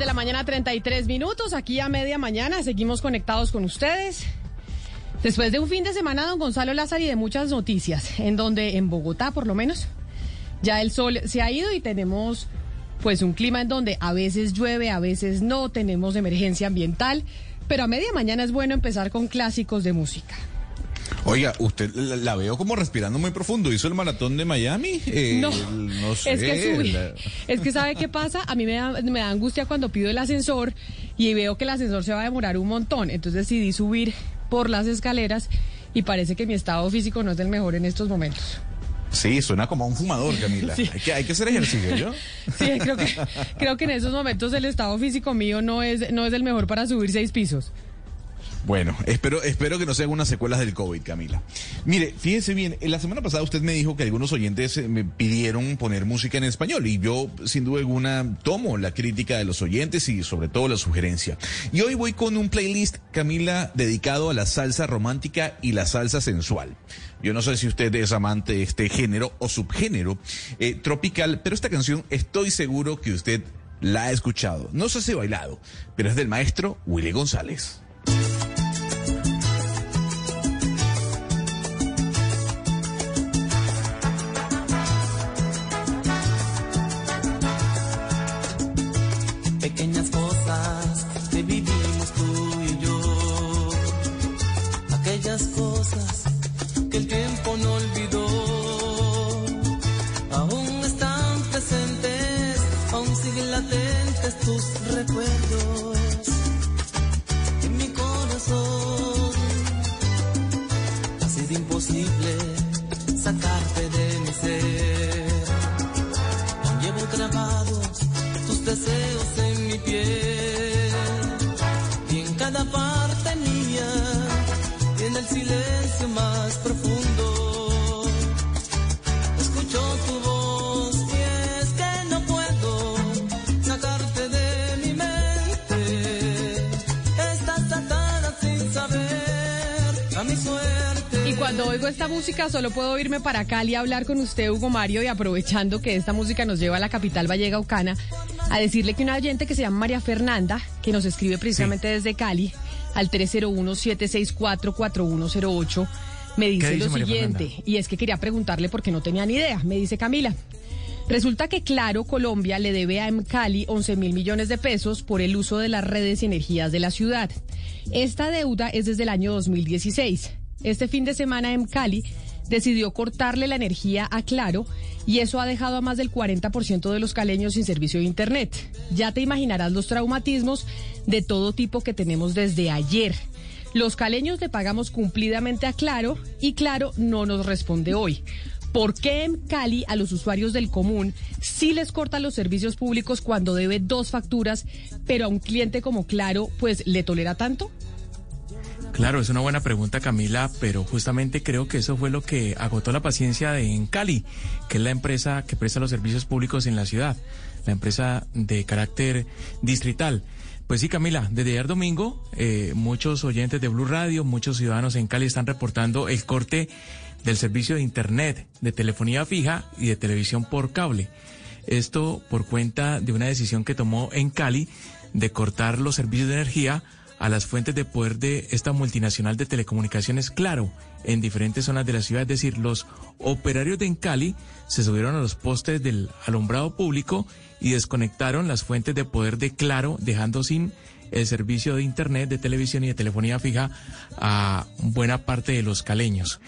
De la mañana, 33 minutos. Aquí a media mañana seguimos conectados con ustedes. Después de un fin de semana, don Gonzalo Lázaro, y de muchas noticias, en donde en Bogotá, por lo menos, ya el sol se ha ido y tenemos pues un clima en donde a veces llueve, a veces no, tenemos emergencia ambiental, pero a media mañana es bueno empezar con clásicos de música. Oiga, usted la, veo como respirando muy profundo. ¿Hizo el maratón de Miami? Eh, no, no sé. Es que, es que ¿sabe qué pasa? A mí me da, me da angustia cuando pido el ascensor y veo que el ascensor se va a demorar un montón. Entonces decidí subir por las escaleras y parece que mi estado físico no es el mejor en estos momentos. Sí, suena como a un fumador, Camila. Hay, que, hay que hacer ejercicio, ¿yo? Sí, creo que, creo que en esos momentos el estado físico mío no es, no es el mejor para subir seis pisos. Bueno, espero, espero que no sean unas secuelas del COVID, Camila. Mire, fíjense bien, la semana pasada usted me dijo que algunos oyentes eh, me pidieron poner música en español y yo, sin duda alguna, tomo la crítica de los oyentes y sobre todo la sugerencia. Y hoy voy con un playlist, Camila, dedicado a la salsa romántica y la salsa sensual. Yo no sé si usted es amante de este género o subgénero eh, tropical, pero esta canción estoy seguro que usted la ha escuchado. No sé si bailado, pero es del maestro Willy González. Esta música, solo puedo irme para Cali a hablar con usted, Hugo Mario, y aprovechando que esta música nos lleva a la capital Vallega-Ucana, a decirle que una oyente que se llama María Fernanda, que nos escribe precisamente desde Cali, al 301-764-4108, me dice lo siguiente, y es que quería preguntarle porque no tenía ni idea. Me dice Camila, Resulta que Claro Colombia le debe a Cali 11 mil millones de pesos por el uso de las redes y energías de la ciudad. Esta deuda es desde el año 2016. Este fin de semana en Cali decidió cortarle la energía a Claro y eso ha dejado a más del 40% de los caleños sin servicio de Internet. Ya te imaginarás los traumatismos de todo tipo que tenemos desde ayer. Los caleños le pagamos cumplidamente a Claro y Claro no nos responde hoy. ¿Por qué en Cali a los usuarios del común sí les corta los servicios públicos cuando debe dos facturas, pero a un cliente como Claro pues le tolera tanto? Claro, es una buena pregunta, Camila, pero justamente creo que eso fue lo que agotó la paciencia de Encali, que es la empresa que presta los servicios públicos en la ciudad, la empresa de carácter distrital. Pues sí, Camila, desde ayer domingo, eh, muchos oyentes de Blue Radio, muchos ciudadanos en Cali están reportando el corte del servicio de Internet, de telefonía fija y de televisión por cable. Esto por cuenta de una decisión que tomó en Cali de cortar los servicios de energía a las fuentes de poder de esta multinacional de telecomunicaciones Claro en diferentes zonas de la ciudad. Es decir, los operarios de Encali se subieron a los postes del alumbrado público y desconectaron las fuentes de poder de Claro, dejando sin el servicio de Internet, de televisión y de telefonía fija a buena parte de los caleños.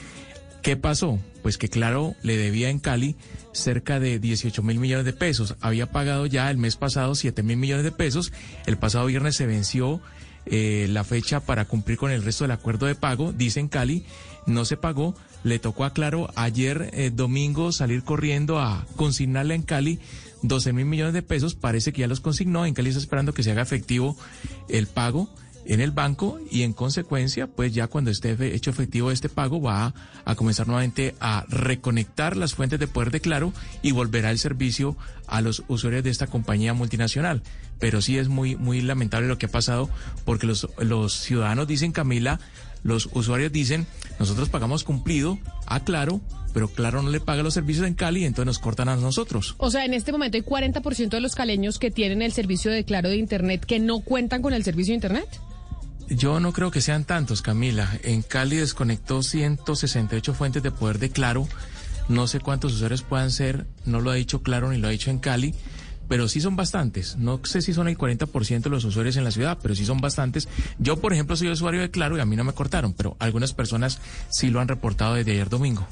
¿Qué pasó? Pues que Claro le debía en Cali cerca de 18 mil millones de pesos. Había pagado ya el mes pasado 7 mil millones de pesos. El pasado viernes se venció eh, la fecha para cumplir con el resto del acuerdo de pago. Dicen Cali, no se pagó. Le tocó a Claro ayer eh, domingo salir corriendo a consignarle en Cali 12 mil millones de pesos, parece que ya los consignó, en Cali está esperando que se haga efectivo el pago en el banco y en consecuencia, pues ya cuando esté hecho efectivo este pago va a, comenzar nuevamente a reconectar las fuentes de poder de Claro y volverá el servicio a los usuarios de esta compañía multinacional. Pero sí es muy, muy lamentable lo que ha pasado porque los, los ciudadanos dicen, Camila, los usuarios dicen, nosotros pagamos cumplido a Claro, pero Claro no le paga los servicios en Cali, entonces nos cortan a nosotros. O sea, en este momento hay 40% de los caleños que tienen el servicio de Claro de Internet que no cuentan con el servicio de Internet. Yo no creo que sean tantos, Camila. En Cali desconectó 168 fuentes de poder de Claro. No sé cuántos usuarios puedan ser, no lo ha dicho Claro ni lo ha dicho en Cali, pero sí son bastantes. No sé si son el 40% de los usuarios en la ciudad, pero sí son bastantes. Yo, por ejemplo, soy usuario de Claro y a mí no me cortaron, pero algunas personas sí lo han reportado desde ayer domingo.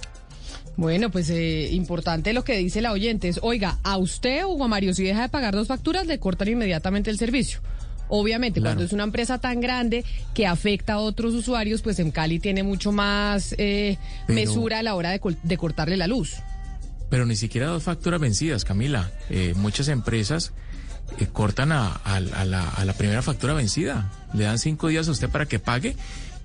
Bueno, pues eh, importante lo que dice la oyente es, oiga, a usted, Hugo Mario, si deja de pagar dos facturas, le cortan inmediatamente el servicio. Obviamente, cuando es una empresa tan grande que afecta a otros usuarios, pues en Cali tiene mucho más eh, mesura a la hora de, cortarle la luz. Pero ni siquiera dos facturas vencidas, Camila. Eh, muchas empresas eh, cortan a, la, a la primera factura vencida. Le dan cinco días a usted para que pague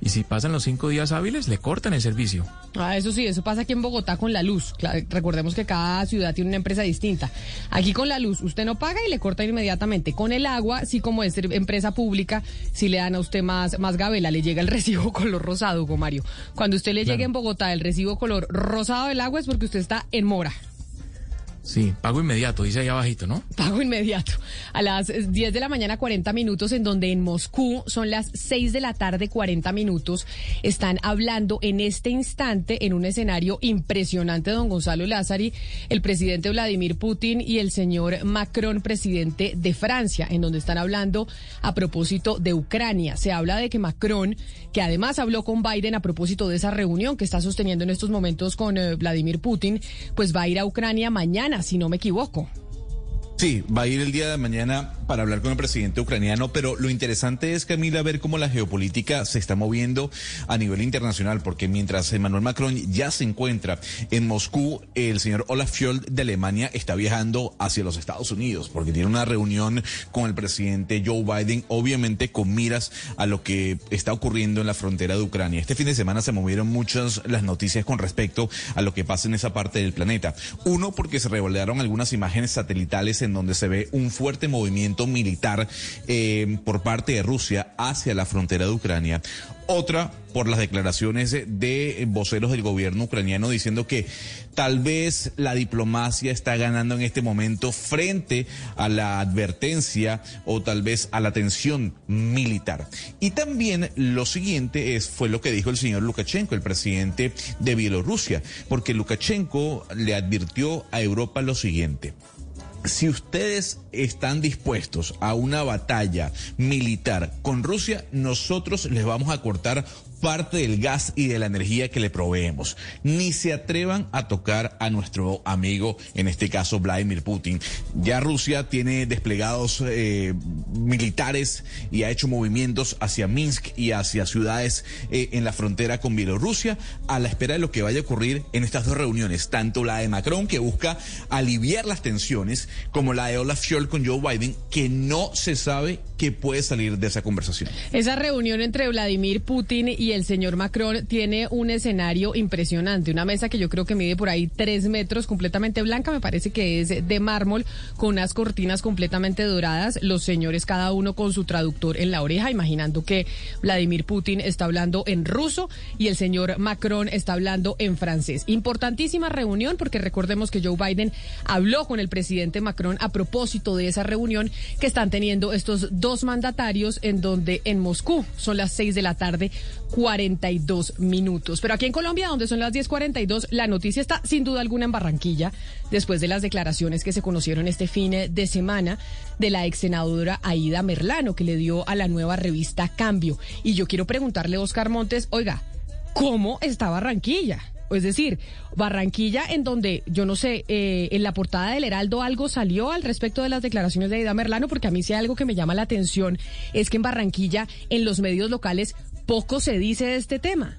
y si pasan los cinco días hábiles, le cortan el servicio. Ah, eso sí, eso pasa aquí en Bogotá con la luz. recordemos que cada ciudad tiene una empresa distinta. Aquí con la luz, usted no paga y le cortan inmediatamente. Con el agua, sí como es empresa pública, si le dan a usted más, más gabela, le llega el recibo color rosado, Hugo Mario. Cuando usted le llegue en Bogotá el recibo color rosado del agua es porque usted está en mora. Sí, pago inmediato, dice ahí abajito, ¿no? Pago inmediato. A las 10 de la mañana 40 minutos, en donde en Moscú son las 6 de la tarde 40 minutos, están hablando en este instante, en un escenario impresionante, don Gonzalo Lázari, el presidente Vladimir Putin y el señor Macron, presidente de Francia, en donde están hablando a propósito de Ucrania. Se habla de que Macron, que además habló con Biden a propósito de esa reunión que está sosteniendo en estos momentos con eh, Vladimir Putin, pues va a ir a Ucrania mañana si no me equivoco. Sí, va a ir el día de mañana para hablar con el presidente ucraniano, pero lo interesante es, Camila, ver cómo la geopolítica se está moviendo a nivel internacional, porque mientras Emmanuel Macron ya se encuentra en Moscú, el señor Olaf Scholz de Alemania está viajando hacia los Estados Unidos, porque tiene una reunión con el presidente Joe Biden, obviamente con miras a lo que está ocurriendo en la frontera de Ucrania. Este fin de semana se movieron muchas las noticias con respecto a lo que pasa en esa parte del planeta. Uno, porque se revelaron algunas imágenes satelitales en donde se ve un fuerte movimiento militar eh, por parte de Rusia hacia la frontera de Ucrania. Otra por las declaraciones de voceros del gobierno ucraniano diciendo que tal vez la diplomacia está ganando en este momento frente a la advertencia o tal vez a la tensión militar. Y también lo siguiente es fue lo que dijo el señor Lukashenko, el presidente de Bielorrusia, porque Lukashenko le advirtió a Europa lo siguiente si ustedes están dispuestos a una batalla militar con Rusia, nosotros les vamos a cortar parte del gas y de la energía que le proveemos. Ni se atrevan a tocar a nuestro amigo, en este caso Vladimir Putin. Ya Rusia tiene desplegados eh, militares y ha hecho movimientos hacia Minsk y hacia ciudades eh, en la frontera con Bielorrusia a la espera de lo que vaya a ocurrir en estas dos reuniones, tanto la de Macron que busca aliviar las tensiones como la de Olaf Scholz con Joe Biden que no se sabe qué puede salir de esa conversación. Esa reunión entre Vladimir Putin y el señor Macron tiene un escenario impresionante, una mesa que yo creo que mide por ahí tres metros, completamente blanca, me parece que es de mármol, con unas cortinas completamente doradas, los señores cada uno con su traductor en la oreja, imaginando que Vladimir Putin está hablando en ruso y el señor Macron está hablando en francés. Importantísima reunión porque recordemos que Joe Biden habló con el presidente Macron a propósito de esa reunión que están teniendo estos dos mandatarios en donde en Moscú son las seis de la tarde 42 minutos. Pero aquí en Colombia, donde son las 10.42, la noticia está sin duda alguna en Barranquilla, después de las declaraciones que se conocieron este fin de semana de la ex senadora Aida Merlano, que le dio a la nueva revista Cambio. Y yo quiero preguntarle Oscar Montes, oiga, ¿cómo está Barranquilla? Es decir, Barranquilla, en donde, yo no sé, eh, en la portada del Heraldo algo salió al respecto de las declaraciones de Aida Merlano, porque a mí sí algo que me llama la atención, es que en Barranquilla, en los medios locales, poco se dice de este tema.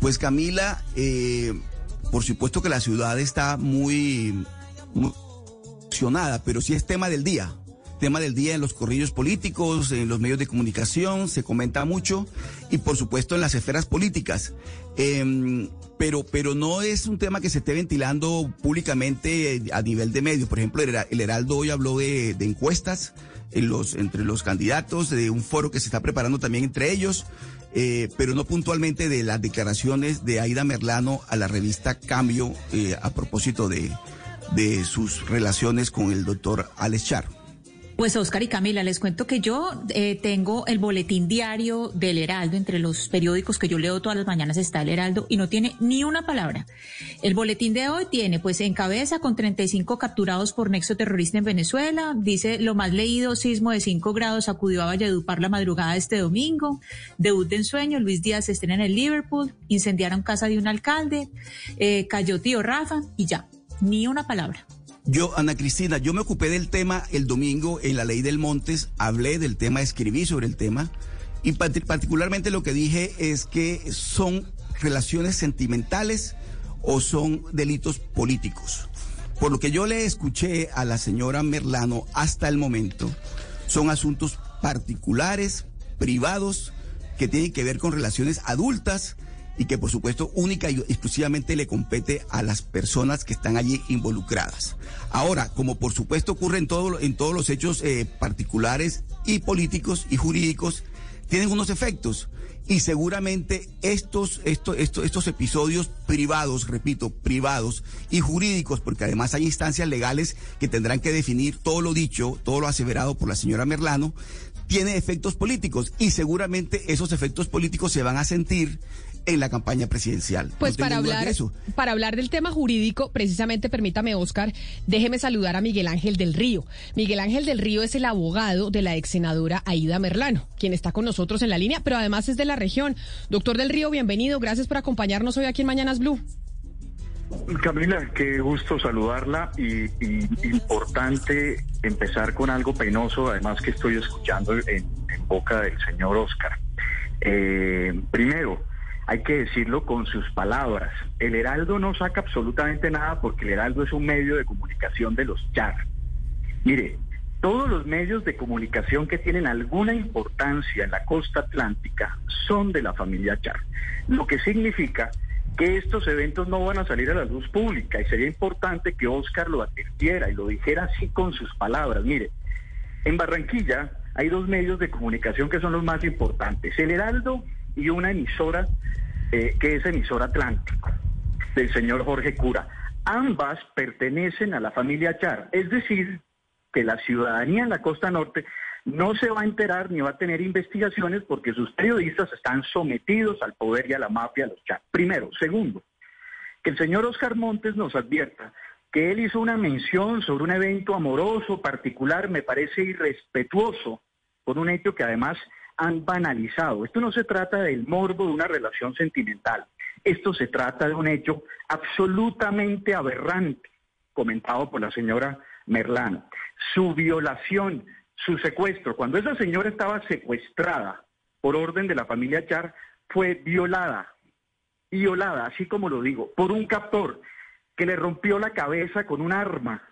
Pues Camila, eh, por supuesto que la ciudad está muy, pero sí es tema del día. Tema del día en los corrillos políticos, en los medios de comunicación, se comenta mucho y por supuesto en las esferas políticas. Em, pero, pero no es un tema que se esté ventilando públicamente a nivel de medios. Por ejemplo, el Heraldo hoy habló de, encuestas en los, entre los candidatos, de un foro que se está preparando también entre ellos. Eh, pero no puntualmente de las declaraciones de Aida Merlano a la revista Cambio eh, a propósito de, de sus relaciones con el doctor Alex Char. Pues Oscar y Camila, les cuento que yo eh, tengo el boletín diario del Heraldo, entre los periódicos que yo leo todas las mañanas está el Heraldo y no tiene ni una palabra. El boletín de hoy tiene pues en cabeza con 35 capturados por nexo terrorista en Venezuela, dice lo más leído, sismo de 5 grados acudió a Valledupar la madrugada de este domingo, debut de ensueño, Luis Díaz estrena en el Liverpool, incendiaron casa de un alcalde, eh, cayó tío Rafa y ya, ni una palabra. Yo, Ana Cristina, yo me ocupé del tema el domingo en la ley del Montes, hablé del tema, escribí sobre el tema y particularmente lo que dije es que son relaciones sentimentales o son delitos políticos. Por lo que yo le escuché a la señora Merlano hasta el momento, son asuntos particulares, privados, que tienen que ver con relaciones adultas y que por supuesto única y exclusivamente le compete a las personas que están allí involucradas. Ahora, como por supuesto ocurre en, todo, en todos los hechos eh, particulares y políticos y jurídicos, tienen unos efectos. Y seguramente estos, estos, estos, estos episodios privados, repito, privados y jurídicos, porque además hay instancias legales que tendrán que definir todo lo dicho, todo lo aseverado por la señora Merlano, tiene efectos políticos y seguramente esos efectos políticos se van a sentir en la campaña presidencial. Pues para hablar, para hablar del tema jurídico, precisamente permítame, Oscar, déjeme saludar a Miguel Ángel del Río. Miguel Ángel del Río es el abogado de la ex senadora Aida Merlano, quien está con nosotros en la línea, pero además es de la región. Doctor del Río, bienvenido. Gracias por acompañarnos hoy aquí en Mañanas Blue. Camila, qué gusto saludarla y, importante empezar con algo penoso, además que estoy escuchando en, boca del señor Oscar. Eh, primero, hay que decirlo con sus palabras. El Heraldo no saca absolutamente nada porque el Heraldo es un medio de comunicación de los char. Mire, todos los medios de comunicación que tienen alguna importancia en la costa atlántica son de la familia Char, lo que significa que estos eventos no van a salir a la luz pública y sería importante que Oscar lo advirtiera y lo dijera así con sus palabras. Mire, en Barranquilla hay dos medios de comunicación que son los más importantes, el Heraldo y una emisora eh, que es emisora Atlántico, del señor Jorge Cura. Ambas pertenecen a la familia Char, es decir, que la ciudadanía en la costa norte no se va a enterar ni va a tener investigaciones porque sus periodistas están sometidos al poder y a la mafia de los Char. Primero. Segundo, que el señor Oscar Montes nos advierta que él hizo una mención sobre un evento amoroso particular, me parece irrespetuoso, por un hecho que además han banalizado. Esto no se trata del morbo de una relación sentimental. Esto se trata de un hecho absolutamente aberrante, comentado por la señora Merlano. Su violación, su secuestro, cuando esa señora estaba secuestrada por orden de la familia Char, fue violada, violada, así como lo digo, por un captor que le rompió la cabeza con un arma,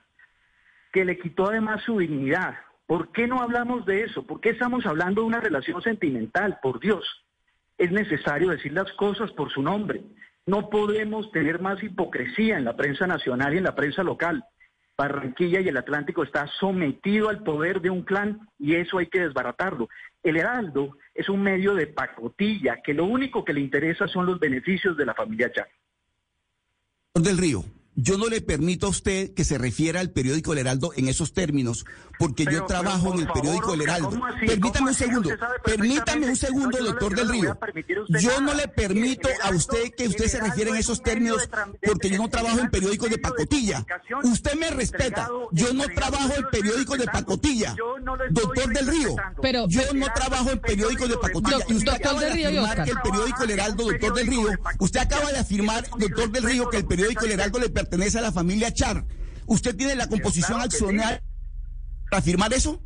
que le quitó además su dignidad, ¿Por qué no hablamos de eso? ¿Por qué estamos hablando de una relación sentimental? Por Dios, es necesario decir las cosas por su nombre. No podemos tener más hipocresía en la prensa nacional y en la prensa local. Barranquilla y el Atlántico está sometido al poder de un clan y eso hay que desbaratarlo. El Heraldo es un medio de pacotilla que lo único que le interesa son los beneficios de la familia Chávez. Del Río, yo no le permito a usted que se refiera al periódico El Heraldo en esos términos, porque yo trabajo en el periódico El Heraldo. Permítame un segundo, permítame un segundo, doctor del Río. Yo no le permito a usted que usted se refiera en esos términos, porque yo no trabajo en periódicos de pacotilla. Usted me respeta, yo no trabajo en periódicos de pacotilla, doctor del Río. Pero yo no trabajo en periódicos de pacotilla. Y usted acaba de afirmar que el periódico El Heraldo, doctor del Río, usted acaba de afirmar, doctor del Río, que el periódico El Heraldo le pertenece pertenece a la familia Char. ¿Usted tiene la composición accionaria para afirmar eso?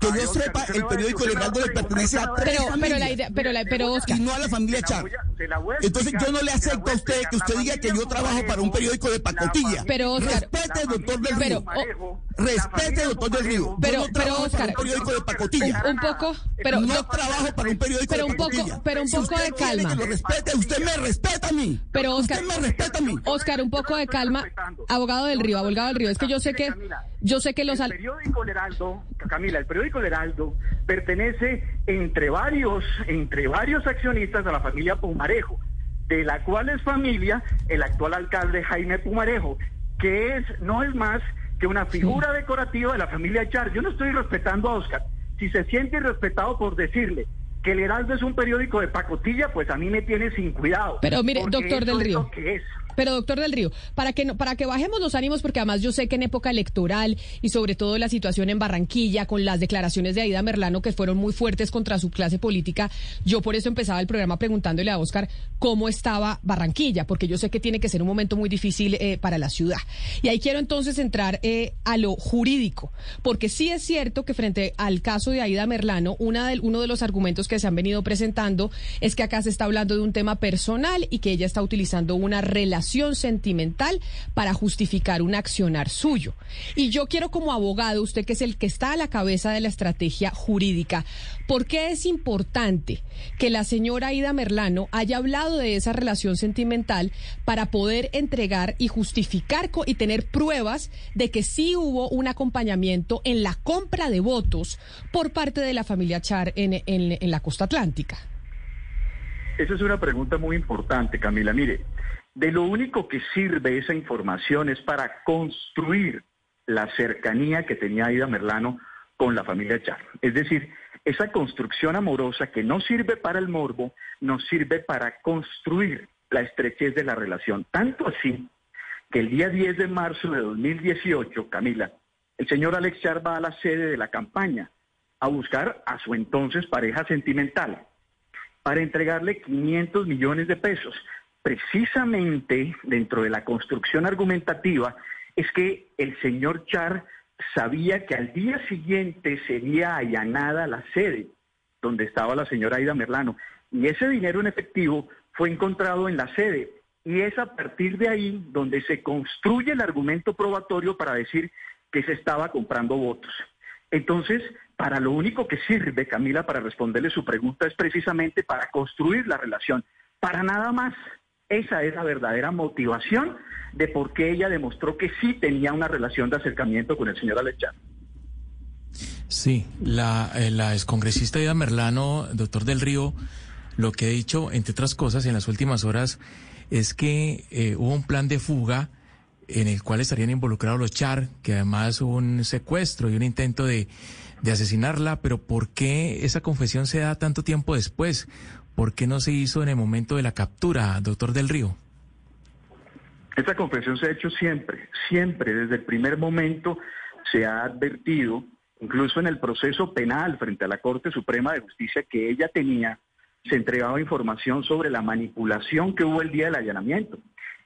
Que yo sepa, el periódico Heraldo le pertenece a pero, pero la idea, pero, la, pero Oscar. Y no a la familia Char. Entonces yo no le acepto a usted que usted diga que yo trabajo para un periódico de pacotilla. Pero respete, doctor del Río. Respete, doctor del Río. Pero, pero Oscar, un periódico de pacotilla. Un, poco, pero no, trabajo para un periódico pero de un poco, pero un poco de calma. Que lo respete, usted me respeta a mí. Pero Oscar, usted me respeta a mí. Oscar, un poco de calma. Abogado del Río, abogado del Río, es que yo sé que yo sé que los el periódico Heraldo, Camila, el periódico Heraldo pertenece entre varios entre varios accionistas a la familia Pumarejo, de la cual es familia el actual alcalde Jaime Pumarejo, que es no es más que una figura decorativa de la familia Char. Yo no estoy respetando a Oscar. Si se siente irrespetado por decirle que el Heraldo es un periódico de pacotilla, pues a mí me tiene sin cuidado. Pero mire, doctor del Río. que es. Pero doctor del Río, para que no, para que bajemos los ánimos, porque además yo sé que en época electoral y sobre todo la situación en Barranquilla con las declaraciones de Aida Merlano que fueron muy fuertes contra su clase política, yo por eso empezaba el programa preguntándole a Oscar cómo estaba Barranquilla, porque yo sé que tiene que ser un momento muy difícil eh, para la ciudad. Y ahí quiero entonces entrar eh, a lo jurídico, porque sí es cierto que frente al caso de Aida Merlano, una de, uno de los argumentos que se han venido presentando es que acá se está hablando de un tema personal y que ella está utilizando una relación sentimental para justificar un accionar suyo. Y yo quiero como abogado, usted que es el que está a la cabeza de la estrategia jurídica, ¿por qué es importante que la señora Ida Merlano haya hablado de esa relación sentimental para poder entregar y justificar y tener pruebas de que sí hubo un acompañamiento en la compra de votos por parte de la familia Char en, en la costa atlántica? Esa es una pregunta muy importante, Camila. Mire, de lo único que sirve esa información es para construir la cercanía que tenía Aida Merlano con la familia Char. Es decir, esa construcción amorosa que no sirve para el morbo, nos sirve para construir la estrechez de la relación. Tanto así que el día 10 de marzo de 2018, Camila, el señor Alex Char va a la sede de la campaña a buscar a su entonces pareja sentimental para entregarle 500 millones de pesos precisamente dentro de la construcción argumentativa es que el señor Char sabía que al día siguiente sería allanada la sede donde estaba la señora Aida Merlano y ese dinero en efectivo fue encontrado en la sede y es a partir de ahí donde se construye el argumento probatorio para decir que se estaba comprando votos. Entonces, para lo único que sirve, Camila, para responderle su pregunta es precisamente para construir la relación, para nada más. Esa es la verdadera motivación de por qué ella demostró que sí tenía una relación de acercamiento con el señor Alechán. Sí, la, eh, la excongresista Ida Merlano, doctor del Río, lo que ha dicho, entre otras cosas, en las últimas horas, es que eh, hubo un plan de fuga en el cual estarían involucrados los Char, que además hubo un secuestro y un intento de, de asesinarla, pero ¿por qué esa confesión se da tanto tiempo después? ¿Por qué no se hizo en el momento de la captura, doctor del Río? Esta confesión se ha hecho siempre, siempre, desde el primer momento se ha advertido, incluso en el proceso penal frente a la Corte Suprema de Justicia que ella tenía, se entregaba información sobre la manipulación que hubo el día del allanamiento.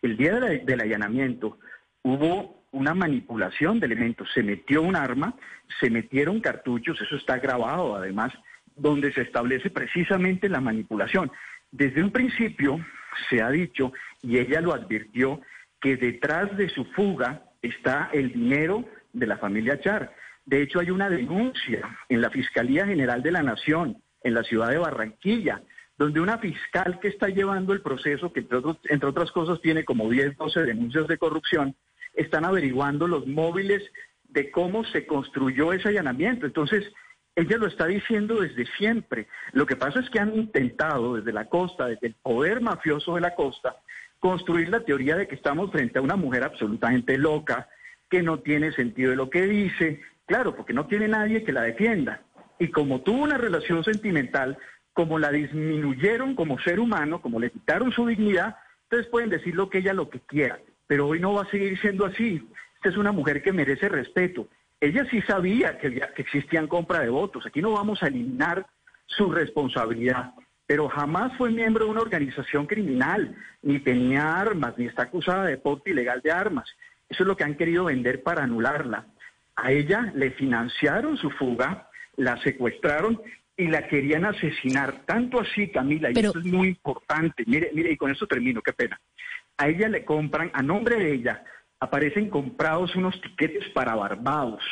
El día del allanamiento hubo una manipulación de elementos, se metió un arma, se metieron cartuchos, eso está grabado además, donde se establece precisamente la manipulación. Desde un principio se ha dicho, y ella lo advirtió, que detrás de su fuga está el dinero de la familia Char. De hecho, hay una denuncia en la Fiscalía General de la Nación, en la ciudad de Barranquilla, donde una fiscal que está llevando el proceso, que entre, otras cosas tiene como 10, 12 denuncias de corrupción, están averiguando los móviles de cómo se construyó ese allanamiento. Entonces, ella lo está diciendo desde siempre. Lo que pasa es que han intentado desde la costa, desde el poder mafioso de la costa, construir la teoría de que estamos frente a una mujer absolutamente loca, que no tiene sentido de lo que dice, claro, porque no tiene nadie que la defienda. Y como tuvo una relación sentimental, como la disminuyeron como ser humano, como le quitaron su dignidad, entonces pueden decir lo que ella lo que quiera. Pero hoy no va a seguir siendo así. Esta es una mujer que merece respeto ella sí sabía que, que existían compra de votos. Aquí no vamos a eliminar su responsabilidad, pero jamás fue miembro de una organización criminal, ni tenía armas, ni está acusada de porte ilegal de armas. Eso es lo que han querido vender para anularla. A ella le financiaron su fuga, la secuestraron y la querían asesinar. Tanto así, Camila, y esto es muy importante. Mire, mire, y con eso termino, qué pena. A ella le compran, a nombre de ella, aparecen comprados unos tiquetes para Barbados.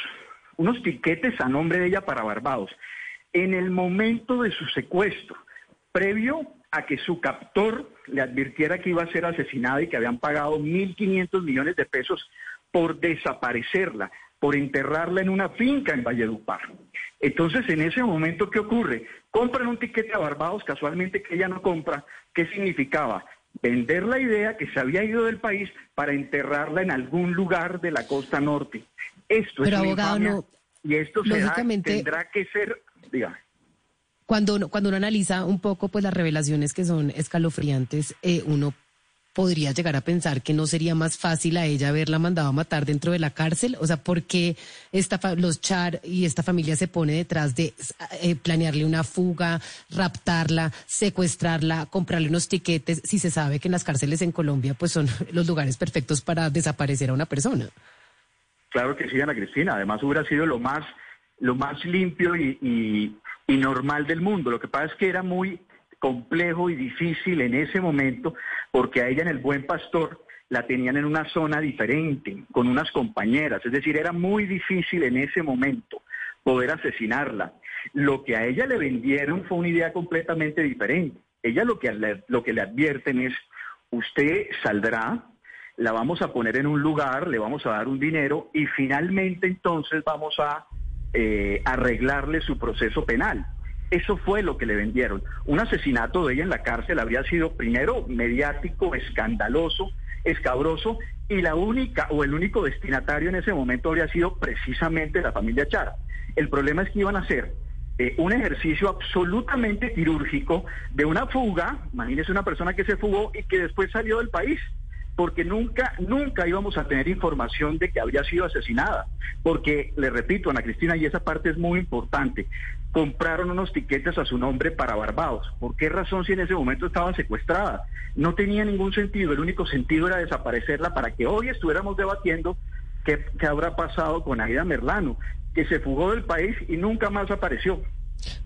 Unos tiquetes a nombre de ella para Barbados. En el momento de su secuestro, previo a que su captor le advirtiera que iba a ser asesinada y que habían pagado 1.500 millones de pesos por desaparecerla, por enterrarla en una finca en Valledupar. Entonces, en ese momento, ¿qué ocurre? Compran un tiquete a Barbados, casualmente que ella no compra. ¿Qué significaba? Vender la idea que se había ido del país para enterrarla en algún lugar de la costa norte. Esto es abogado, y esto tendrá que ser, dígame. Cuando uno, cuando uno analiza un poco pues las revelaciones que son escalofriantes, eh, uno podría llegar a pensar que no sería más fácil a ella haberla mandado a matar dentro de la cárcel? O sea, ¿por qué esta los Char y esta familia se pone detrás de eh, planearle una fuga, raptarla, secuestrarla, comprarle unos tiquetes, si se sabe que en las cárceles en Colombia pues son los lugares perfectos para desaparecer a una persona? Claro que sí, Ana Cristina. Además hubiera sido lo más, lo más limpio y normal del mundo. Lo que pasa es que era muy complejo y difícil en ese momento porque a ella en el Buen Pastor la tenían en una zona diferente, con unas compañeras, es decir, era muy difícil en ese momento poder asesinarla. Lo que a ella le vendieron fue una idea completamente diferente. Ella lo que lo que le advierten es, usted saldrá, la vamos a poner en un lugar, le vamos a dar un dinero y finalmente entonces vamos a eh, arreglarle su proceso penal. Eso fue lo que le vendieron. Un asesinato de ella en la cárcel habría sido primero mediático, escandaloso, escabroso, y la única o el único destinatario en ese momento habría sido precisamente la familia Chara. El problema es que iban a hacer eh, un ejercicio absolutamente quirúrgico de una fuga, imagínese una persona que se fugó y que después salió del país porque nunca, nunca íbamos a tener información de que habría sido asesinada. Porque, le repito, Ana Cristina, y esa parte es muy importante, compraron unos tiquetes a su nombre para Barbados. ¿Por qué razón si en ese momento estaba secuestrada? No tenía ningún sentido, el único sentido era desaparecerla para que hoy estuviéramos debatiendo qué, qué habrá pasado con Aida Merlano, que se fugó del país y nunca más apareció.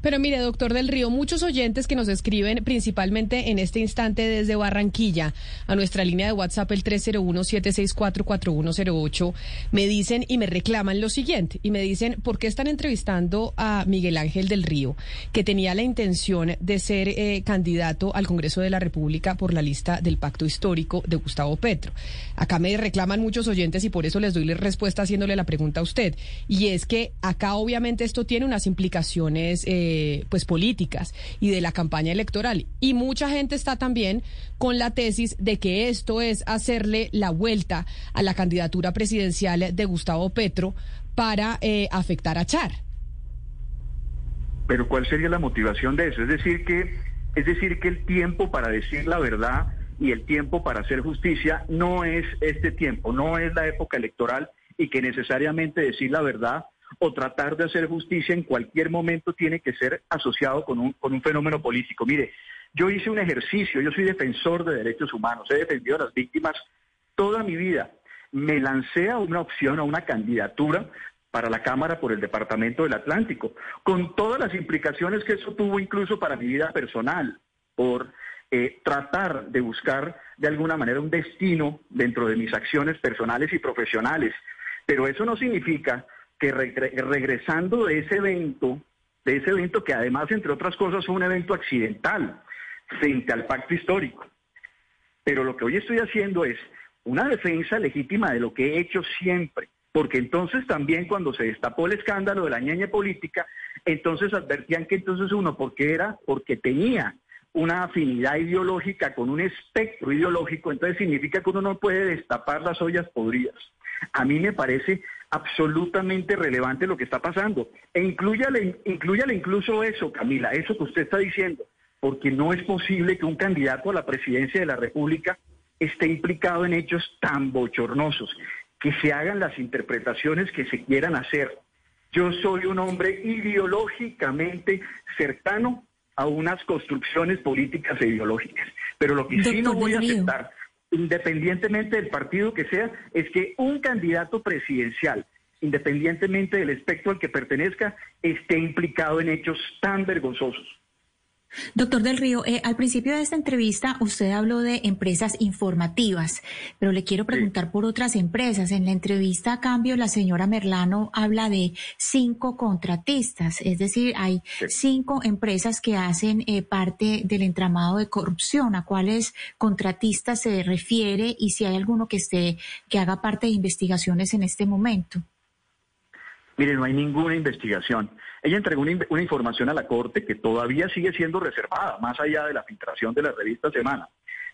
Pero mire, doctor del Río, muchos oyentes que nos escriben principalmente en este instante desde Barranquilla a nuestra línea de WhatsApp el 301-764-4108 me dicen y me reclaman lo siguiente y me dicen, ¿por qué están entrevistando a Miguel Ángel del Río, que tenía la intención de ser eh, candidato al Congreso de la República por la lista del Pacto Histórico de Gustavo Petro? Acá me reclaman muchos oyentes y por eso les doy la respuesta haciéndole la pregunta a usted. Y es que acá obviamente esto tiene unas implicaciones eh, pues políticas y de la campaña electoral. Y mucha gente está también con la tesis de que esto es hacerle la vuelta a la candidatura presidencial de Gustavo Petro para eh, afectar a Char. Pero ¿cuál sería la motivación de eso? Es decir que es decir que el tiempo para decir la verdad y el tiempo para hacer justicia no es este tiempo, no es la época electoral y que necesariamente decir la verdad o tratar de hacer justicia en cualquier momento tiene que ser asociado con un, con un fenómeno político. Mire, yo hice un ejercicio, yo soy defensor de derechos humanos, he defendido a las víctimas toda mi vida. Me lancé a una opción, a una candidatura para la Cámara por el Departamento del Atlántico, con todas las implicaciones que eso tuvo incluso para mi vida personal, por eh, tratar de buscar de alguna manera un destino dentro de mis acciones personales y profesionales. Pero eso no significa que regresando de ese evento, de ese evento que además, entre otras cosas, fue un evento accidental frente al pacto histórico. Pero lo que hoy estoy haciendo es una defensa legítima de lo que he hecho siempre, porque entonces también cuando se destapó el escándalo de la ñeña política, entonces advertían que entonces uno, porque era, porque tenía una afinidad ideológica con un espectro ideológico, entonces significa que uno no puede destapar las ollas podridas. A mí me parece absolutamente relevante lo que está pasando. E incluyale, incluyale incluso eso, Camila, eso que usted está diciendo, porque no es posible que un candidato a la presidencia de la República esté implicado en hechos tan bochornosos, que se hagan las interpretaciones que se quieran hacer. Yo soy un hombre ideológicamente cercano a unas construcciones políticas e ideológicas, pero lo que sí no voy a aceptar independientemente del partido que sea, es que un candidato presidencial independientemente del espectro al que pertenezca, esté implicado en hechos tan vergonzosos. Doctor del Río, eh, al principio de esta entrevista usted habló de empresas informativas, pero le quiero preguntar por otras empresas. En la entrevista a cambio, la señora Merlano habla de cinco contratistas, es decir, hay cinco empresas que hacen eh, parte del entramado de corrupción. ¿A cuáles contratistas se refiere y si hay alguno que esté que haga parte de investigaciones en este momento? Mire, no hay ninguna investigación. Ella entregó una, información a la Corte que todavía sigue siendo reservada, más allá de la filtración de la revista Semana.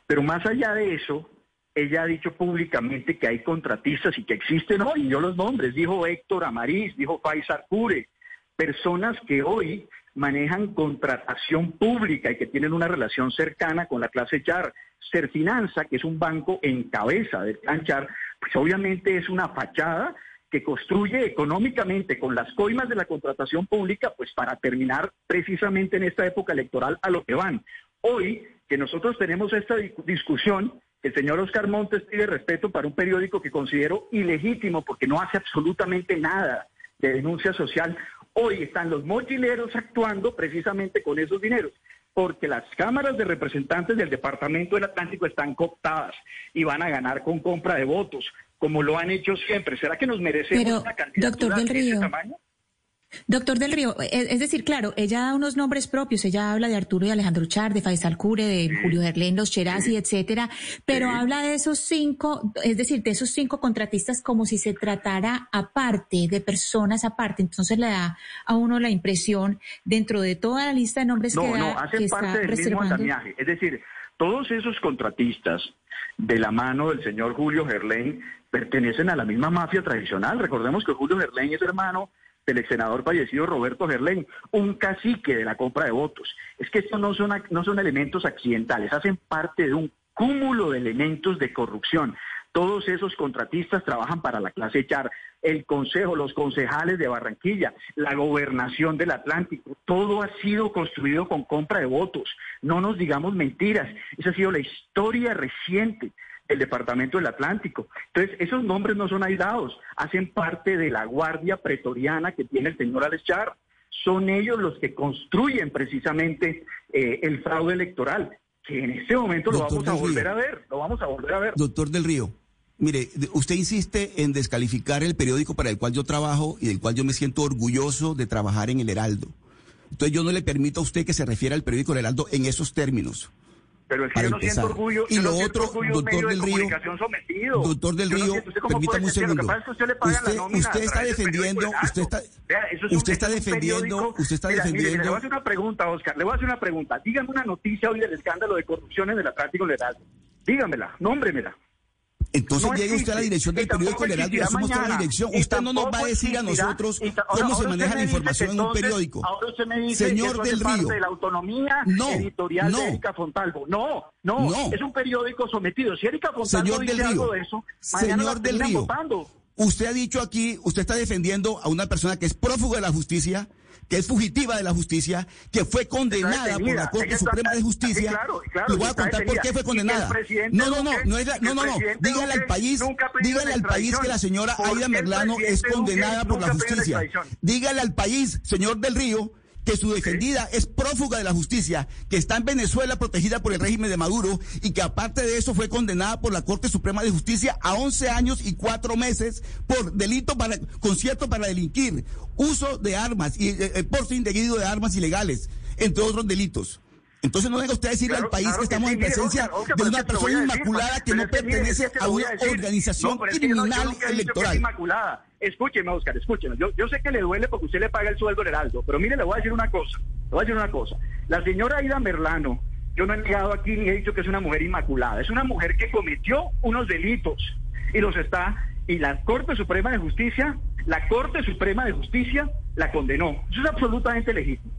Pero más allá de eso, ella ha dicho públicamente que hay contratistas y que existen hoy, yo los nombres, dijo Héctor Amariz, dijo Faisal Cure, personas que hoy manejan contratación pública y que tienen una relación cercana con la clase Char. Serfinanza, que es un banco en cabeza del clan Char, pues obviamente es una fachada que construye económicamente con las coimas de la contratación pública, pues para terminar precisamente en esta época electoral a lo que van. Hoy que nosotros tenemos esta discusión, el señor Oscar Montes pide respeto para un periódico que considero ilegítimo porque no hace absolutamente nada de denuncia social. Hoy están los mochileros actuando precisamente con esos dineros porque las cámaras de representantes del Departamento del Atlántico están cooptadas y van a ganar con compra de votos como lo han hecho siempre. ¿Será que nos merecemos una candidatura doctor de ese tamaño? Doctor del Río, es decir, claro, ella da unos nombres propios, ella habla de Arturo y Alejandro Char, de Faisal Cure, de Julio Gerlén, los Cherasi, etcétera, pero habla de esos cinco, es decir, de esos cinco contratistas como si se tratara aparte, de personas aparte. Entonces le da a uno la impresión, dentro de toda la lista de nombres que da, no, hacen parte del mismo andamiaje. Es decir, todos esos contratistas, de la mano del señor Julio Gerlén, pertenecen a la misma mafia tradicional. Recordemos que Julio Gerlén es hermano del ex senador fallecido Roberto Gerlén, un cacique de la compra de votos. Es que estos no son, no son elementos accidentales, hacen parte de un cúmulo de elementos de corrupción. Todos esos contratistas trabajan para la clase Char, el Consejo, los concejales de Barranquilla, la gobernación del Atlántico, todo ha sido construido con compra de votos. No nos digamos mentiras, esa ha sido la historia reciente el Departamento del Atlántico. Entonces, esos nombres no son aislados, hacen parte de la guardia pretoriana que tiene el señor Alechar. Son ellos los que construyen precisamente eh, el fraude electoral, que en este momento lo vamos a volver a ver, lo vamos a volver a ver. Doctor del Río, mire, usted insiste en descalificar el periódico para el cual yo trabajo y del cual yo me siento orgulloso de trabajar en el Heraldo. Entonces yo no le permito a usted que se refiera al periódico El Heraldo en esos términos. Pero es que yo no siento orgullo. Y lo otro, doctor del Río, doctor del Río, permítame un segundo. Usted, está defendiendo, usted está, usted está defendiendo, usted está defendiendo. le voy a hacer una pregunta, Oscar, le voy a hacer una pregunta. Dígame una noticia hoy del escándalo de corrupción en el Atlántico Legal. Dígamela, nómbremela. Entonces llegue usted a la dirección del periódico Heraldo y asumamos toda la dirección. Usted no nos va a decir a nosotros cómo se maneja la información en un periódico. Ahora usted me dice Señor del Río. de la autonomía editorial de Erika Fontalvo. No, no, es un periódico sometido. Si Erika Fontalvo Señor dice del algo de eso, Señor del Río. Usted ha dicho aquí, usted está defendiendo a una persona que es prófuga de la justicia, que es fugitiva de la justicia, que fue condenada por la Corte Suprema de Justicia. Claro, voy a contar por qué fue condenada. No, no, no, no, no, no, no. Dígale al país, dígale al país que la señora Aida Merlano es condenada por la justicia. Dígale al país, señor del Río, que su defendida es prófuga de la justicia, que está en Venezuela protegida por el régimen de Maduro y que aparte de eso fue condenada por la Corte Suprema de Justicia a 11 años y 4 meses por delito para concierto para delinquir, uso de armas y eh, eh porte indebido de armas ilegales, entre otros delitos. Entonces no venga usted a decirle al país que estamos en presencia de una persona inmaculada que no pertenece a una organización criminal electoral. Inmaculada. Escúcheme, Oscar, escúcheme. Yo, sé que le duele porque usted le paga el sueldo al Heraldo, pero mire, le voy a decir una cosa. Le voy a decir una cosa. La señora Aida Merlano, yo no he llegado aquí ni he dicho que es una mujer inmaculada. Es una mujer que cometió unos delitos y los está. Y la Corte Suprema de Justicia, la Corte Suprema de Justicia la condenó. Eso es absolutamente legítimo.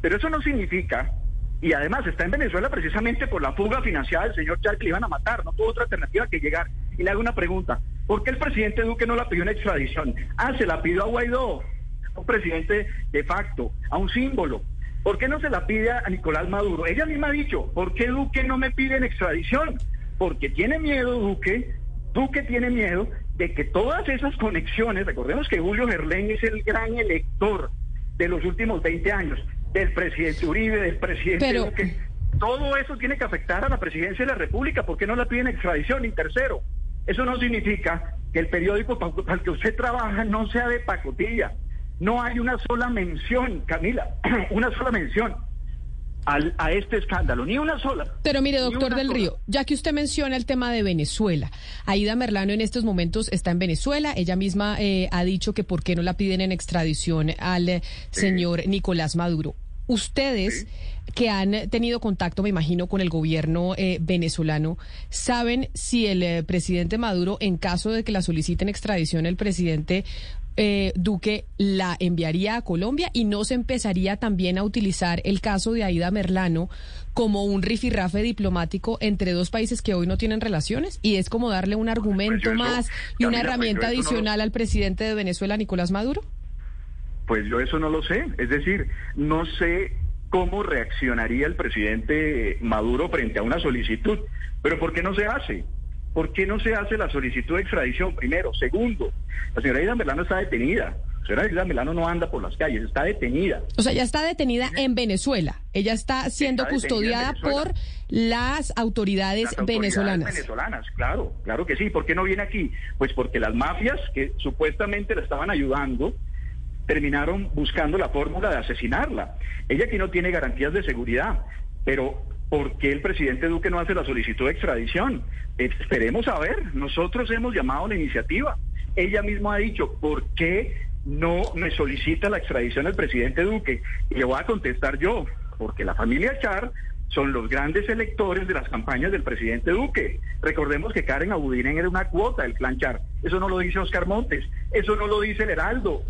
Pero eso no significa y además está en Venezuela precisamente por la fuga financiada del señor Char que le iban a matar, no tuvo otra alternativa que llegar. Y le hago una pregunta, ¿por qué el presidente Duque no la pidió en extradición? Ah, se la pidió a Guaidó, un presidente de facto, a un símbolo. ¿Por qué no se la pide a Nicolás Maduro? Ella misma ha dicho, ¿por qué Duque no me pide en extradición? Porque tiene miedo Duque, Duque tiene miedo de que todas esas conexiones, recordemos que Julio Gerlén es el gran elector de los últimos 20 años, del presidente Uribe, del presidente Pero... todo eso tiene que afectar a la presidencia de la República. ¿Por qué no la piden extradición? Y tercero, eso no significa que el periódico para el que usted trabaja no sea de pacotilla. No hay una sola mención, Camila, una sola mención a este escándalo, ni una sola. Pero mire, doctor del Río, ya que usted menciona el tema de Venezuela, Aida Merlano en estos momentos está en Venezuela, ella misma eh, ha dicho que por qué no la piden en extradición al eh, señor Nicolás Maduro. Ustedes que han tenido contacto, me imagino, con el gobierno eh, venezolano, ¿saben si el presidente Maduro, en caso de que la soliciten extradición, el presidente eh, Duque la enviaría a Colombia y no se empezaría también a utilizar el caso de Aida Merlano como un rifirrafe diplomático entre dos países que hoy no tienen relaciones y es como darle un argumento Pues más y una herramienta adicional al presidente de Venezuela, Nicolás Maduro? Pues yo eso no lo sé, es decir, no sé cómo reaccionaría el presidente Maduro frente a una solicitud, pero ¿por qué no se hace? ¿Por qué no se hace la solicitud de extradición primero? Segundo, la señora Aida Melano está detenida. La señora Aida Melano no anda por las calles, está detenida. O sea, ya está detenida en Venezuela. Ella está siendo Está custodiada por las autoridades, Las autoridades venezolanas. venezolanas, claro, claro que sí. ¿Por qué no viene aquí? Pues porque las mafias que supuestamente la estaban ayudando terminaron buscando la fórmula de asesinarla. Ella aquí no tiene garantías de seguridad, pero ¿por qué el presidente Duque no hace la solicitud de extradición? Eh, Esperemos a ver, nosotros hemos llamado a la iniciativa. Ella misma ha dicho, ¿por qué no me solicita la extradición el presidente Duque? Y le voy a contestar yo, porque la familia Char son los grandes electores de las campañas del presidente Duque. Recordemos que Karen Abudinen era una cuota del clan Char. Eso no lo dice Oscar Montes, eso no lo dice el Heraldo.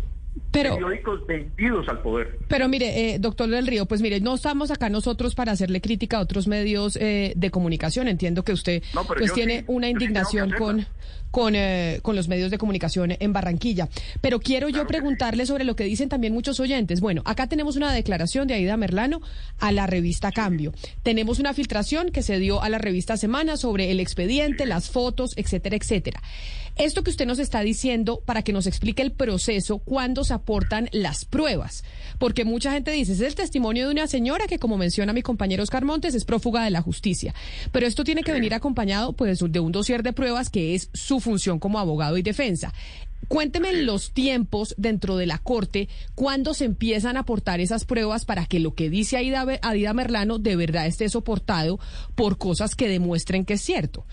Pero- Periódicos vendidos al poder. Pero mire, eh, doctor del Río, pues mire, no estamos acá nosotros para hacerle crítica a otros medios eh, de comunicación. Entiendo que usted No, pues tiene sí, una indignación con. Con eh, con los medios de comunicación en Barranquilla. Pero quiero yo preguntarle sobre lo que dicen también muchos oyentes. Bueno, acá tenemos una declaración de Aida Merlano a la revista Cambio. Tenemos una filtración que se dio a la revista Semana sobre el expediente, las fotos, etcétera, etcétera. Esto que usted nos está diciendo para que nos explique el proceso, cuándo se aportan las pruebas. Porque mucha gente dice, es el testimonio de una señora que, como menciona mi compañero Oscar Montes, es prófuga de la justicia. Pero esto tiene que venir acompañado pues, de un dossier de pruebas que es su función como abogado y defensa. Cuénteme los tiempos dentro de la corte, cuándo se empiezan a aportar esas pruebas para que lo que dice Aida, Aida Merlano de verdad esté soportado por cosas que demuestren que es cierto.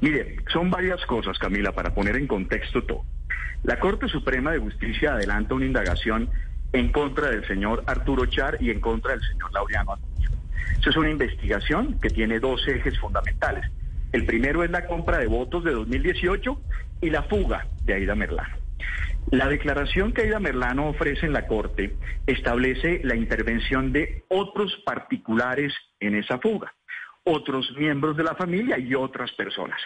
Mire, son varias cosas, Camila, para poner en contexto todo. La Corte Suprema de Justicia adelanta una indagación en contra del señor Arturo Char y en contra del señor Laureano Acuña. Eso es una investigación que tiene dos ejes fundamentales. El primero es la compra de votos de 2018 y la fuga de Aida Merlano. La declaración que Aida Merlano ofrece en la Corte establece la intervención de otros particulares en esa fuga, otros miembros de la familia y otras personas.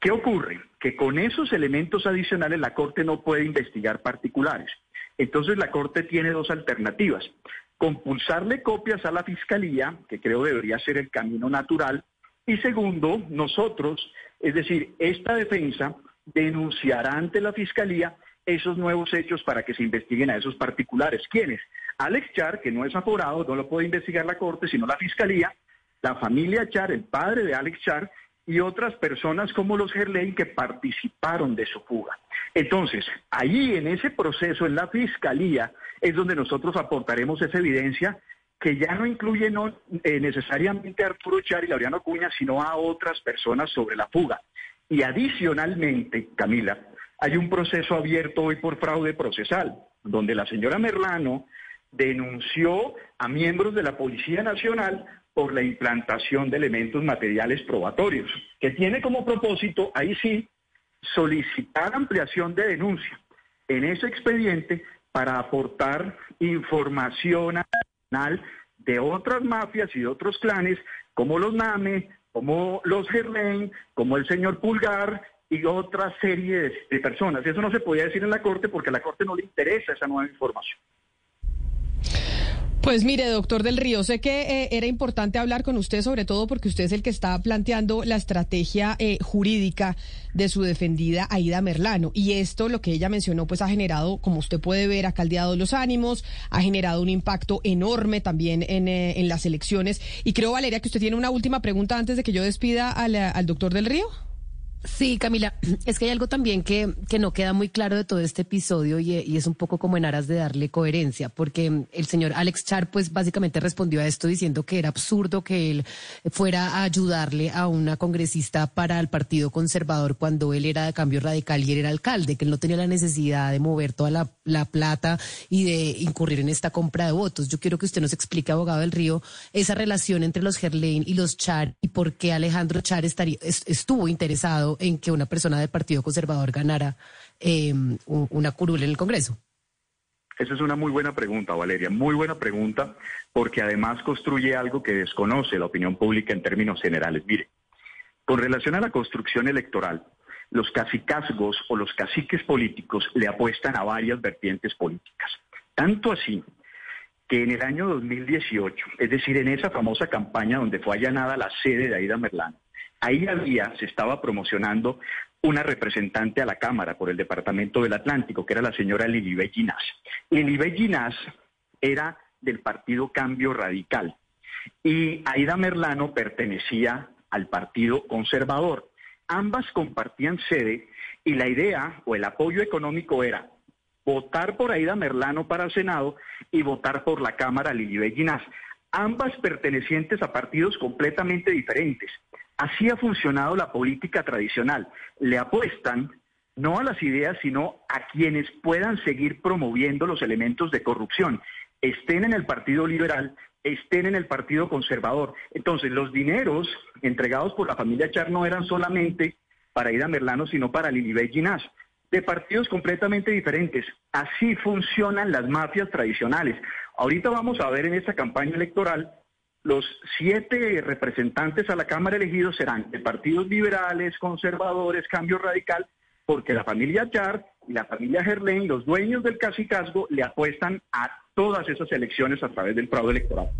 ¿Qué ocurre? Que con esos elementos adicionales la Corte no puede investigar particulares. Entonces la Corte tiene dos alternativas. Compulsarle copias a la Fiscalía, que creo debería ser el camino natural, y segundo, nosotros, es decir, esta defensa denunciará ante la Fiscalía esos nuevos hechos para que se investiguen a esos particulares. ¿Quiénes? Alex Char, que no es aforado, no lo puede investigar la Corte, sino la Fiscalía, la familia Char, el padre de Alex Char, y otras personas como los Gerlein que participaron de su fuga. Entonces, ahí en ese proceso, en la Fiscalía, es donde nosotros aportaremos esa evidencia que ya no incluye eh, necesariamente a Arturo Char y Laureano Cuña, sino a otras personas sobre la fuga. Y adicionalmente, Camila, hay un proceso abierto hoy por fraude procesal, donde la señora Merlano denunció a miembros de la Policía Nacional por la implantación de elementos materiales probatorios, que tiene como propósito, ahí sí, solicitar ampliación de denuncia en ese expediente para aportar información adicional de otras mafias y de otros clanes, como los NAME, como los Gerlain, como el señor Pulgar y otra serie de, de personas. Eso no se podía decir en la Corte porque a la Corte no le interesa esa nueva información. Pues mire, doctor del Río, sé que eh, era importante hablar con usted, sobre todo porque usted es el que está planteando la estrategia eh, jurídica de su defendida Aida Merlano. Y esto, lo que ella mencionó, pues ha generado, como usted puede ver, ha caldeado los ánimos, ha generado un impacto enorme también en, eh, en las elecciones. Y creo, Valeria, que usted tiene una última pregunta antes de que yo despida al, al doctor del Río. Sí, Camila, es que hay algo también que, que no queda muy claro de todo este episodio y, y, es un poco como en aras de darle coherencia, porque el señor Alex Char pues básicamente respondió a esto diciendo que era absurdo que él fuera a ayudarle a una congresista para el Partido Conservador cuando él era de cambio radical y él era alcalde, que él no tenía la necesidad de mover toda la, la plata y de incurrir en esta compra de votos. Yo quiero que usted nos explique, abogado del Río, esa relación entre los Gerlain y los Char y por qué Alejandro Char estaría, estuvo interesado en que una persona del Partido Conservador ganara eh, una curul en el Congreso? Esa es una muy buena pregunta, Valeria, muy buena pregunta, porque además construye algo que desconoce la opinión pública en términos generales. Mire, con relación a la construcción electoral, los cacicazgos o los caciques políticos le apuestan a varias vertientes políticas. Tanto así que en el año 2018, es decir, en esa famosa campaña donde fue allanada la sede de Aida Merlán, Ahí había, se estaba promocionando una representante a la Cámara por el Departamento del Atlántico, que era la señora Lilibet Ginás. Lilibet Ginás era del Partido Cambio Radical y Aida Merlano pertenecía al Partido Conservador. Ambas compartían sede y la idea o el apoyo económico era votar por Aida Merlano para el Senado y votar por la Cámara Lilibet Ginás, ambas pertenecientes a partidos completamente diferentes. Así ha funcionado la política tradicional. Le apuestan no a las ideas, sino a quienes puedan seguir promoviendo los elementos de corrupción, estén en el Partido Liberal, estén en el Partido Conservador. Entonces, los dineros entregados por la familia Char no eran solamente para Ida Merlano, sino para Lilibet Ginás, de partidos completamente diferentes. Así funcionan las mafias tradicionales. Ahorita vamos a ver en esta campaña electoral los siete representantes a la Cámara elegidos serán de partidos liberales, conservadores, cambio radical, porque la familia Char y la familia Gerlain, los dueños del casicazgo, le apuestan a todas esas elecciones a través del fraude electoral.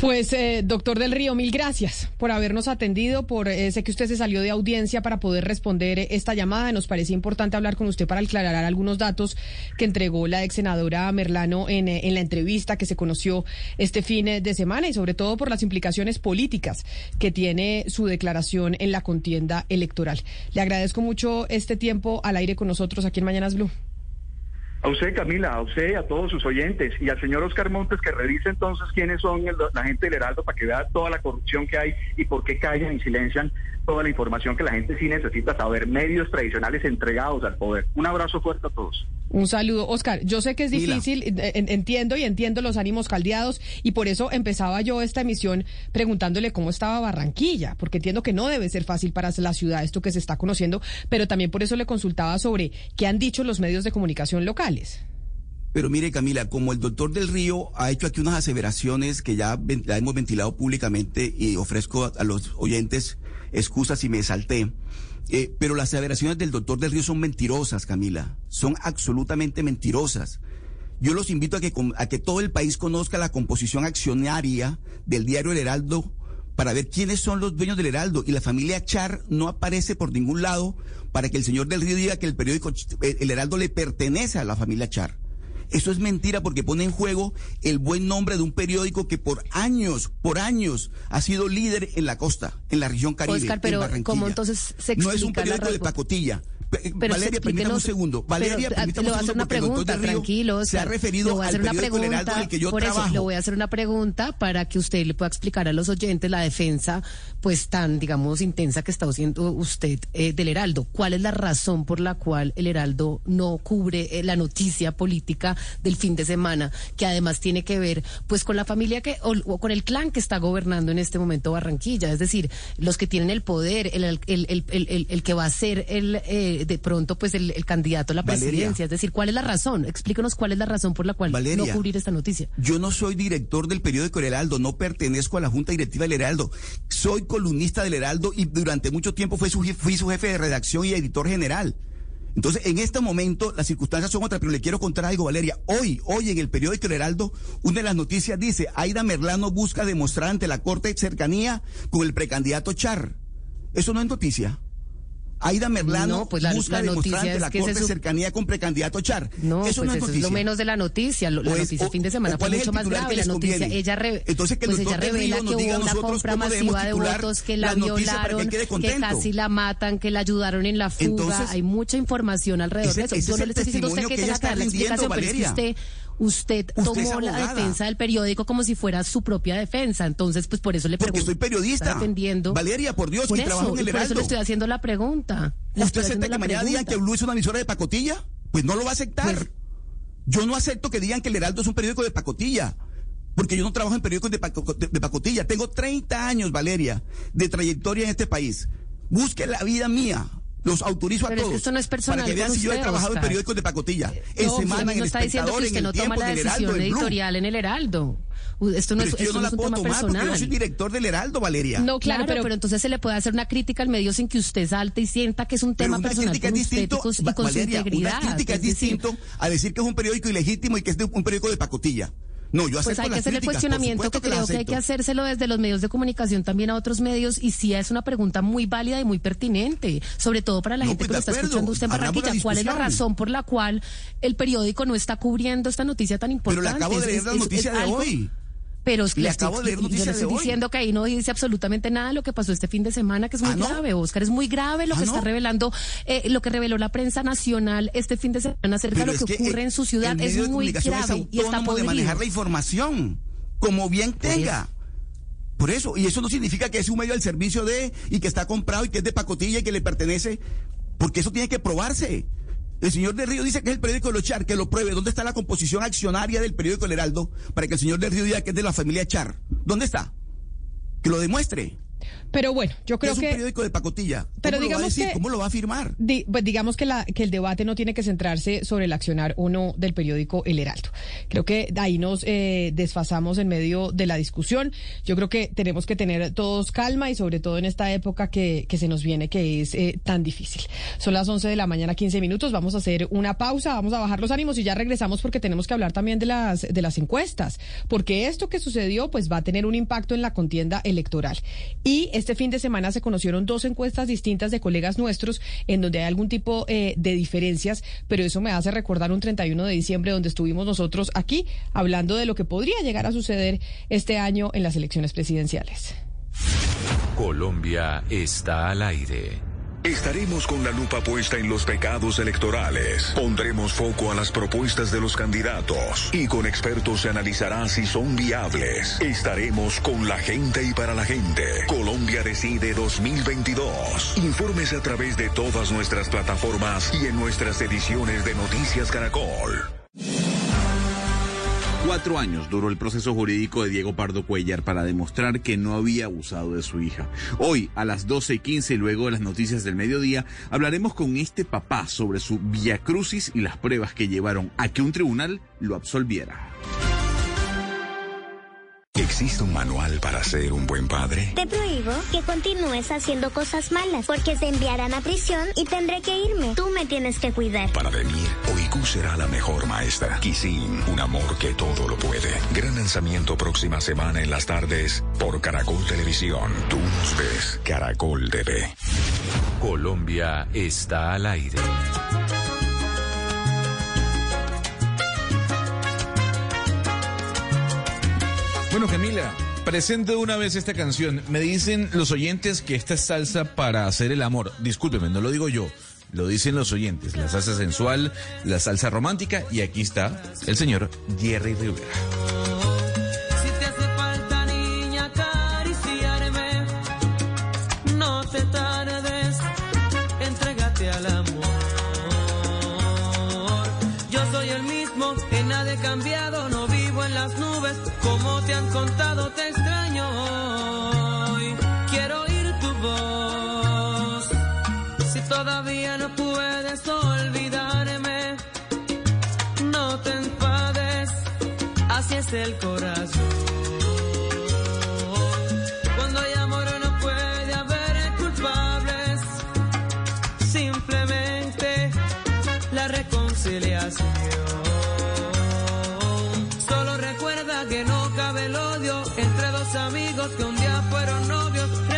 Pues, eh, doctor del Río, mil gracias por habernos atendido, por eh, sé que usted se salió de audiencia para poder responder esta llamada. Nos parecía importante hablar con usted para aclarar algunos datos que entregó la ex senadora Merlano en, eh, en la entrevista que se conoció este fin de semana y sobre todo por las implicaciones políticas que tiene su declaración en la contienda electoral. Le agradezco mucho este tiempo al aire con nosotros aquí en Mañanas Blue. A usted, Camila, a usted, a todos sus oyentes y al señor Oscar Montes que revise entonces quiénes son la gente del Heraldo para que vea toda la corrupción que hay y por qué callan y silencian toda la información que la gente sí necesita saber, medios tradicionales entregados al poder. Un abrazo fuerte a todos. Un saludo. Oscar, yo sé que es difícil, entiendo y entiendo los ánimos caldeados y por eso empezaba yo esta emisión preguntándole cómo estaba Barranquilla, porque entiendo que no debe ser fácil para la ciudad esto que se está conociendo, pero también por eso le consultaba sobre qué han dicho los medios de comunicación locales. Pero mire, Camila, como el doctor del Río ha hecho aquí unas aseveraciones que ya, ya hemos ventilado públicamente y ofrezco a los oyentes excusas si me salté. Eh, pero las aseveraciones del doctor del Río son mentirosas, Camila. Son absolutamente mentirosas. Yo los invito a que, a que todo el país conozca la composición accionaria del diario El Heraldo para ver quiénes son los dueños del Heraldo. Y la familia Char no aparece por ningún lado para que el señor del Río diga que el periódico El Heraldo le pertenece a la familia Char. Eso es mentira porque pone en juego el buen nombre de un periódico que por años, por años, ha sido líder en la costa, en la región caribe. Oscar, pero ¿cómo entonces se No es un periódico de pacotilla. Pero Valeria, permítame un segundo. Valeria, pero, permítame le voy a hacer una pregunta, tranquilo. Oscar. Se ha referido al periódico El Heraldo en el que yo por trabajo. Eso, le voy a hacer una pregunta para que usted le pueda explicar a los oyentes la defensa, pues tan, digamos, intensa que está haciendo usted eh, del Heraldo. ¿Cuál es la razón por la cual el Heraldo no cubre eh, la noticia política del fin de semana, que además tiene que ver, pues, con la familia que o, o, con el clan que está gobernando en este momento Barranquilla, es decir, los que tienen el poder, el, el, el, el que va a ser el eh, de pronto pues el, el, candidato a la presidencia. Es decir, ¿cuál es la razón? Explícanos cuál es la razón por la cual Valeria, no cubrir esta noticia. Yo no soy director del periódico El Heraldo, no pertenezco a la Junta Directiva del Heraldo. Soy columnista del Heraldo y durante mucho tiempo fui su, fui su jefe de redacción y editor general. Entonces, en este momento, las circunstancias son otras, pero le quiero contar algo, Valeria. Hoy, hoy en el periódico El Heraldo, una de las noticias dice, Aida Merlano busca demostrar ante la Corte cercanía con el precandidato Char. Eso no es noticia. Aida Merlano pues la, busca la demostrar ante la Corte su... cercanía con precandidato Char. No, eso pues no es eso noticia. es lo menos de la noticia. la Pues, noticia o- fin de semana fue ¿cuál es el mucho más grave. que La noticia, ella, re- Entonces, que pues ella revela que hubo una compra masiva de votos, que la que violaron, que contento. casi la matan, que la ayudaron en la fuga. Entonces, Hay mucha información alrededor ese- de eso. Yo no le estoy diciendo a usted que que tenga que dar la explicación, pero es que usted, usted tomó la defensa del periódico como si fuera su propia defensa. Entonces, pues por eso le Porque pregunto. soy periodista. Valeria, por Dios, Por que eso, trabajo en el y por eso Heraldo. le estoy haciendo la pregunta. Le ¿Usted acepta que mañana digan que. Blue es una emisora de pacotilla? Pues no lo va a aceptar. Pues- yo no acepto que digan que el Heraldo es un periódico de pacotilla. Porque yo no trabajo en periódicos de, paco- de- de pacotilla. Tengo 30 años, Valeria, de trayectoria en este país. Busque la vida mía. Los autorizo a Pero es que todos. esto no es personal Para que vean si yo he trabajado en Oscar. periódicos de pacotilla. En No, Semana, en el está diciendo que Espectador, usted en no el toma la en decisión en editorial en el Heraldo. Esto no Pero es, es que yo esto no no la es un puedo tema tomar porque personal. yo soy director del Heraldo, Valeria. No, claro, pero, pero, entonces se le puede hacer una crítica al medio sin que usted salte y sienta que es un Pero tema una personal crítica con es usted y distinto, con, y con su Valeria, integridad. una crítica es es decir, distinto a decir que es un periódico ilegítimo y que es de un periódico de pacotilla. No, yo Pues hay que hacer el cuestionamiento que creo que hay que hacérselo desde los medios de comunicación también a otros medios y sí es una pregunta muy válida y muy pertinente, sobre todo para la No, gente pues, que lo está acuerdo. escuchando usted en Barranquilla. ¿Cuál es la razón por la cual el periódico no está cubriendo esta noticia tan Pero importante? le acabo de leer la es- noticia es de algo- hoy. Pero es que Le estoy- acabo de leer yo noticias le de estoy hoy. diciendo que ahí no dice absolutamente nada de lo que pasó este fin de semana, que es muy ¿Ah, no? grave, Oscar. Es muy grave lo ¿Ah, que no? está revelando, eh, lo que reveló la prensa nacional este fin de semana acerca Pero de lo que, que, ocurre eh, en su ciudad. el Es medio muy grave es y está de manejar la información como bien tenga. Por eso, y eso no significa que es un medio al servicio de, y que está comprado y que es de pacotilla y que le pertenece, porque eso tiene que probarse. El señor del Río dice que es el periódico de los Char, que lo pruebe. ¿Dónde está la composición accionaria del periódico El Heraldo para que el señor del Río diga que es de la familia Char? ¿Dónde está? Que lo demuestre. Pero bueno, yo creo es un que... periódico de pacotilla. ¿Cómo Pero lo va a digamos decir? que- ¿Cómo lo va a afirmar? Di- pues digamos que, la, que el debate no tiene que centrarse sobre el accionar o no del periódico El Heraldo. Creo que ahí nos eh, desfasamos en medio de la discusión. Yo creo que tenemos que tener todos calma y sobre todo en esta época que, que se nos viene que es eh, tan difícil. Son las 11 de la mañana, 15 minutos. Vamos a hacer una pausa, vamos a bajar los ánimos y ya regresamos porque tenemos que hablar también de las, de las encuestas. Porque esto que sucedió pues va a tener un impacto en la contienda electoral. Y este fin de semana se conocieron dos encuestas distintas de colegas nuestros en donde hay algún tipo eh, de diferencias, pero eso me hace recordar un 31 de diciembre donde estuvimos nosotros aquí hablando de lo que podría llegar a suceder este año en las elecciones presidenciales. Colombia está al aire. Estaremos con la lupa puesta en los pecados electorales. Pondremos foco a las propuestas de los candidatos y con expertos se analizará si son viables. Estaremos con la gente y para la gente. Colombia Decide 2022. Infórmese a través de todas nuestras plataformas y en nuestras ediciones de Noticias Caracol. Cuatro años duró el proceso jurídico de Diego Pardo Cuellar para demostrar que no había abusado de su hija. Hoy, a las 12 y 15, luego de las noticias del mediodía, hablaremos con este papá sobre su viacrucis y las pruebas que llevaron a que un tribunal lo absolviera. ¿Existe un manual para ser un buen padre? Te prohíbo que continúes haciendo cosas malas porque te enviarán a prisión y tendré que irme. Tú me tienes que cuidar. Para Demir, Oiku será la mejor maestra. Kisin, un amor que todo lo puede. Gran lanzamiento próxima semana en las tardes por Caracol Televisión. Tú nos ves, Caracol TV. Colombia está al aire. Bueno, Camila, presente una vez esta canción. Me dicen los oyentes que esta es salsa para hacer el amor. Discúlpeme, no lo digo yo. Lo dicen los oyentes. La salsa sensual, la salsa romántica. Y aquí está el señor Jerry Rivera. Cambiado, no vivo en las nubes, te han contado, te extraño hoy. Quiero oír tu voz, si todavía no puedes olvidarme, no te enfades así es el corazón. Cuando amigos que un día fueron novios.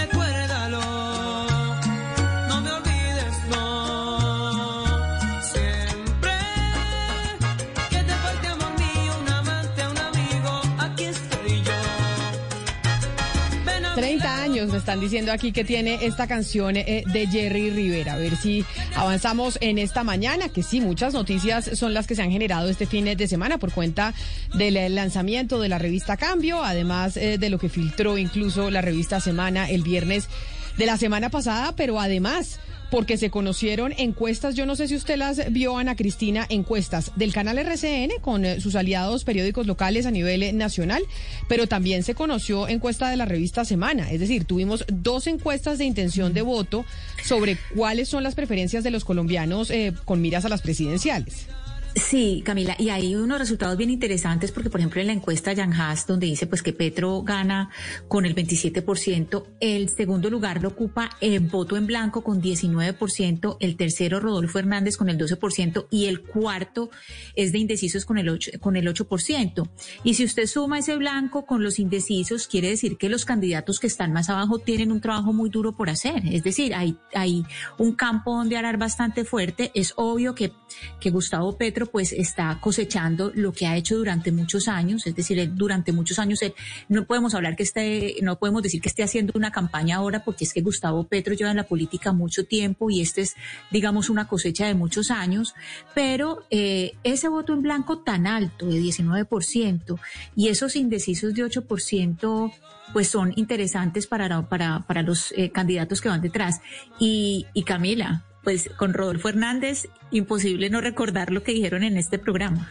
30 años me están diciendo aquí que tiene esta canción eh, de Jerry Rivera. A ver si avanzamos en esta mañana, que sí, muchas noticias son las que se han generado este fin de semana por cuenta del eh, lanzamiento de la revista Cambio, además eh, de lo que filtró incluso la revista Semana el viernes de la semana pasada, pero además porque se conocieron encuestas, yo no sé si usted las vio, Ana Cristina, encuestas del canal RCN con eh, sus aliados periódicos locales a nivel eh, nacional, pero también se conoció encuesta de la revista Semana, es decir, tuvimos dos encuestas de intención de voto sobre cuáles son las preferencias de los colombianos eh, con miras a las presidenciales. Sí, Camila, y hay unos resultados bien interesantes porque, por ejemplo, en la encuesta Jan Haas, donde dice pues que Petro gana con el 27%, el segundo lugar lo ocupa el voto en blanco con 19%, el tercero Rodolfo Hernández con el 12% y el cuarto es de indecisos con el 8, con el 8%. Y si usted suma ese blanco con los indecisos, quiere decir que los candidatos que están más abajo tienen un trabajo muy duro por hacer. Es decir, hay, hay un campo donde arar bastante fuerte. Es obvio que, que Gustavo Petro pues está cosechando lo que ha hecho durante muchos años, es decir, durante muchos años él, no podemos hablar que esté, no podemos decir que esté haciendo una campaña ahora porque es que Gustavo Petro lleva en la política mucho tiempo y este es, digamos, una cosecha de muchos años, pero eh, ese voto en blanco tan alto de 19% y esos indecisos de 8% pues son interesantes para, para, para los eh, candidatos que van detrás. Y, y Camila, pues con Rodolfo Hernández, imposible no recordar lo que dijeron en este programa.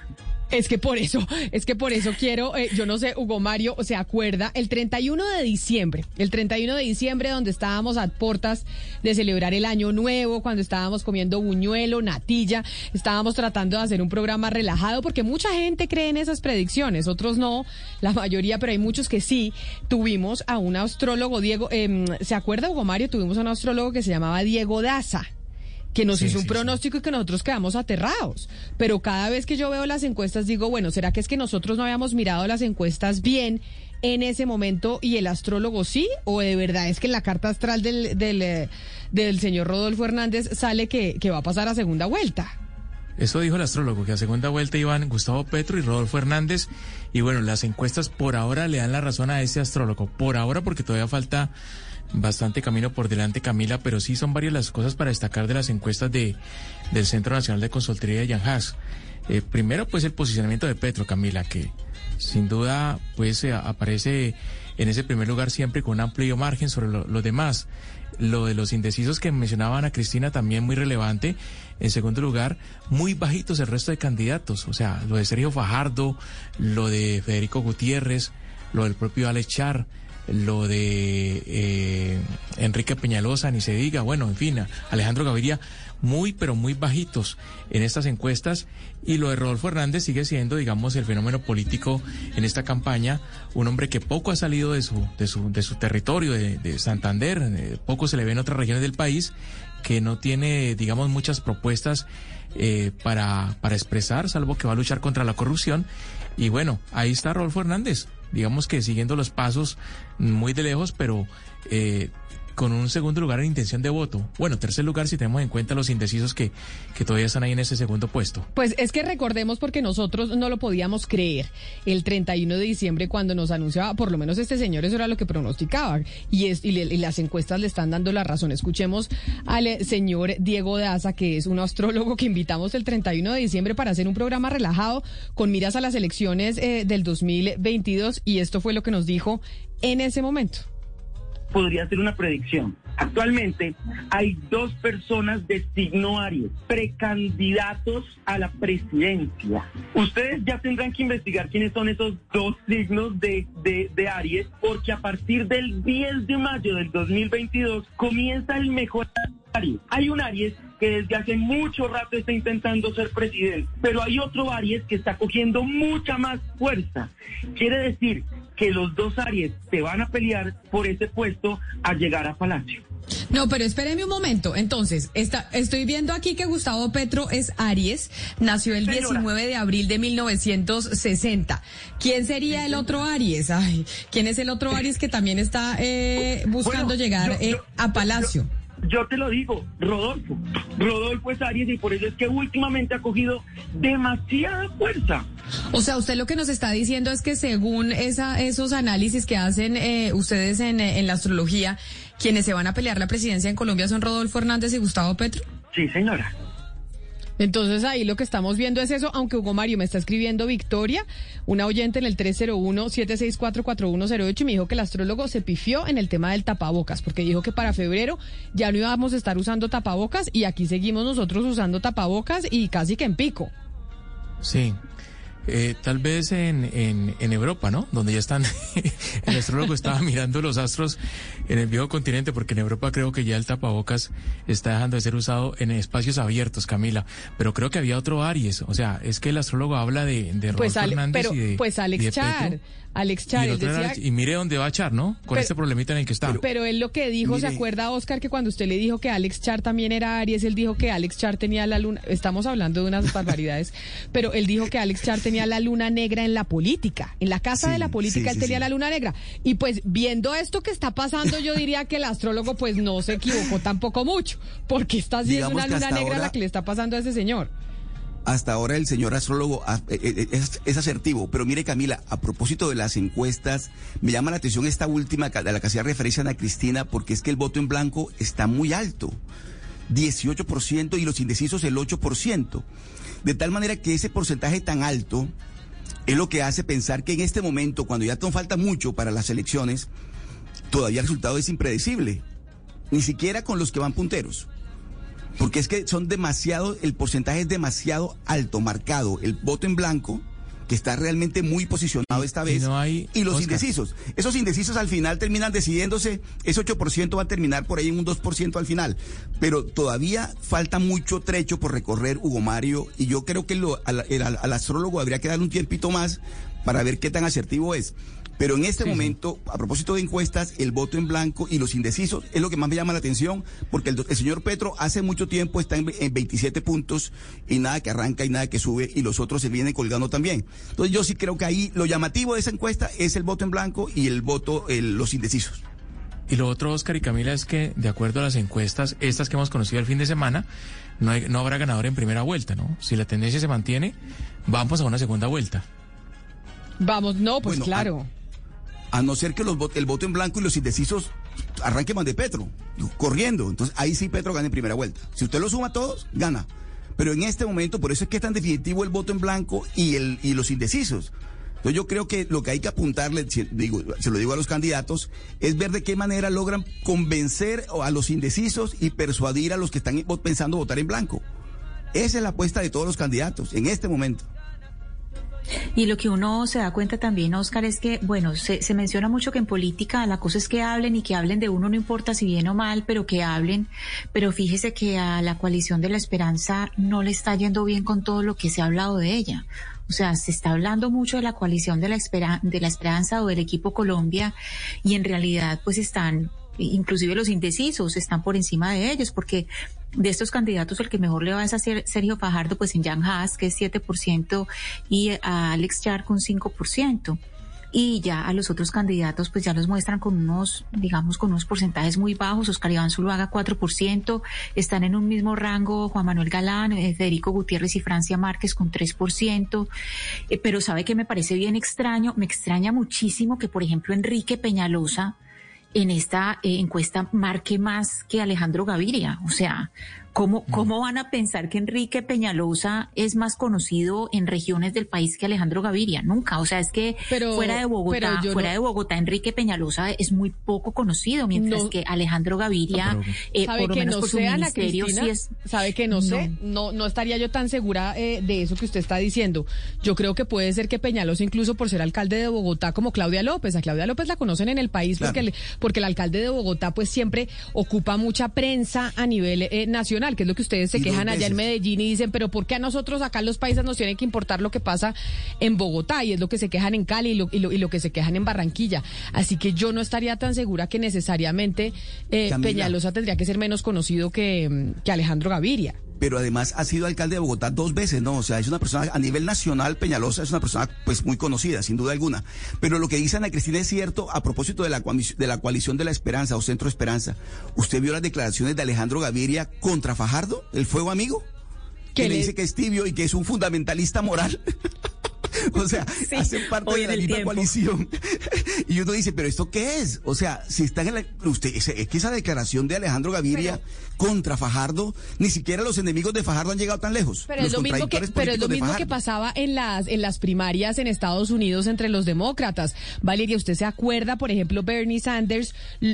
Es que por eso, es que por eso quiero, eh, yo no sé, Hugo Mario se acuerda, el 31 de diciembre, el 31 de diciembre donde estábamos a portas de celebrar el año nuevo, cuando estábamos comiendo buñuelo, natilla, estábamos tratando de hacer un programa relajado porque mucha gente cree en esas predicciones, otros no, la mayoría, pero hay muchos que sí. Tuvimos a un astrólogo, Diego, eh, ¿se acuerda Hugo Mario? Tuvimos a un astrólogo que se llamaba Diego Daza que nos Sí, hizo un sí, pronóstico y que nosotros quedamos aterrados. Pero cada vez que yo veo las encuestas digo, bueno, ¿será que es que nosotros no habíamos mirado las encuestas bien en ese momento y el astrólogo sí? ¿O de verdad es que en la carta astral del, del, eh, del señor Rodolfo Hernández sale que, que va a pasar a segunda vuelta? Eso dijo el astrólogo, que a segunda vuelta iban Gustavo Petro y Rodolfo Hernández. Y bueno, las encuestas por ahora le dan la razón a ese astrólogo. Por ahora, porque todavía falta bastante camino por delante, Camila, pero sí son varias las cosas para destacar de las encuestas de, del Centro Nacional de Consultoría de Yanjas. Eh, primero, pues el posicionamiento de Petro, Camila, que sin duda pues eh, aparece en ese primer lugar siempre con un amplio margen sobre lo- los demás. Lo de los indecisos que mencionaban a Cristina también muy relevante. En segundo lugar, muy bajitos el resto de candidatos. O sea, lo de Sergio Fajardo, lo de Federico Gutiérrez, lo del propio Alex Char, lo de eh, Enrique Peñalosa, ni se diga. Bueno, en fin, Alejandro Gaviria, muy, pero muy bajitos en estas encuestas. Y lo de Rodolfo Hernández sigue siendo, digamos, el fenómeno político en esta campaña. Un hombre que poco ha salido de su, de su, de su territorio, de, de Santander, eh, poco se le ve en otras regiones del país, que no tiene, digamos, muchas propuestas eh, para, para expresar, salvo que va a luchar contra la corrupción. Y bueno, ahí está Rodolfo Hernández, digamos que siguiendo los pasos muy de lejos, pero eh, con un segundo lugar en intención de voto. Bueno, tercer lugar si tenemos en cuenta los indecisos que, que todavía están ahí en ese segundo puesto. Pues es que recordemos porque nosotros no lo podíamos creer el 31 de diciembre cuando nos anunciaba, por lo menos este señor eso era lo que pronosticaba y, es, y, le- y las encuestas le están dando la razón. Escuchemos al eh, señor Diego Daza, que es un astrólogo que invitamos el 31 de diciembre para hacer un programa relajado con miras a las elecciones eh, del 2022 y esto fue lo que nos dijo en ese momento. Podría ser una predicción. Actualmente hay dos personas de signo Aries, precandidatos a la presidencia. Ustedes ya tendrán que investigar quiénes son esos dos signos de, de, de Aries, porque a partir del 10 de mayo del 2022 comienza el mejor Aries. Hay un Aries que desde hace mucho rato está intentando ser presidente, pero hay otro Aries que está cogiendo mucha más fuerza. Quiere decir que los dos Aries se van a pelear por ese puesto a llegar a Palacio. No, pero espéreme un momento. Entonces, está, estoy viendo aquí que Gustavo Petro es Aries, nació el 19 de abril de 1960. ¿Quién sería el otro Aries? Ay, ¿quién es el otro Aries que también está eh, buscando llegar eh, a Palacio? Yo te lo digo, Rodolfo. Rodolfo es Aries y por eso es que últimamente ha cogido demasiada fuerza. O sea, usted lo que nos está diciendo es que según esa, esos análisis que hacen eh, ustedes en, en la astrología, quienes se van a pelear la presidencia en Colombia son Rodolfo Hernández y Gustavo Petro. Sí, señora. Entonces ahí lo que estamos viendo es eso, aunque Hugo Mario me está escribiendo Victoria, una oyente en el 301-764-4108 y me dijo que el astrólogo se pifió en el tema del tapabocas, porque dijo que para febrero ya no íbamos a estar usando tapabocas y aquí seguimos nosotros usando tapabocas y casi que en pico. Sí, eh, tal vez en, en, en, Europa, ¿no? Donde ya están, el astrólogo estaba mirando los astros en el viejo continente, porque en Europa creo que ya el tapabocas está dejando de ser usado en espacios abiertos, Camila. Pero creo que había otro Aries, o sea, es que el astrólogo habla de, de pues Fernández pero, y de Pues Alex Char, Alex Char, y, él decía... Alex, y, mire dónde va a Char, ¿no? Con Pero- este problemita en el que está. Pero él lo que dijo, ¿se acuerda, Oscar, que cuando usted le dijo que Alex Char también era Aries, él dijo que Alex Char tenía la luna, estamos hablando de unas barbaridades, pero él dijo que Alex Char tenía la luna negra en la política, en la casa Sí, de la política sí, él sí, tenía la luna negra. Y pues viendo esto que está pasando, yo diría que el astrólogo pues no se equivocó tampoco mucho, porque esta sí es una luna negra la que le está pasando a ese señor. Hasta ahora el señor astrólogo ah, eh, eh, es, es asertivo, pero mire Camila, a propósito de las encuestas, me llama la atención esta última de la que hacía referencia Ana Cristina, porque es que el voto en blanco está muy alto, 18% y los indecisos el 8%. De tal manera que ese porcentaje tan alto es lo que hace pensar que en este momento, cuando ya no falta mucho para las elecciones, todavía el resultado es impredecible, ni siquiera con los que van punteros. Porque es que son demasiado, el porcentaje es demasiado alto, marcado. El voto en blanco, que está realmente muy posicionado esta y vez, no hay- y los Oscar. indecisos. Esos indecisos al final terminan decidiéndose, ese 8% va a terminar por ahí en un 2% al final. Pero todavía falta mucho trecho por recorrer, Hugo Mario, y yo creo que lo- al, el- al- al astrólogo habría que darle un tiempito más para ver qué tan asertivo es. Pero en este momento, a propósito de encuestas, el voto en blanco y los indecisos es lo que más me llama la atención, porque el, el señor Petro hace mucho tiempo está en, en 27 puntos y nada que arranca y nada que sube y los otros se vienen colgando también. Entonces yo sí creo que ahí lo llamativo de esa encuesta es el voto en blanco y el voto, el- los indecisos. Y lo otro, Oscar y Camila, es que de acuerdo a las encuestas, estas que hemos conocido el fin de semana, no, hay- no habrá ganador en primera vuelta, ¿no? Si la tendencia se mantiene, vamos a una segunda vuelta. Vamos, no, pues Bueno, claro. A no ser que los, el voto en blanco y los indecisos arranquen más de Petro, corriendo. Entonces ahí sí Petro gana en primera vuelta. Si usted lo suma a todos, gana. Pero en este momento, por eso es que es tan definitivo el voto en blanco y, los indecisos. Entonces yo creo que lo que hay que apuntarle, se lo digo a los candidatos, es ver de qué manera logran convencer a los indecisos y persuadir a los que están pensando votar en blanco. Esa es la apuesta de todos los candidatos en este momento. Y lo que uno se da cuenta también, Oscar, es que, bueno, se, se menciona mucho que en política la cosa es que hablen y que hablen de uno, no importa si bien o mal, pero que hablen. Pero fíjese que a la coalición de la esperanza no le está yendo bien con todo lo que se ha hablado de ella. O sea, se está hablando mucho de la coalición de la, espera- de la esperanza o del equipo Colombia y en realidad pues están, inclusive los indecisos están por encima de ellos porque de estos candidatos el que mejor le va es a Ser- Sergio Fajardo pues en Jan Haas que es 7% y a Alex Char con 5%. Y ya a los otros candidatos pues ya los muestran con unos, digamos, con unos porcentajes muy bajos. Oscar Iván Zuluaga 4%, están en un mismo rango Juan Manuel Galán, eh, Federico Gutiérrez y Francia Márquez con 3%. Eh, pero sabe que me parece bien extraño, me extraña muchísimo que por ejemplo Enrique Peñalosa en esta eh, encuesta marque más que Alejandro Gaviria. O sea, ¿cómo, ¿cómo van a pensar que Enrique Peñalosa es más conocido en regiones del país que Alejandro Gaviria? Nunca. O sea, es que Pero- fuera de Bogotá, fuera no- de Bogotá, Enrique Peñalosa es muy poco conocido, mientras No. que Alejandro Gaviria, No, eh, sabe por lo que menos no por su sé, Ana ministerio, Cristina, sí es. sabe que no, sé, no, no estaría yo tan segura eh, de eso que usted está diciendo. Yo creo que puede ser que Peñalosa, incluso por ser alcalde de Bogotá, como Claudia López, a Claudia López la conocen en el país Claro. porque, el, porque el alcalde de Bogotá pues siempre ocupa mucha prensa a nivel eh, nacional. Nacional, que es lo que ustedes se quejan allá en Medellín y dicen, pero ¿por qué a nosotros acá en los países nos tiene que importar lo que pasa en Bogotá? Y es lo que se quejan en Cali y lo, y lo, que se quejan en Barranquilla. Así que yo no estaría tan segura que necesariamente eh, Peñalosa tendría que ser menos conocido que, que Alejandro Gaviria pero además ha sido alcalde de Bogotá dos veces, ¿no? O sea, es una persona, a nivel nacional, Peñalosa es una persona pues muy conocida, sin duda alguna. Pero lo que dice Ana Cristina es cierto a propósito de la, de la coalición de la esperanza o centro esperanza. ¿Usted vio las declaraciones de Alejandro Gaviria contra Fajardo, el fuego amigo? Que le dice que es tibio y que es un fundamentalista moral. o sea, hacen parte de la misma coalición. y uno dice, ¿pero esto qué es? O sea, si están en la. Usted, es, que esa declaración de Alejandro Gaviria contra Fajardo, ni siquiera los enemigos de Fajardo han llegado tan lejos. Pero es lo mismo que, pero es lo mismo que pasaba en las, en las primarias en Estados Unidos entre los demócratas. Valeria, ¿usted se acuerda, por ejemplo, Bernie Sanders,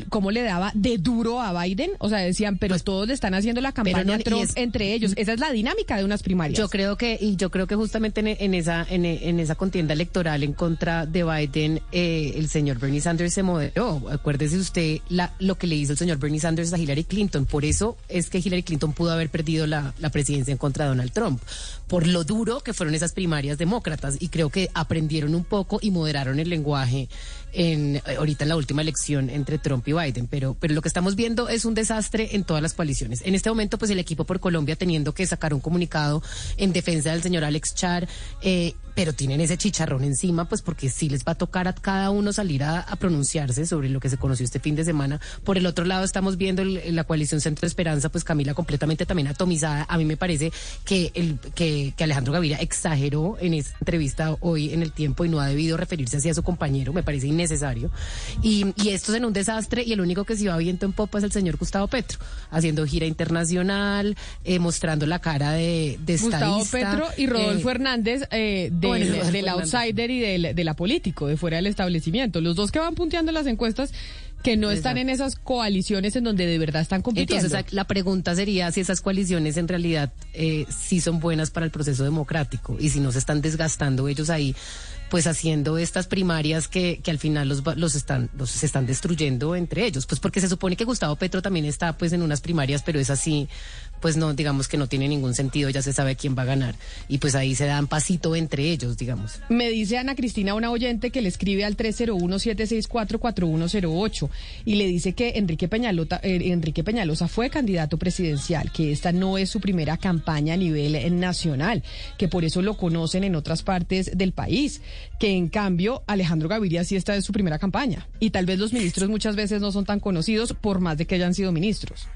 cómo le daba de duro a Biden? O sea, decían, pero pues, todos le están haciendo la campaña a Trump entre ellos. Esa es la dinámica de unas primarias. Yo creo que, y yo creo que justamente en, esa, en, en esa contienda electoral en contra de Biden, eh, el señor Bernie Sanders se moderó. Acuérdese usted la, lo que le hizo el señor Bernie Sanders a Hillary Clinton. Por eso es que Hillary Clinton pudo haber perdido la, la presidencia en contra de Donald Trump. Por lo duro que fueron esas primarias demócratas. Y creo que aprendieron un poco y moderaron el lenguaje en, ahorita en la última elección entre Trump y Biden, pero, pero lo que estamos viendo es un desastre en todas las coaliciones. En este momento, pues el equipo por Colombia teniendo que sacar un comunicado en defensa del señor Alex Char, eh, pero tienen ese chicharrón encima, pues porque sí les va a tocar a cada uno salir a, pronunciarse sobre lo que se conoció este fin de semana. Por el otro lado, estamos viendo la coalición Centro Esperanza, pues Camila completamente también atomizada. A mí me parece que, el, que, que Alejandro Gaviria exageró en esa entrevista hoy en el tiempo y no ha debido referirse así a su compañero. Me parece innecesario. Y, y esto es en un desastre y el único que se va viento en popa es el señor Gustavo Petro, haciendo gira internacional, eh, mostrando la cara de, de Gustavo Petro y Rodolfo eh, Hernández eh, del, outsider y del, de la político, de fuera del establecimiento. Los dos que van punteando las encuestas que no están en esas coaliciones en donde de verdad están compitiendo. Entonces, la pregunta sería si esas coaliciones en realidad eh, sí son buenas para el proceso democrático y si no se están desgastando ellos ahí pues haciendo estas primarias que, que al final los, los están los se están destruyendo entre ellos pues porque se supone que Gustavo Petro también está pues en unas primarias pero es así pues no digamos que no tiene ningún sentido ya se sabe quién va a ganar. Y pues ahí se dan pasito entre ellos digamos. Me dice Ana Cristina una oyente que le escribe al 301-764-4108 y le dice que Enrique Peñalota eh, Enrique Peñalosa fue candidato presidencial que esta no es su primera campaña a nivel nacional que por eso lo conocen en otras partes del país que en cambio Alejandro Gaviria sí esta es su primera campaña. Y tal vez los ministros muchas veces no son tan conocidos por más de que hayan sido ministros.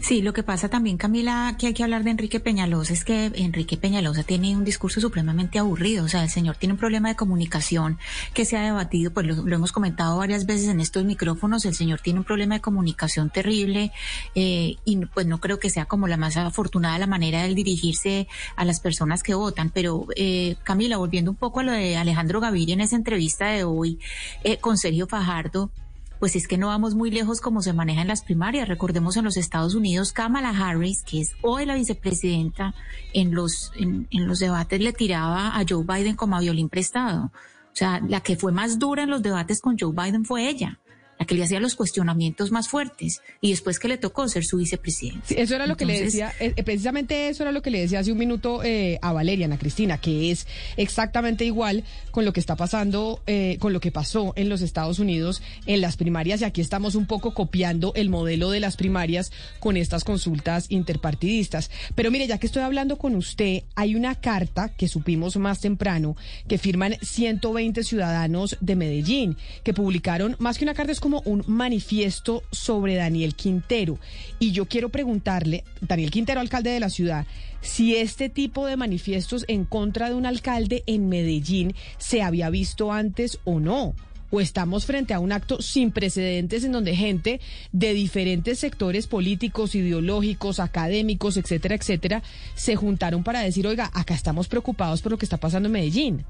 Sí, lo que pasa también, Camila, que hay que hablar de Enrique Peñalosa, es que Enrique Peñalosa tiene un discurso supremamente aburrido. O sea, el señor tiene un problema de comunicación que se ha debatido, pues lo, hemos comentado varias veces en estos micrófonos. El señor tiene un problema de comunicación terrible eh, y pues no creo que sea como la más afortunada la manera de dirigirse a las personas que votan. Pero, eh, Camila, volviendo un poco a lo de Alejandro Gaviria en esa entrevista de hoy eh, con Sergio Fajardo, pues es que no vamos muy lejos como se maneja en las primarias. Recordemos en los Estados Unidos, Kamala Harris, que es hoy la vicepresidenta, en los, en, los debates le tiraba a Joe Biden como a violín prestado. O sea, la que fue más dura en los debates con Joe Biden fue ella la que le hacía los cuestionamientos más fuertes y después que le tocó ser su vicepresidente. eso era lo que le decía, eh, eh, precisamente eso era lo que le decía hace un minuto eh, a Valeria, Ana Cristina, que es exactamente igual con lo que está pasando, con lo que pasó en los Estados Unidos en las primarias y aquí estamos un poco copiando el modelo de las primarias con estas consultas interpartidistas. Pero mire, ya que estoy hablando con usted, hay una carta que supimos más temprano que firman 120 ciudadanos de Medellín que publicaron más que una carta como un manifiesto sobre Daniel Quintero. Y yo quiero preguntarle, Daniel Quintero, alcalde de la ciudad, si este tipo de manifiestos en contra de un alcalde en Medellín se había visto antes o no o estamos frente a un acto sin precedentes en donde gente de diferentes sectores políticos, ideológicos, académicos, etcétera, etcétera, se juntaron para decir, oiga, acá estamos preocupados por lo que está pasando en Medellín.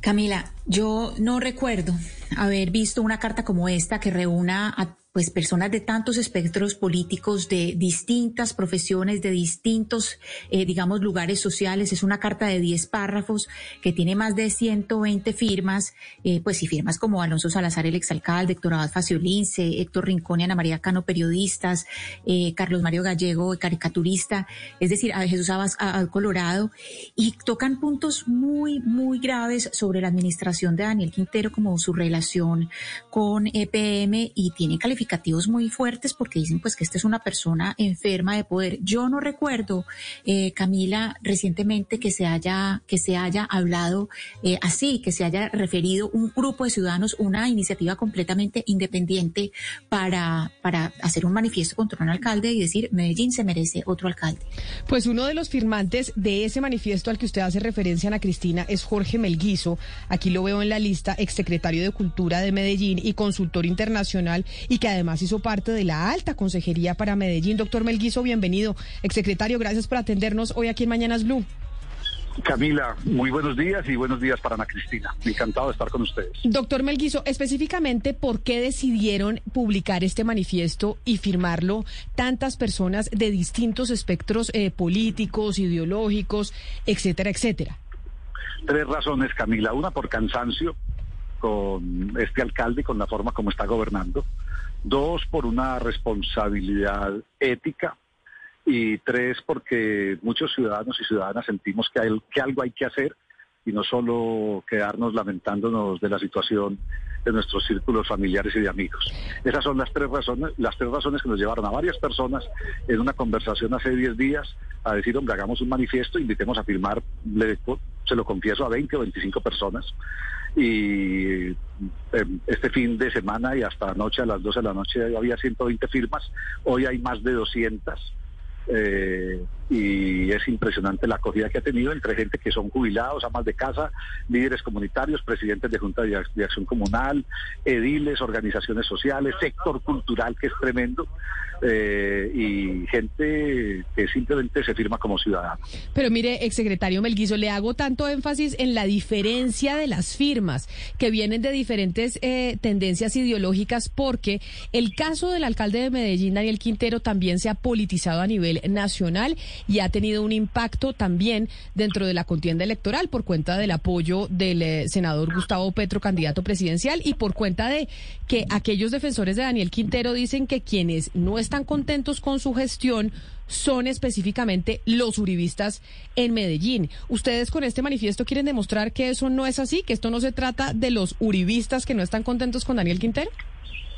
Camila, yo no recuerdo haber visto una carta como esta que reúna a pues personas de tantos espectros políticos, de distintas profesiones, de distintos, eh, digamos, lugares sociales. Es una carta de 10 párrafos que tiene más de 120 firmas, eh, pues y firmas como Alonso Salazar, el exalcalde, Héctor Abad Faciolince, Héctor Rincón y Ana María Cano, periodistas, eh, Carlos Mario Gallego, caricaturista, es decir, a Jesús Abas, Colorado, y tocan puntos muy, muy graves sobre la administración de Daniel Quintero, como su relación con EPM y tiene muy fuertes porque dicen pues que esta es una persona enferma de poder. Yo no recuerdo, eh, Camila, recientemente que se haya, que se haya hablado eh, así, que se haya referido un grupo de ciudadanos, una iniciativa completamente independiente para, para hacer un manifiesto contra un alcalde y decir Medellín se merece otro alcalde. Pues uno de los firmantes de ese manifiesto al que usted hace referencia, Ana Cristina, es Jorge Melguizo. Aquí lo veo en la lista, exsecretario de Cultura de Medellín y consultor internacional y que además hizo parte de la alta consejería para Medellín. Doctor Melguizo, bienvenido. Exsecretario, gracias por atendernos hoy aquí en Mañanas Blue. Camila, muy buenos días y buenos días para Ana Cristina. Encantado de estar con ustedes. Doctor Melguizo, específicamente, ¿por qué decidieron publicar este manifiesto y firmarlo tantas personas de distintos espectros eh, políticos, ideológicos, etcétera, etcétera? Tres razones, Camila. Una, por cansancio con este alcalde y con la forma como está gobernando. Dos, por una responsabilidad ética. Y tres, porque muchos ciudadanos y ciudadanas sentimos que, hay, que algo hay que hacer y no solo quedarnos lamentándonos de la situación de nuestros círculos familiares y de amigos. Esas son las tres razones, las tres razones que nos llevaron a varias personas en una conversación hace 10 días a decir, hombre, hagamos un manifiesto, invitemos a firmar, se lo confieso, a 20 o 25 personas y em, este fin de semana y hasta anoche a las 12 de la noche había 120 firmas, hoy hay más de 200 eh, y es impresionante la acogida que ha tenido entre gente que son jubilados, amas de casa, líderes comunitarios, presidentes de Junta de, Acción Comunal, ediles, organizaciones sociales, sector cultural que es tremendo eh, y gente que simplemente se firma como ciudadano. Pero mire, exsecretario Melguizo, le hago tanto énfasis en la diferencia de las firmas que vienen de diferentes eh, tendencias ideológicas porque el caso del alcalde de Medellín, Daniel Quintero, también se ha politizado a nivel nacional y ha tenido un impacto también dentro de la contienda electoral por cuenta del apoyo del eh, senador Gustavo Petro, candidato presidencial, y por cuenta de que aquellos defensores de Daniel Quintero dicen que quienes no están contentos con su gestión son específicamente los uribistas en Medellín. ¿Ustedes con este manifiesto quieren demostrar que eso no es así, que esto no se trata de los uribistas que no están contentos con Daniel Quintero?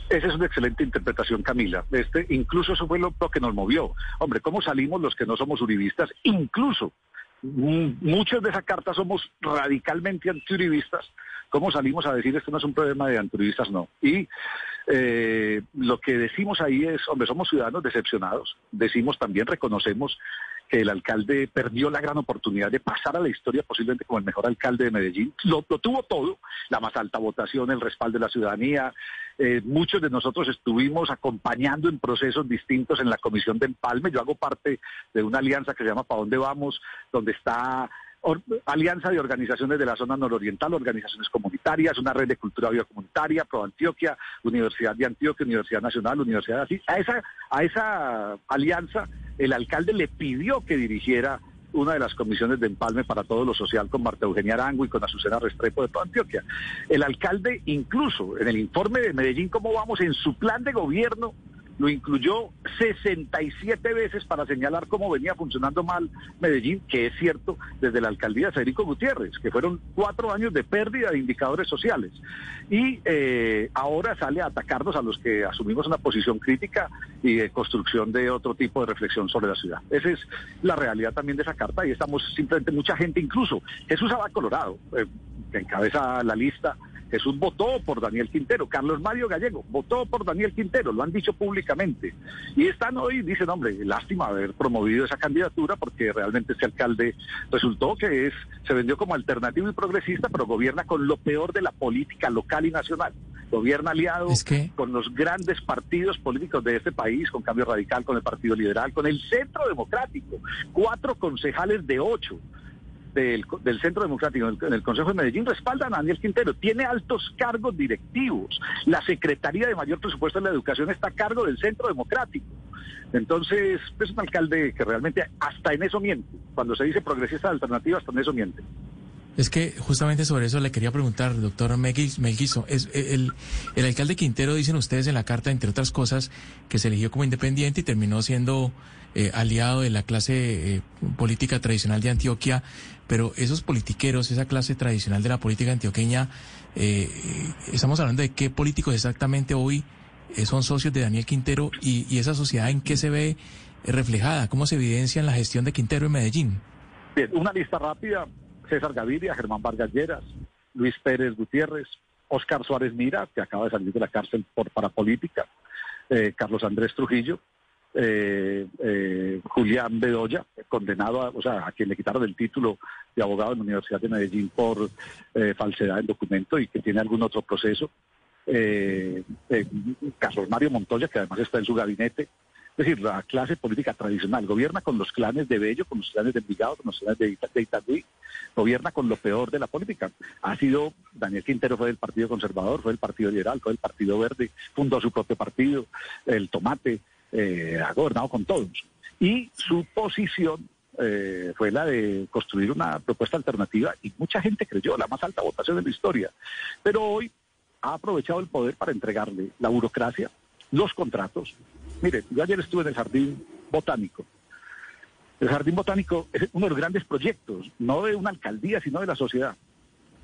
Esa es una excelente interpretación, Camila. Este, incluso eso fue lo, que nos movió. Hombre, ¿cómo salimos los que no somos uribistas? Incluso muchos de esa carta somos radicalmente antiuribistas. ¿Cómo salimos a decir esto no es un problema de antiuribistas? No. Y eh, lo que decimos ahí es, hombre, somos ciudadanos decepcionados. Decimos también, reconocemos que el alcalde perdió la gran oportunidad de pasar a la historia posiblemente como el mejor alcalde de Medellín. Lo, tuvo todo, la más alta votación, el respaldo de la ciudadanía. Eh, muchos de nosotros estuvimos acompañando en procesos distintos en la Comisión de Empalme. Yo hago parte de una alianza que se llama ¿Para dónde vamos?, donde está alianza de organizaciones de la zona nororiental, organizaciones comunitarias, una red de cultura biocomunitaria, Pro Antioquia, Universidad de Antioquia, Universidad Nacional, Universidad de Asís. A esa, a esa alianza el alcalde le pidió que dirigiera una de las comisiones de empalme para todo lo social con Marta Eugenia Arango y con Azucena Restrepo de Pro Antioquia. El alcalde incluso en el informe de Medellín, ¿cómo vamos? En su plan de gobierno lo incluyó 67 veces para señalar cómo venía funcionando mal Medellín, que es cierto, desde la alcaldía de Federico Gutiérrez, que fueron cuatro años de pérdida de indicadores sociales. Y eh, ahora sale a atacarnos a los que asumimos una posición crítica y de construcción de otro tipo de reflexión sobre la ciudad. Esa es la realidad también de esa carta y estamos simplemente mucha gente, incluso Jesús Abad Colorado, eh, que encabeza la lista, Jesús votó por Daniel Quintero, Carlos Mario Gallego votó por Daniel Quintero, lo han dicho públicamente. Y están hoy, dicen, hombre, lástima haber promovido esa candidatura porque realmente ese alcalde resultó que es, se vendió como alternativo y progresista, pero gobierna con lo peor de la política local y nacional. Gobierna aliado con los grandes partidos políticos de este país, con Cambio Radical, con el Partido Liberal, con el Centro Democrático. Cuatro concejales de ocho del, Centro Democrático en el, Consejo de Medellín respaldan a Daniel Quintero. Tiene altos cargos directivos. La Secretaría de Mayor Presupuesto de la Educación está a cargo del Centro Democrático. Entonces, es un alcalde que realmente hasta en eso miente. Cuando se dice progresista alternativa, hasta en eso miente. Es que justamente sobre eso le quería preguntar, doctor Melguizo. Es, eh, el, el alcalde Quintero, dicen ustedes en la carta, entre otras cosas, que se eligió como independiente y terminó siendo eh, aliado de la clase eh, política tradicional de Antioquia, pero esos politiqueros, esa clase tradicional de la política antioqueña, estamos hablando de qué políticos exactamente hoy son socios de Daniel Quintero y, y esa sociedad en qué se ve reflejada, cómo se evidencia en la gestión de Quintero en Medellín. Bien, una lista rápida César Gaviria, Germán Vargas Lleras, Luis Pérez Gutiérrez, Oscar Suárez Mira, que acaba de salir de la cárcel por parapolítica, eh, Carlos Andrés Trujillo, eh, eh, Julián Bedoya, condenado, a, o sea, a quien le quitaron el título de abogado en la Universidad de Medellín por falsedad en documento y que tiene algún otro proceso. Carlos Mario Montoya, que además está en su gabinete, es decir, la clase política tradicional gobierna con los clanes de Bello, con los clanes de Envigado, con los clanes de, de gobierna con lo peor de la política. Ha sido, Daniel Quintero fue del Partido Conservador, fue del Partido Liberal, fue del Partido Verde, fundó su propio partido, el Tomate, eh, ha gobernado con todos. Y su posición eh, fue la de construir una propuesta alternativa y mucha gente creyó, la más alta votación de la historia. Pero hoy ha aprovechado el poder para entregarle la burocracia, los contratos, Mire, yo ayer estuve en el Jardín Botánico. El Jardín Botánico es uno de los grandes proyectos, no de una alcaldía, sino de la sociedad.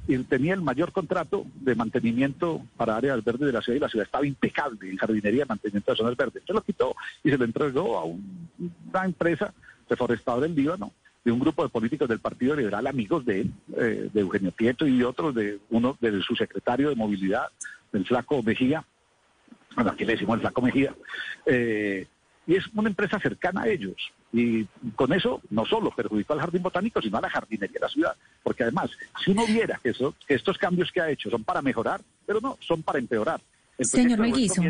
Y tenía el mayor contrato de mantenimiento para áreas verdes de la ciudad y la ciudad estaba impecable en jardinería y mantenimiento de zonas verdes. Se lo quitó y se lo entregó a una empresa reforestadora del Líbano, de un grupo de políticos del Partido Liberal, amigos de él, eh, de Eugenio Prieto y otros, de uno de su secretario de movilidad, del flaco Mejía, bueno, aquí le decimos el Flaco Mejía, eh, y es una empresa cercana a ellos. Y con eso no solo perjudicó al jardín botánico, sino a la jardinería de la ciudad. Porque además, si uno viera que, eso, que estos cambios que ha hecho son para mejorar, pero no, son para empeorar. señor Melguizo.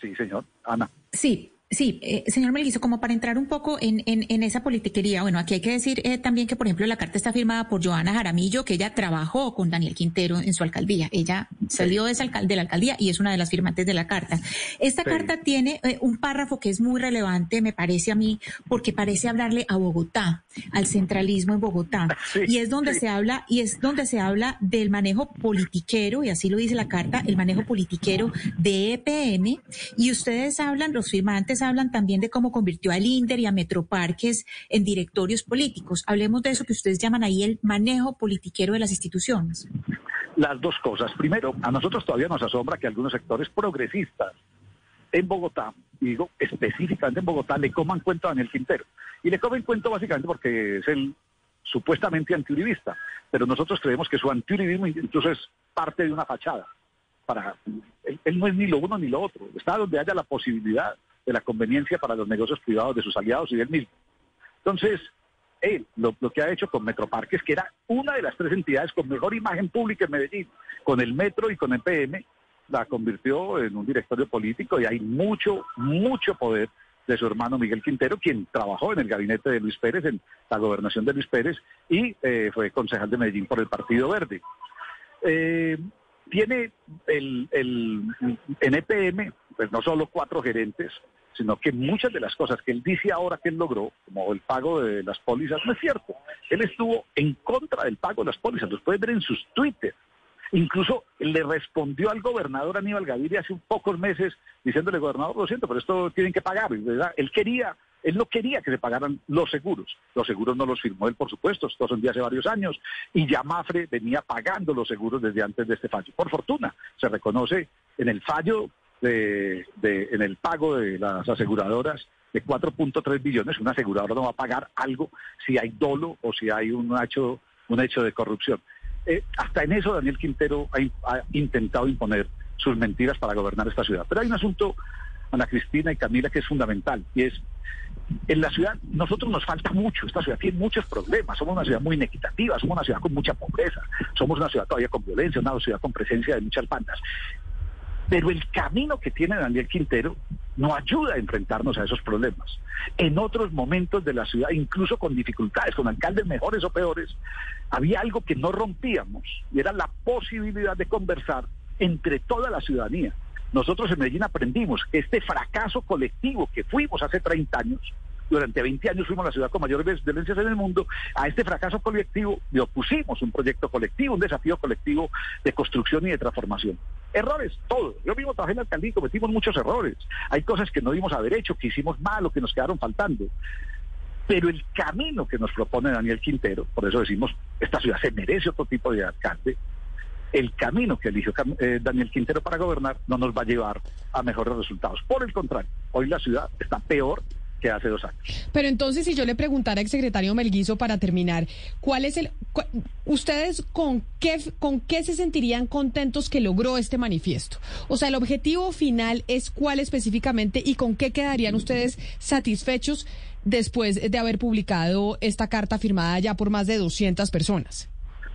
Sí, señor. Ana. Sí, Sí, eh, señor Melguizo, como para entrar un poco en, en, esa politiquería, bueno, aquí hay que decir eh, también que, por ejemplo, la carta está firmada por Joana Jaramillo, que ella trabajó con Daniel Quintero en su alcaldía. Ella salió de, de la alcaldía y es una de las firmantes de la carta. Esta carta tiene eh, un párrafo que es muy relevante, me parece a mí, porque parece hablarle a Bogotá, al centralismo en Bogotá. y es donde se habla, y es donde se habla del manejo politiquero, y así lo dice la carta, el manejo politiquero de EPM, y ustedes hablan, los firmantes hablan también de cómo convirtió al INDER y a Metroparques en directorios políticos. Hablemos de eso que ustedes llaman ahí el manejo politiquero de las instituciones. Las dos cosas. Primero, a nosotros todavía nos asombra que algunos sectores progresistas en Bogotá, digo específicamente en Bogotá, le coman cuento a Daniel Quintero. Y le comen cuento básicamente porque es el supuestamente antiuribista, pero nosotros creemos que su antiuribismo incluso es parte de una fachada. Para, él, no es ni lo uno ni lo otro, está donde haya la posibilidad de la conveniencia para los negocios privados de sus aliados y del mismo. Entonces, él lo, que ha hecho con Metroparques, que era una de las tres entidades con mejor imagen pública en Medellín, con el Metro y con el PM, la convirtió en un directorio político y hay mucho, mucho poder de su hermano Miguel Quintero, quien trabajó en el gabinete de Luis Pérez, en la gobernación de Luis Pérez, y eh, fue concejal de Medellín por el Partido Verde. Eh, tiene el, el, en EPM, pues no solo cuatro gerentes, sino que muchas de las cosas que él dice ahora que él logró, como el pago de las pólizas, no es cierto. Él estuvo en contra del pago de las pólizas, los pueden ver en sus Twitter. Incluso le respondió al gobernador Aníbal Gaviria hace pocos meses diciéndole, gobernador, lo siento, pero esto tienen que pagar. ¿verdad? Él quería él no quería que se pagaran los seguros. Los seguros no los firmó él, por supuesto, esto son de hace varios años. Y ya Mafre venía pagando los seguros desde antes de este fallo. Por fortuna, se reconoce en el fallo, de, en el pago de las aseguradoras de 4.3 billones, una aseguradora no va a pagar algo si hay dolo o si hay un hecho, un hecho de corrupción. Eh, hasta en eso Daniel Quintero ha, ha intentado imponer sus mentiras para gobernar esta ciudad. Pero hay un asunto Ana Cristina y Camila, que es fundamental, y es, en la ciudad, nosotros nos falta mucho, esta ciudad tiene muchos problemas, somos una ciudad muy inequitativa, somos una ciudad con mucha pobreza, somos una ciudad todavía con violencia, una ciudad con presencia de muchas bandas. Pero el camino que tiene Daniel Quintero no ayuda a enfrentarnos a esos problemas. En otros momentos de la ciudad, incluso con dificultades, con alcaldes mejores o peores, había algo que no rompíamos y era la posibilidad de conversar entre toda la ciudadanía. Nosotros en Medellín aprendimos que este fracaso colectivo que fuimos hace 30 años, durante 20 años fuimos la ciudad con mayores violencias en el mundo, a este fracaso colectivo le opusimos un proyecto colectivo, un desafío colectivo de construcción y de transformación. Errores, todos. Yo mismo trabajé en la alcaldía y cometimos muchos errores. Hay cosas que no dimos haber hecho, que hicimos mal o que nos quedaron faltando. Pero el camino que nos propone Daniel Quintero, por eso decimos, esta ciudad se merece otro tipo de alcalde, el camino que eligió eh, Daniel Quintero para gobernar no nos va a llevar a mejores resultados. Por el contrario, hoy la ciudad está peor que hace dos años. Pero entonces, si yo le preguntara, exsecretario Melguizo, para terminar, ¿cuál es el, ustedes con qué, con qué se sentirían contentos que logró este manifiesto? O sea, el objetivo final es cuál específicamente y con qué quedarían ustedes satisfechos después de haber publicado esta carta firmada ya por más de 200 personas.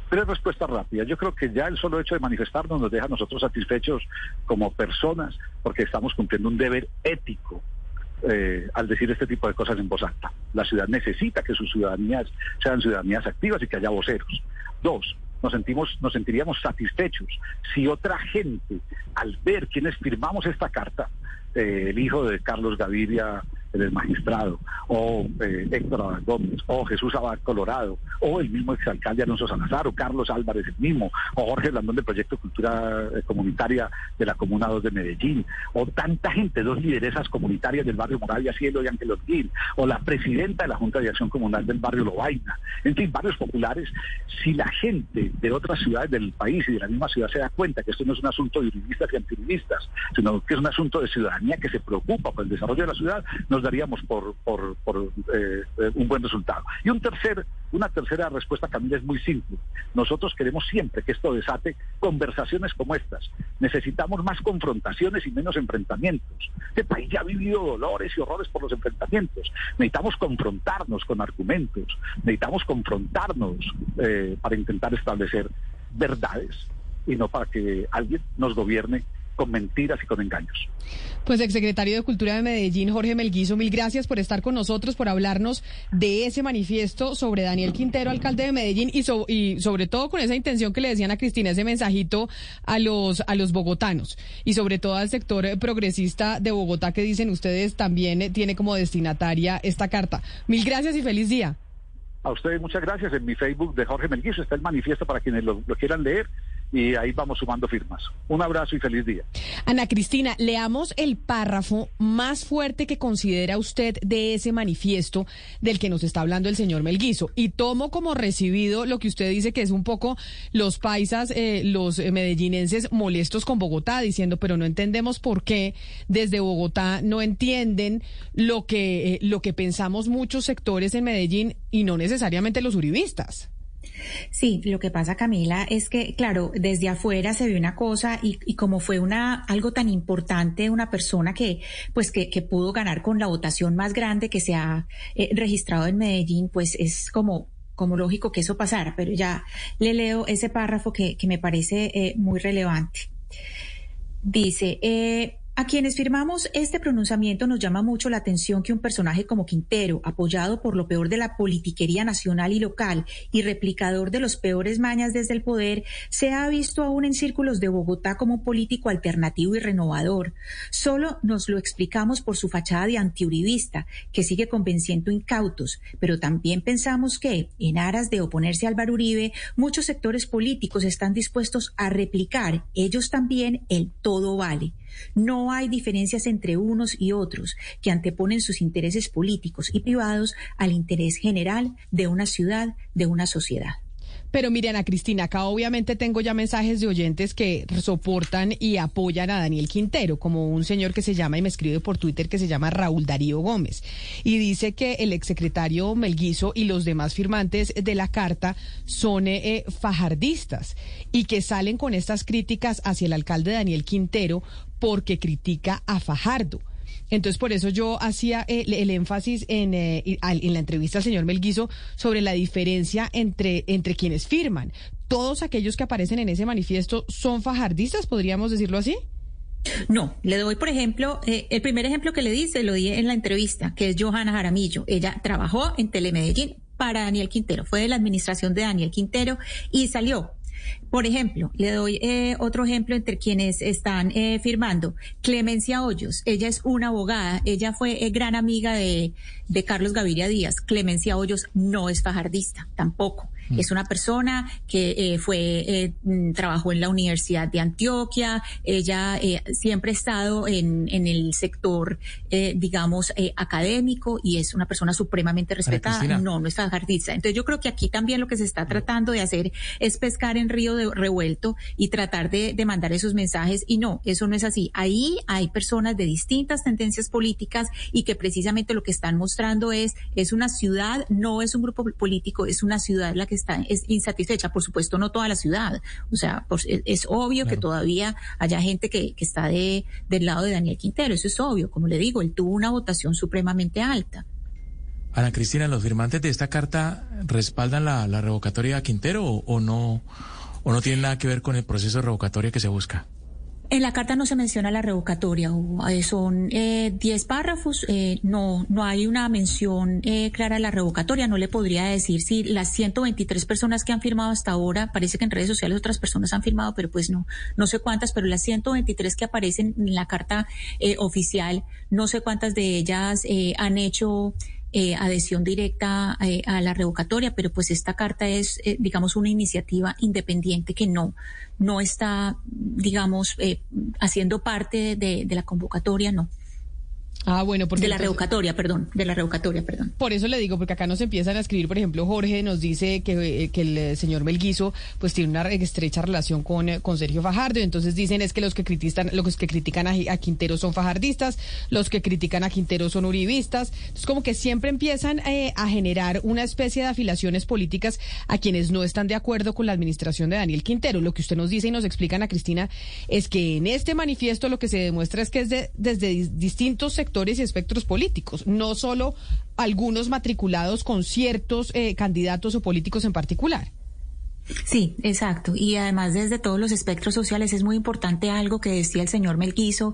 Tres respuestas rápidas. Yo creo que ya el solo hecho de manifestarnos nos deja a nosotros satisfechos como personas porque estamos cumpliendo un deber ético eh, al decir este tipo de cosas en voz alta. La ciudad necesita que sus ciudadanías sean ciudadanías activas y que haya voceros. Dos, nos sentimos, nos sentiríamos satisfechos si otra gente, al ver quienes firmamos esta carta, eh, el hijo de Carlos Gaviria el magistrado, o eh, Héctor Gómez, o Jesús Abad Colorado, o el mismo exalcalde Alonso Salazar, o Carlos Álvarez el mismo, o Jorge Landón del Proyecto Cultura eh, Comunitaria de la Comuna 2 de Medellín, o tanta gente, dos lideresas comunitarias del barrio Moravia Cielo y Ángel Orguín, o la presidenta de la Junta de Acción Comunal del barrio Lobaina, en fin, barrios populares, si la gente de otras ciudades del país y de la misma ciudad se da cuenta que esto no es un asunto de juristas y antijuristas, sino que es un asunto de ciudadanía que se preocupa por el desarrollo de la ciudad, nos daríamos por, por, eh, eh, un buen resultado. Y un tercer, una tercera respuesta, Camila, es muy simple. Nosotros queremos siempre que esto desate conversaciones como estas. Necesitamos más confrontaciones y menos enfrentamientos. Este país ya ha vivido dolores y horrores por los enfrentamientos. Necesitamos confrontarnos con argumentos. Necesitamos confrontarnos eh, para intentar establecer verdades y no para que alguien nos gobierne con mentiras y con engaños. Pues exsecretario de Cultura de Medellín, Jorge Melguizo, mil gracias por estar con nosotros, por hablarnos de ese manifiesto sobre Daniel Quintero, alcalde de Medellín, y, y sobre todo con esa intención que le decían a Cristina, ese mensajito a los, a los bogotanos, y sobre todo al sector progresista de Bogotá que dicen ustedes también tiene como destinataria esta carta. Mil gracias y feliz día. A ustedes muchas gracias. En mi Facebook de Jorge Melguizo está el manifiesto para quienes lo quieran leer y ahí vamos sumando firmas. Un abrazo y feliz día. Ana Cristina, leamos el párrafo más fuerte que considera usted de ese manifiesto del que nos está hablando el señor Melguizo. Y tomo como recibido lo que usted dice que es un poco los paisas, eh, los medellinenses molestos con Bogotá, diciendo, pero no entendemos por qué desde Bogotá no entienden lo que, eh, lo que pensamos muchos sectores en Medellín y no necesariamente los uribistas. Sí, lo que pasa, Camila, es que, claro, desde afuera se ve una cosa y, como fue una algo tan importante, una persona que, pues, que, que pudo ganar con la votación más grande que se ha eh, registrado en Medellín, pues es como como lógico que eso pasara, pero ya le leo ese párrafo que, que me parece eh, muy relevante. Dice, eh, a quienes firmamos este pronunciamiento nos llama mucho la atención que un personaje como Quintero, apoyado por lo peor de la politiquería nacional y local y replicador de los peores mañas desde el poder, se ha visto aún en círculos de Bogotá como un político alternativo y renovador. Solo nos lo explicamos por su fachada de antiuribista, que sigue convenciendo incautos, pero también pensamos que, en aras de oponerse al Uribe, muchos sectores políticos están dispuestos a replicar ellos también el todo vale. No hay diferencias entre unos y otros que anteponen sus intereses políticos y privados al interés general de una ciudad, de una sociedad. Pero miren, Cristina, acá obviamente tengo ya mensajes de oyentes que soportan y apoyan a Daniel Quintero, como un señor que se llama y me escribe por Twitter que se llama Raúl Darío Gómez. Y dice que el exsecretario Melguizo y los demás firmantes de la carta son eh, eh, fajardistas y que salen con estas críticas hacia el alcalde Daniel Quintero porque critica a Fajardo. Entonces, por eso yo hacía el, énfasis en, eh, en, la entrevista al señor Melguizo sobre la diferencia entre, entre quienes firman. ¿Todos aquellos que aparecen en ese manifiesto son fajardistas, podríamos decirlo así? No, le doy, por ejemplo, eh, el primer ejemplo que le di, se lo di en la entrevista, que es Johanna Jaramillo. Ella trabajó en Telemedellín para Daniel Quintero, fue de la administración de Daniel Quintero y salió por ejemplo, le doy eh, otro ejemplo entre quienes están eh, firmando. Clemencia Hoyos, ella es una abogada, ella fue eh, gran amiga de, de Carlos Gaviria Díaz. Clemencia Hoyos no es fajardista, tampoco. Mm. Es una persona que eh, fue, eh, mm, trabajó en la Universidad de Antioquia, ella eh, siempre ha estado en, en el sector, digamos, académico y es una persona supremamente respetada. No, no es fajardista. Entonces yo creo que aquí también lo que se está tratando de hacer es pescar en río de revuelto y tratar de, de mandar esos mensajes y no, eso no es así. Ahí hay personas de distintas tendencias políticas y que precisamente lo que están mostrando es, es una ciudad, no es un grupo político, es una ciudad la que está es insatisfecha. Por supuesto, no toda la ciudad. O sea, pues, es, obvio que todavía haya gente que, que está de, del lado de Daniel Quintero. Eso es obvio. Como le digo, él tuvo una votación supremamente alta. Ana Cristina, ¿los firmantes de esta carta respaldan la, la revocatoria de Quintero o, o no o no tienen nada que ver con el proceso revocatorio que se busca? En la carta no se menciona la revocatoria, eh, son 10 eh, párrafos, eh, no, no hay una mención clara de la revocatoria, no le podría decir si las 123 personas que han firmado hasta ahora, parece que en redes sociales otras personas han firmado, pero pues no, no sé cuántas, pero las 123 que aparecen en la carta oficial, no sé cuántas de ellas han hecho eh, adhesión directa eh, a la revocatoria, pero pues esta carta es, eh, digamos, una iniciativa independiente que no, no está, digamos, haciendo parte de, de la convocatoria, no. Ah, bueno, porque de la revocatoria, perdón, de la revocatoria, perdón. Por eso le digo, porque acá nos empiezan a escribir, por ejemplo, Jorge nos dice que, eh, que el eh, señor Melguizo pues tiene una estrecha relación con, eh, con Sergio Fajardo, entonces dicen es que los que critican, los que critican a, Quintero son fajardistas, los que critican a Quintero son uribistas, es como que siempre empiezan a generar una especie de afilaciones políticas a quienes no están de acuerdo con la administración de Daniel Quintero. Lo que usted nos dice y nos explican a Cristina es que en este manifiesto lo que se demuestra es que es de, desde distintos sectores y espectros políticos, no solo algunos matriculados con ciertos eh, candidatos o políticos en particular. Sí, exacto. Y además desde todos los espectros sociales es muy importante algo que decía el señor Melquizo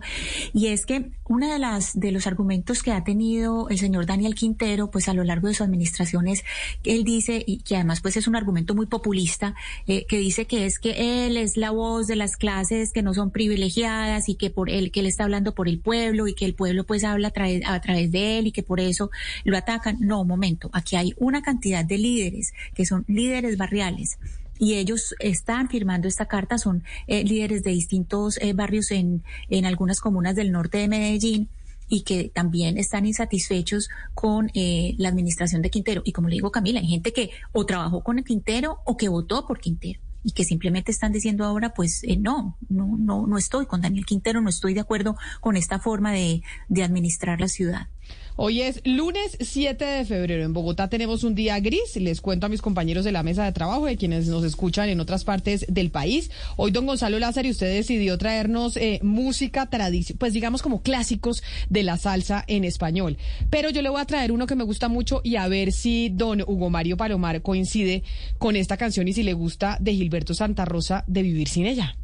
y es que una de las de los argumentos que ha tenido el señor Daniel Quintero, pues a lo largo de su administración es él dice y que además pues es un argumento muy populista eh, que dice que es que él es la voz de las clases que no son privilegiadas y que por él que él está hablando por el pueblo y que el pueblo pues habla a través, a través de él y que por eso lo atacan. No, momento. Aquí hay una cantidad de líderes que son líderes barriales y ellos están firmando esta carta, son eh, líderes de distintos eh, barrios en, en algunas comunas del norte de Medellín y que también están insatisfechos con eh, la administración de Quintero. Y como le digo Camila, hay gente que o trabajó con Quintero o que votó por Quintero y que simplemente están diciendo ahora, pues no, no, no, no estoy con Daniel Quintero, no estoy de acuerdo con esta forma de, de administrar la ciudad. Hoy es lunes 7 de febrero. En Bogotá tenemos un día gris. Les cuento a mis compañeros de la mesa de trabajo, de quienes nos escuchan en otras partes del país. Hoy, don Gonzalo Lázaro, usted decidió traernos eh, música tradicional, pues digamos como clásicos de la salsa en español. Pero yo le voy a traer uno que me gusta mucho y a ver si don Hugo Mario Palomar coincide con esta canción y si le gusta de Gilberto Santa Rosa de Vivir sin ella.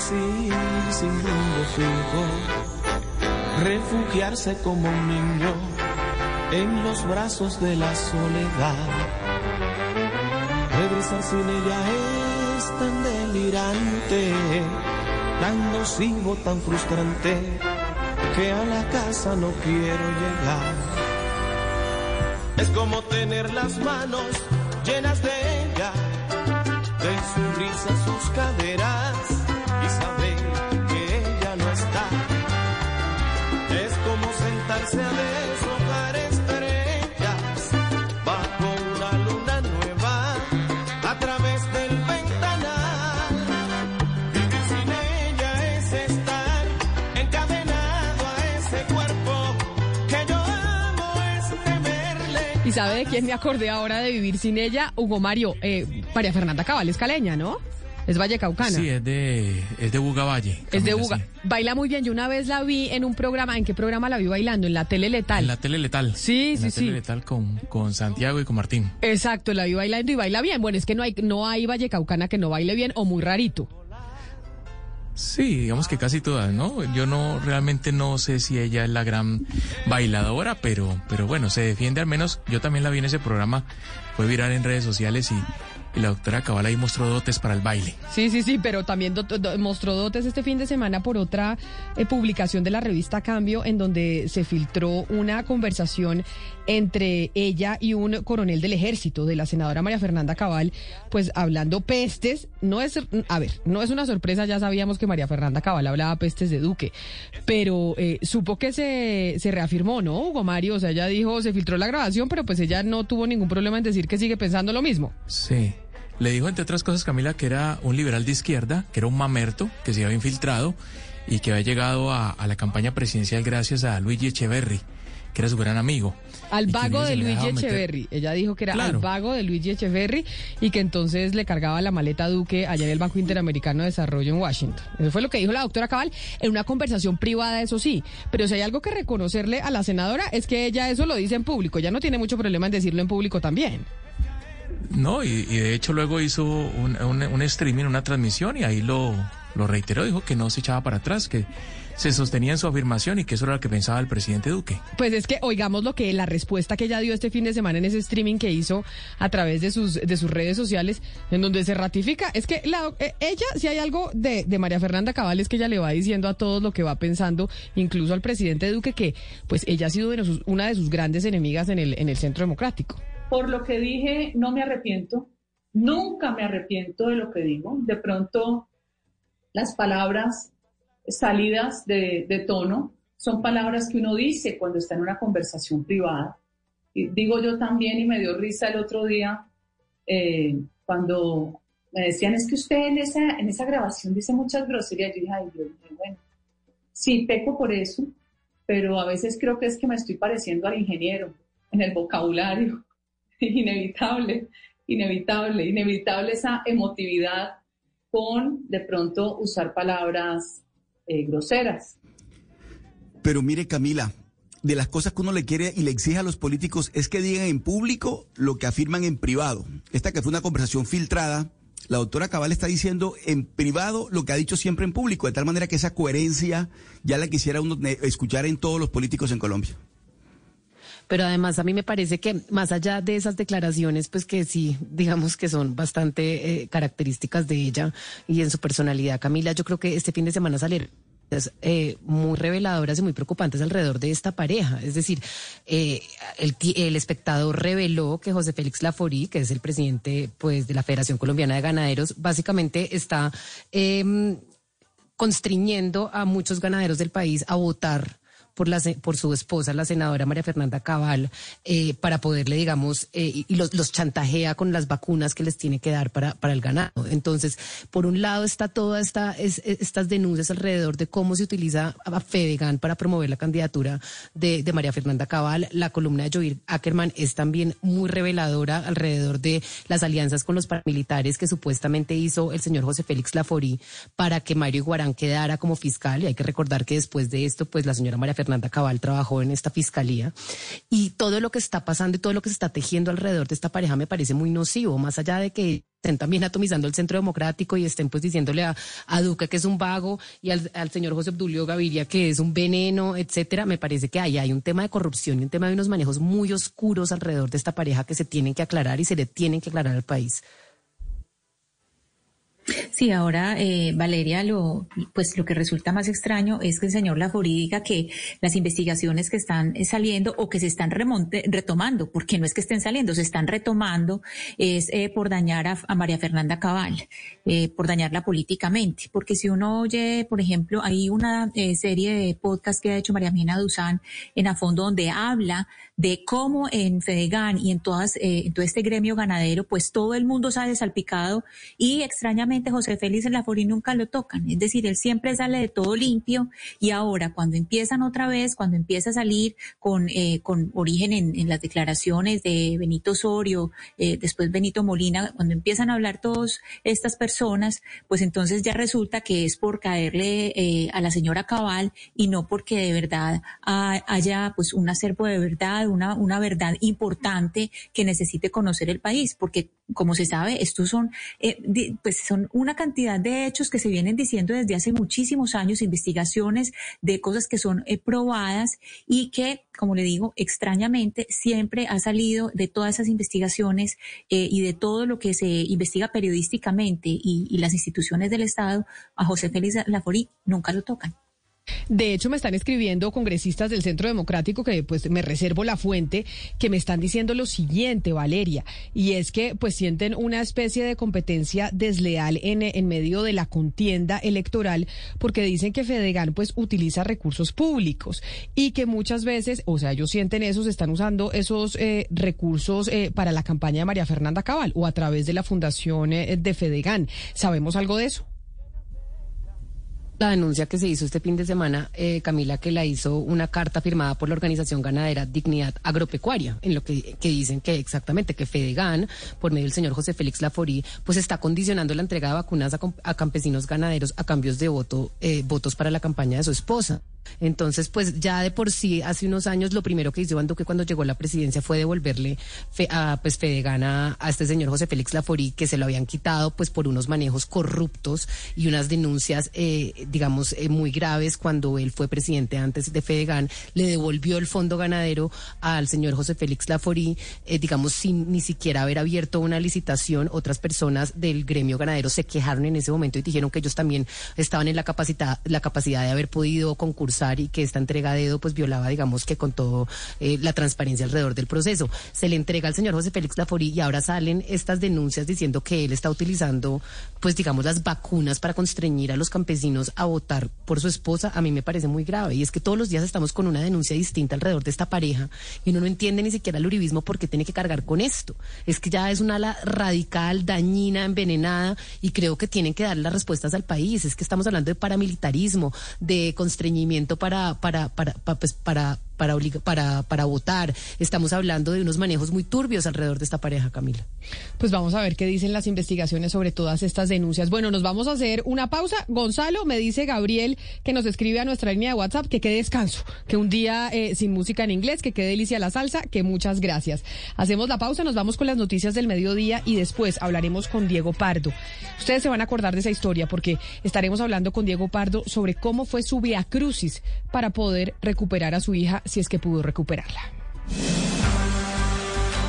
Sin rumbo fijo, refugiarse como un niño en los brazos de la soledad. Regresar sin ella es tan delirante, tan nocivo, tan frustrante, que a la casa no quiero llegar. Es como tener las manos llenas de ella, de su risa, sus caderas y saber sentarse a deshojar estrellas bajo una luna nueva a través del ventanal. Vivir sin ella es estar encadenado a ese cuerpo que yo amo, es temerle. ¿Y sabe de quién me acordé ahora de vivir sin ella? Hugo Mario, eh, María Fernanda Cabal, es caleña, ¿no? Es Vallecaucana. Sí, es de, es de Buga Valle. Es de Buga. Baila muy bien. Yo una vez la vi en un programa. ¿En qué programa la vi bailando? En la tele letal. En la tele letal. Sí, en sí, la sí. Tele letal con, con Santiago y con Martín. Exacto, la vi bailando y baila bien. Bueno, es que no hay, no hay Vallecaucana que no baile bien o muy rarito. Sí, digamos que casi todas, ¿no? Yo no realmente no sé si ella es la gran bailadora, pero pero bueno, se defiende al menos. Yo también la vi en ese programa, fue viral en redes sociales y y la doctora Cabal ahí mostró dotes para el baile. Sí, sí, sí, pero también do, do, mostró dotes este fin de semana por otra eh, publicación de la revista Cambio, en donde se filtró una conversación entre ella y un coronel del ejército, de la senadora María Fernanda Cabal, pues hablando pestes. No es, a ver, no es una sorpresa, ya sabíamos que María Fernanda Cabal hablaba pestes de Duque, pero eh, supo que se, se reafirmó, ¿no, Hugo Mario? O sea, ella dijo, se filtró la grabación, pero pues ella no tuvo ningún problema en decir que sigue pensando lo mismo. Sí. Le dijo, entre otras cosas, Camila, que era un liberal de izquierda, que era un mamerto, que se había infiltrado y que había llegado a, a la campaña presidencial gracias a Luigi Echeverry, que era su gran amigo. Al vago de Luigi Echeverry. Meter... Ella dijo que era claro. al vago de Luigi Echeverry y que entonces le cargaba la maleta a Duque allá en el Banco Interamericano de Desarrollo en Washington. Eso fue lo que dijo la doctora Cabal en una conversación privada, eso sí. Pero si hay algo que reconocerle a la senadora es que ella eso lo dice en público. Ya no tiene mucho problema en decirlo en público también. No, y, de hecho luego hizo un, streaming, una transmisión y ahí lo, lo reiteró, dijo que no se echaba para atrás, que se sostenía en su afirmación y que eso era lo que pensaba el presidente Duque. Pues es que oigamos lo que la respuesta que ella dio este fin de semana en ese streaming que hizo a través de sus de sus redes sociales, en donde se ratifica, es que la, eh, ella, si hay algo de, de María Fernanda Cabal, es que ella le va diciendo a todos lo que va pensando, incluso al presidente Duque, que pues ella ha sido de una de sus grandes enemigas en el, en el centro democrático. Por lo que dije, no me arrepiento, nunca me arrepiento de lo que digo. De pronto, las palabras salidas de, tono son palabras que uno dice cuando está en una conversación privada. Y digo yo también, y me dio risa el otro día, eh, cuando me decían, es que usted en esa, en esa grabación dice muchas groserías. Yo dije, ay, Dios bueno, sí, peco por eso, pero a veces creo que es que me estoy pareciendo al ingeniero en el vocabulario. Inevitable, inevitable, inevitable esa emotividad con de pronto usar palabras eh, groseras. Pero mire, Camila, de las cosas que uno le quiere y le exige a los políticos es que digan en público lo que afirman en privado. Esta que fue una conversación filtrada, la doctora Cabal está diciendo en privado lo que ha dicho siempre en público, de tal manera que esa coherencia ya la quisiera uno escuchar en todos los políticos en Colombia. Pero además a mí me parece que más allá de esas declaraciones, pues que sí, digamos que son bastante eh, características de ella y en su personalidad, Camila, yo creo que este fin de semana salir eh, muy reveladoras y muy preocupantes alrededor de esta pareja. Es decir, eh, el, el, espectador reveló que José Félix Laforí, que es el presidente pues, de la Federación Colombiana de Ganaderos, básicamente está eh, constriñendo a muchos ganaderos del país a votar por, la, por su esposa, la senadora María Fernanda Cabal, eh, para poderle, digamos, eh, y los, los, chantajea con las vacunas que les tiene que dar para, para el ganado. Entonces, por un lado está todas esta, es, estas denuncias alrededor de cómo se utiliza a Fedegan para promover la candidatura de, de María Fernanda Cabal. La columna de Joir Ackerman es también muy reveladora alrededor de las alianzas con los paramilitares que supuestamente hizo el señor José Félix Laforí para que Mario Iguarán quedara como fiscal. Y hay que recordar que después de esto, pues la señora María Fernanda Fernanda Cabal trabajó en esta fiscalía y todo lo que está pasando y todo lo que se está tejiendo alrededor de esta pareja me parece muy nocivo, más allá de que estén también atomizando el centro democrático y estén pues diciéndole a, a Duque que es un vago y al, al, señor José Obdulio Gaviria que es un veneno, etcétera, me parece que ahí hay un tema de corrupción y un tema de unos manejos muy oscuros alrededor de esta pareja que se tienen que aclarar y se le tienen que aclarar al país. Sí, ahora eh, Valeria, lo, pues lo que resulta más extraño es que el señor Laforí diga que las investigaciones que están saliendo o que se están remonte, retomando, porque no es que estén saliendo, se están retomando, es eh, por dañar a, María Fernanda Cabal, eh, por dañarla políticamente. Porque si uno oye, por ejemplo, hay una eh, serie de podcast que ha hecho María Mina Duzán en a fondo donde habla de cómo en Fedegan y en todas, eh, en todo este gremio ganadero, pues todo el mundo sale salpicado y extrañamente José Félix Laforí nunca lo tocan. Es decir, él siempre sale de todo limpio y ahora cuando empiezan otra vez, cuando empieza a salir con, eh, con origen en, las declaraciones de Benito Osorio, eh, después Benito Molina, cuando empiezan a hablar todas estas personas, pues entonces ya resulta que es por caerle eh, a la señora Cabal y no porque de verdad haya pues un acervo de verdad, una, una verdad importante que necesite conocer el país, porque como se sabe, estos son, eh, pues son una cantidad de hechos que se vienen diciendo desde hace muchísimos años, investigaciones de cosas que son eh, probadas y que, como le digo, extrañamente siempre ha salido de todas esas investigaciones eh, y de todo lo que se investiga periodísticamente y, y las instituciones del Estado, a José Félix Laforí nunca lo tocan. De hecho, me están escribiendo congresistas del Centro Democrático que pues me reservo la fuente, que me están diciendo lo siguiente, Valeria, y es que pues sienten una especie de competencia desleal en, en medio de la contienda electoral porque dicen que Fedegan pues utiliza recursos públicos y que muchas veces, o sea, ellos sienten eso, se están usando esos eh, recursos eh, para la campaña de María Fernanda Cabal o a través de la fundación eh, de Fedegan. ¿Sabemos algo de eso? La denuncia que se hizo este fin de semana, eh, Camila, que la hizo una carta firmada por la organización ganadera Dignidad Agropecuaria, en lo que, dicen que exactamente que Fedegan, por medio del señor José Félix Laforí, pues está condicionando la entrega de vacunas a, campesinos ganaderos a cambios de voto, eh, votos para la campaña de su esposa. Entonces, pues ya de por sí, hace unos años, lo primero que hizo Iván Duque cuando llegó a la presidencia fue devolverle a pues Fedegana a este señor José Félix Laforí, que se lo habían quitado pues por unos manejos corruptos y unas denuncias, eh, digamos, eh, muy graves cuando él fue presidente antes de Fedegan, le devolvió el fondo ganadero al señor José Félix Laforí, eh, digamos, sin ni siquiera haber abierto una licitación. Otras personas del gremio ganadero se quejaron en ese momento y dijeron que ellos también estaban en la capacidad, la capacidad de haber podido concursar y que esta entrega de dedo pues violaba, digamos que con todo eh, la transparencia alrededor del proceso. Se le entrega al señor José Félix Laforí y ahora salen estas denuncias diciendo que él está utilizando pues digamos las vacunas para constreñir a los campesinos a votar por su esposa. A mí me parece muy grave y es que todos los días estamos con una denuncia distinta alrededor de esta pareja y uno no entiende ni siquiera el uribismo porque tiene que cargar con esto. Es que ya es una ala radical, dañina, envenenada y creo que tienen que dar las respuestas al país. Es que estamos hablando de paramilitarismo, de constreñimiento para, para, para, para, pues, para para, para, para votar. Estamos hablando de unos manejos muy turbios alrededor de esta pareja, Camila. Pues vamos a ver qué dicen las investigaciones sobre todas estas denuncias. Bueno, nos vamos a hacer una pausa. Gonzalo, me dice Gabriel que nos escribe a nuestra línea de WhatsApp que quede descanso, que un día eh, sin música en inglés, que quede delicia la salsa, que muchas gracias. Hacemos la pausa, nos vamos con las noticias del mediodía y después hablaremos con Diego Pardo. Ustedes se van a acordar de esa historia porque estaremos hablando con Diego Pardo sobre cómo fue su via crucis para poder recuperar a su hija si es que pudo recuperarla.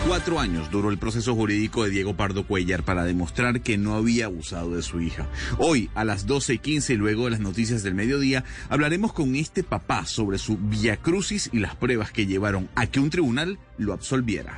Cuatro años duró el proceso jurídico de Diego Pardo Cuellar para demostrar que no había abusado de su hija. Hoy, a las 12 y 15, luego de las noticias del mediodía, hablaremos con este papá sobre su via crucis y las pruebas que llevaron a que un tribunal lo absolviera.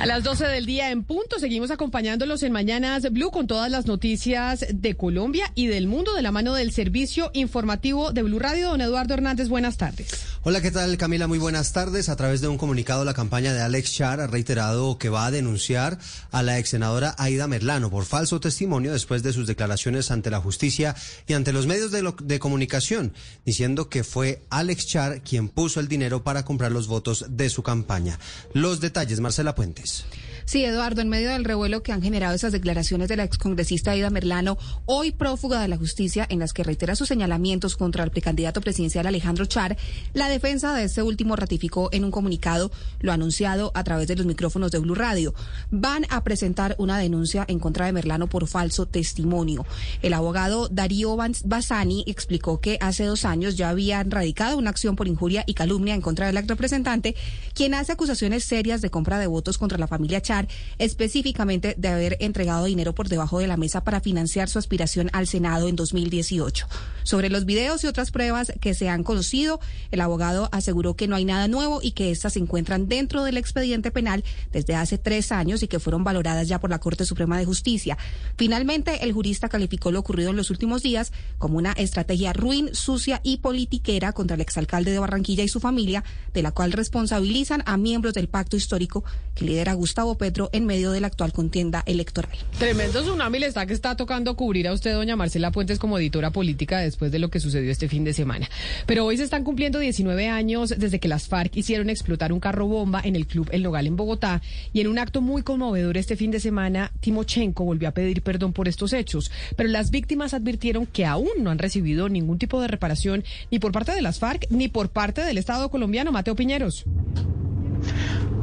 A las 12 del día en punto, seguimos acompañándolos en Mañanas Blue con todas las noticias de Colombia y del mundo de la mano del servicio informativo de Blue Radio. Don Eduardo Hernández, buenas tardes. Hola, ¿qué tal Camila? Muy buenas tardes. A través de un comunicado, la campaña de Alex Char ha reiterado que va a denunciar a la ex senadora Aida Merlano por falso testimonio después de sus declaraciones ante la justicia y ante los medios de, de comunicación, diciendo que fue Alex Char quien puso el dinero para comprar los votos de su campaña. Los detalles, Marcela Sí, Eduardo, en medio del revuelo que han generado esas declaraciones de la excongresista Aida Merlano, hoy prófuga de la justicia, en las que reitera sus señalamientos contra el precandidato presidencial Alejandro Char, la defensa de este último ratificó en un comunicado lo anunciado a través de los micrófonos de Blue Radio. Van a presentar una denuncia en contra de Merlano por falso testimonio. El abogado Darío Bassani explicó que hace dos años ya habían radicado una acción por injuria y calumnia en contra del acto representante, quien hace acusaciones serias de compra de votos contra la familia Char específicamente de haber entregado dinero por debajo de la mesa para financiar su aspiración al Senado en 2018. Sobre los videos y otras pruebas que se han conocido, el abogado aseguró que no hay nada nuevo y que estas se encuentran dentro del expediente penal desde hace tres años y que fueron valoradas ya por la Corte Suprema de Justicia. Finalmente, el jurista calificó lo ocurrido en los últimos días como una estrategia ruin, sucia y politiquera contra el exalcalde de Barranquilla y su familia, de la cual responsabilizan a miembros del pacto histórico que lidera Gustavo Petro en medio de la actual contienda electoral. Tremendo tsunami le está que está tocando cubrir a usted, doña Marcela Puentes, como editora política después de lo que sucedió este fin de semana. Pero hoy se están cumpliendo 19 años desde que las FARC hicieron explotar un carro bomba en el Club El Nogal en Bogotá y en un acto muy conmovedor este fin de semana, Timochenko volvió a pedir perdón por estos hechos. Pero las víctimas advirtieron que aún no han recibido ningún tipo de reparación ni por parte de las FARC ni por parte del Estado colombiano. Mateo Piñeros.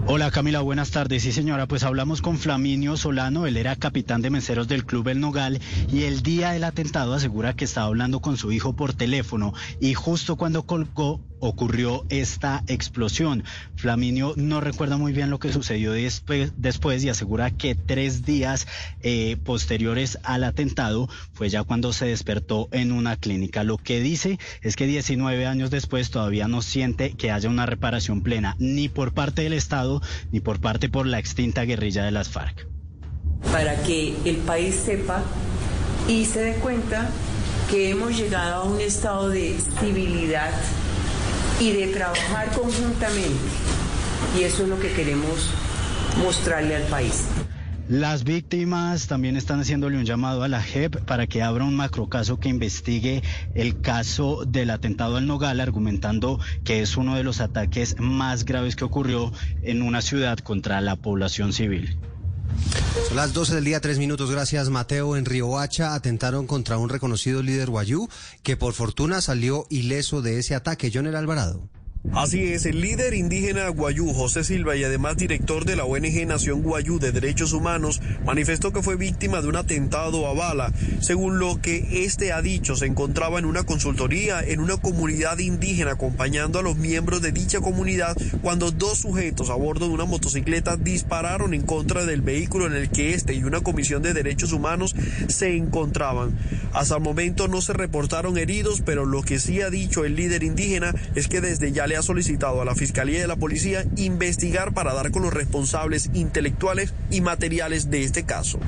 Hola Camila, buenas tardes. Sí señora, pues hablamos con Flaminio Solano, él era capitán de meseros del Club El Nogal y el día del atentado asegura que estaba hablando con su hijo por teléfono y justo cuando colgó ocurrió esta explosión. Flaminio no recuerda muy bien lo que sucedió después, después y asegura que tres días eh, posteriores al atentado fue ya cuando se despertó en una clínica. Lo que dice es que 19 años después todavía no siente que haya una reparación plena ni por parte del Estado ni por parte por la extinta guerrilla de las FARC. Para que el país sepa y se dé cuenta que hemos llegado a un estado de civilidad y de trabajar conjuntamente. Y eso es lo que queremos mostrarle al país. Las víctimas también están haciéndole un llamado a la JEP para que abra un macrocaso que investigue el caso del atentado al Nogal, argumentando que es uno de los ataques más graves que ocurrió en una ciudad contra la población civil. Son las 12 del día, tres minutos. Gracias, Mateo. En Riohacha atentaron contra un reconocido líder guayú que por fortuna salió ileso de ese ataque. John Alvarado. Así es, el líder indígena guayú, José Silva, y además director de la ONG Nación Guayú de Derechos Humanos, manifestó que fue víctima de un atentado a bala. Según lo que este ha dicho, se encontraba en una consultoría en una comunidad indígena acompañando a los miembros de dicha comunidad cuando dos sujetos a bordo de una motocicleta dispararon en contra del vehículo en el que este y una comisión de derechos humanos se encontraban. Hasta el momento no se reportaron heridos, pero lo que sí ha dicho el líder indígena es que desde ya le ha solicitado a la Fiscalía y a la Policía investigar para dar con los responsables intelectuales y materiales de este caso.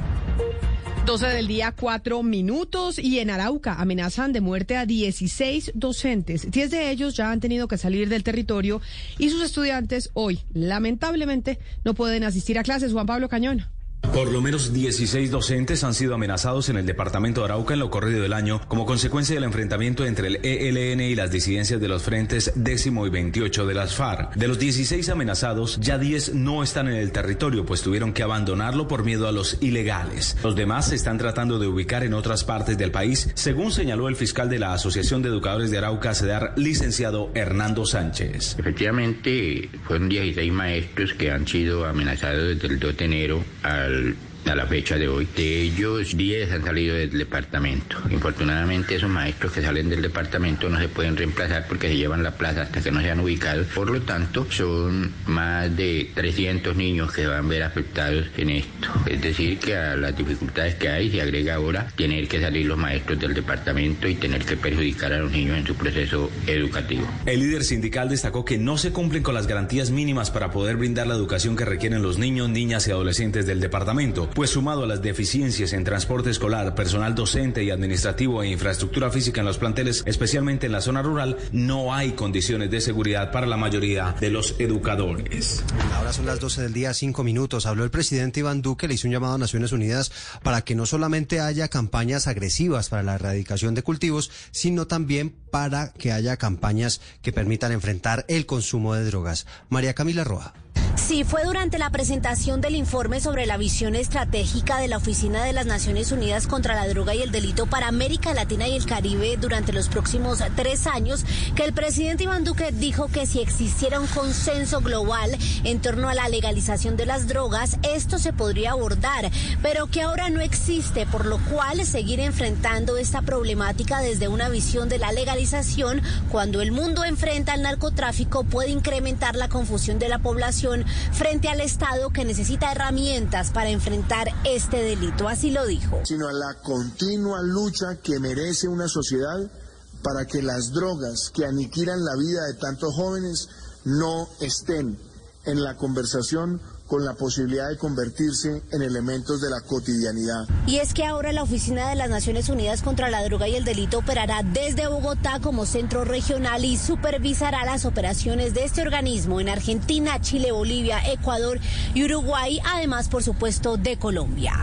12 del día, 4 minutos y en Arauca amenazan de muerte a 16 docentes. 10 de ellos ya han tenido que salir del territorio y sus estudiantes hoy, lamentablemente, no pueden asistir a clases. Juan Pablo Cañón. Por lo menos 16 docentes han sido amenazados en el departamento de Arauca en lo corrido del año como consecuencia del enfrentamiento entre el ELN y las disidencias de los frentes décimo y 28 de las FARC. De los 16 amenazados, ya 10 no están en el territorio, pues tuvieron que abandonarlo por miedo a los ilegales. Los demás se están tratando de ubicar en otras partes del país, según señaló el fiscal de la Asociación de Educadores de Arauca, CEDAR, licenciado Hernando Sánchez. Efectivamente, fueron 16 maestros que han sido amenazados desde el 2 de enero al Okay. A la fecha de hoy. De ellos, 10 han salido del departamento. Infortunadamente, esos maestros que salen del departamento no se pueden reemplazar porque se llevan la plaza hasta que no sean ubicados. Por lo tanto, son más de 300 niños que van a ver afectados en esto. Es decir, que a las dificultades que hay se agrega ahora tener que salir los maestros del departamento y tener que perjudicar a los niños en su proceso educativo. El líder sindical destacó que no se cumplen con las garantías mínimas para poder brindar la educación que requieren los niños, niñas y adolescentes del departamento pues sumado a las deficiencias en transporte escolar, personal docente y administrativo e infraestructura física en los planteles, especialmente en la zona rural, no hay condiciones de seguridad para la mayoría de los educadores. Ahora son las 12 del día, cinco minutos. Habló el presidente Iván Duque, le hizo un llamado a Naciones Unidas para que no solamente haya campañas agresivas para la erradicación de cultivos, sino también para que haya campañas que permitan enfrentar el consumo de drogas. María Camila Roa. Sí, fue durante la presentación del informe sobre la visión estratégica de la Oficina de las Naciones Unidas contra la Droga y el Delito para América Latina y el Caribe durante los próximos tres años que el presidente Iván Duque dijo que si existiera un consenso global en torno a la legalización de las drogas, esto se podría abordar, pero que ahora no existe, por lo cual seguir enfrentando esta problemática desde una visión de la legalización cuando el mundo enfrenta al narcotráfico puede incrementar la confusión de la población frente al Estado que necesita herramientas para enfrentar este delito. Así lo dijo. Sino a la continua lucha que merece una sociedad para que las drogas que aniquilan la vida de tantos jóvenes no estén en la conversación con la posibilidad de convertirse en elementos de la cotidianidad. Y es que ahora la Oficina de las Naciones Unidas contra la Droga y el Delito operará desde Bogotá como centro regional y supervisará las operaciones de este organismo en Argentina, Chile, Bolivia, Ecuador y Uruguay, además, por supuesto, de Colombia.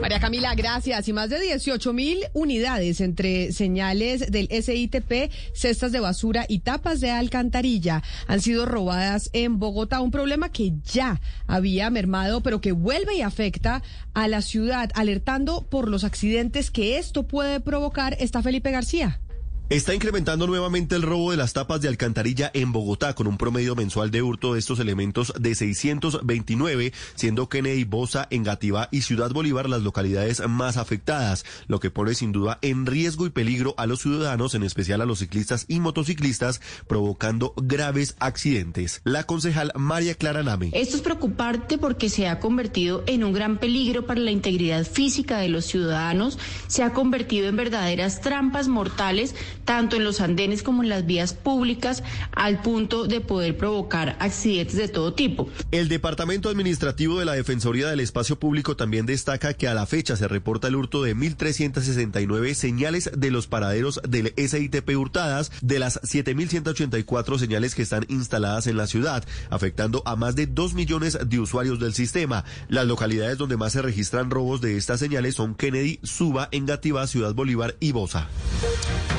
María Camila, gracias. Y más de 18 mil unidades entre señales del SITP, cestas de basura y tapas de alcantarilla han sido robadas en Bogotá. Un problema que ya había mermado, pero que vuelve y afecta a la ciudad, alertando por los accidentes que esto puede provocar. Está Felipe García. Está incrementando nuevamente el robo de las tapas de alcantarilla en Bogotá con un promedio mensual de hurto de estos elementos de 629, siendo Kennedy, Bosa, Engativá y Ciudad Bolívar las localidades más afectadas, lo que pone sin duda en riesgo y peligro a los ciudadanos, en especial a los ciclistas y motociclistas, provocando graves accidentes. La concejal María Clara Name. Esto es preocupante porque se ha convertido en un gran peligro para la integridad física de los ciudadanos, se ha convertido en verdaderas trampas mortales tanto en los andenes como en las vías públicas, al punto de poder provocar accidentes de todo tipo. El Departamento Administrativo de la Defensoría del Espacio Público también destaca que a la fecha se reporta el hurto de 1.369 señales de los paraderos del SITP hurtadas, de las 7.184 señales que están instaladas en la ciudad, afectando a más de 2 millones de usuarios del sistema. Las localidades donde más se registran robos de estas señales son Kennedy, Suba, Engativá, Ciudad Bolívar y Bosa.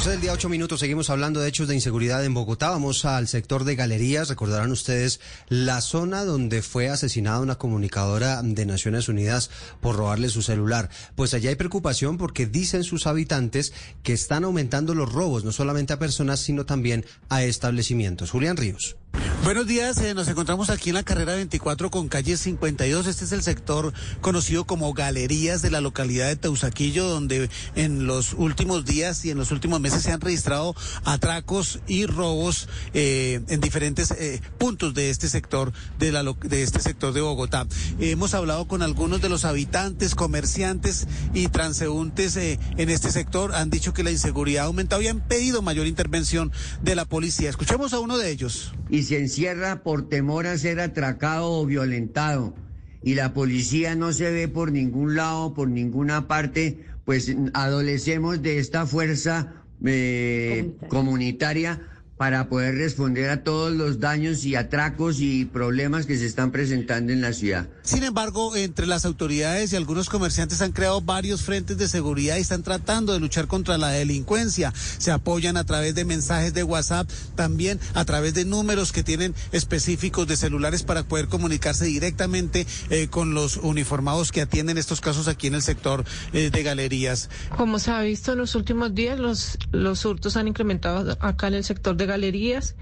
el día 8 minutos seguimos hablando de hechos de inseguridad en Bogotá. Vamos al sector de galerías. Recordarán ustedes la zona donde fue asesinada una comunicadora de Naciones Unidas por robarle su celular. Pues allá hay preocupación porque dicen sus habitantes que están aumentando los robos, no solamente a personas, sino también a establecimientos. Julián Ríos. Buenos días, eh, nos encontramos aquí en la carrera 24 con calle 52. Este es el sector conocido como Galerías de la localidad de Teusaquillo, donde en los últimos días y en los últimos meses se han registrado atracos y robos eh, en diferentes eh, puntos de este sector de, la, de este sector de Bogotá. hemos hablado con algunos de los habitantes, comerciantes y transeúntes en este sector. Han dicho que la inseguridad ha aumentado y han pedido mayor intervención de la policía. Escuchemos a uno de ellos se encierra por temor a ser atracado o violentado y la policía no se ve por ningún lado, por ninguna parte, pues adolecemos de esta fuerza eh, comunitaria para poder responder a todos los daños y atracos y problemas que se están presentando en la ciudad. Sin embargo, entre las autoridades y algunos comerciantes han creado varios frentes de seguridad y están tratando de luchar contra la delincuencia. Se apoyan a través de mensajes de WhatsApp, también a través de números que tienen específicos de celulares para poder comunicarse directamente eh, con los uniformados que atienden estos casos aquí en el sector eh, de galerías. Como se ha visto en los últimos días, los, los hurtos han incrementado acá en el sector de galerías,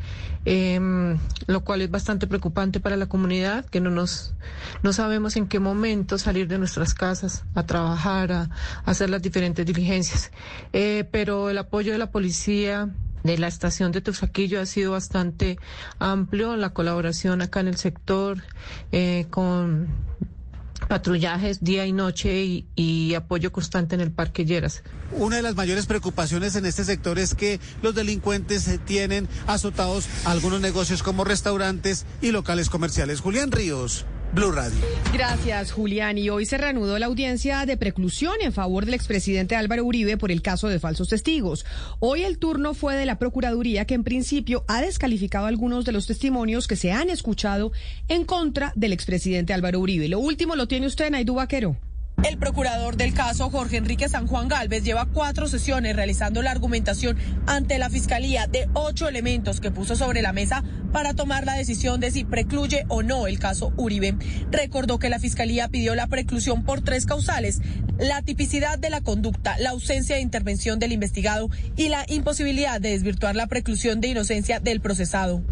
em, lo cual es bastante preocupante para la comunidad, que no nos no sabemos en qué momento salir de nuestras casas a trabajar, a, hacer las diferentes diligencias. Eh, pero el apoyo de la policía de la estación de Tuxaquillo ha sido bastante amplio, la colaboración acá en el sector eh, con patrullajes día y noche y, apoyo constante en el Parque Lleras. Una de las mayores preocupaciones en este sector es que los delincuentes tienen azotados algunos negocios como restaurantes y locales comerciales. Julián Ríos. Blue Radio. Gracias, Julián. Y hoy se reanudó la audiencia de preclusión en favor del expresidente Álvaro Uribe por el caso de falsos testigos. Hoy el turno fue de la Procuraduría, que en principio ha descalificado algunos de los testimonios que se han escuchado en contra del expresidente Álvaro Uribe. Lo último lo tiene usted, Naidu Vaquero. El procurador del caso, Jorge Enrique San Juan Galvez, lleva cuatro sesiones realizando la argumentación ante la Fiscalía de ocho elementos que puso sobre la mesa para tomar la decisión de si precluye o no el caso Uribe. Recordó que la Fiscalía pidió la preclusión por tres causales, la tipicidad de la conducta, la ausencia de intervención del investigado y la imposibilidad de desvirtuar la preclusión de inocencia del procesado.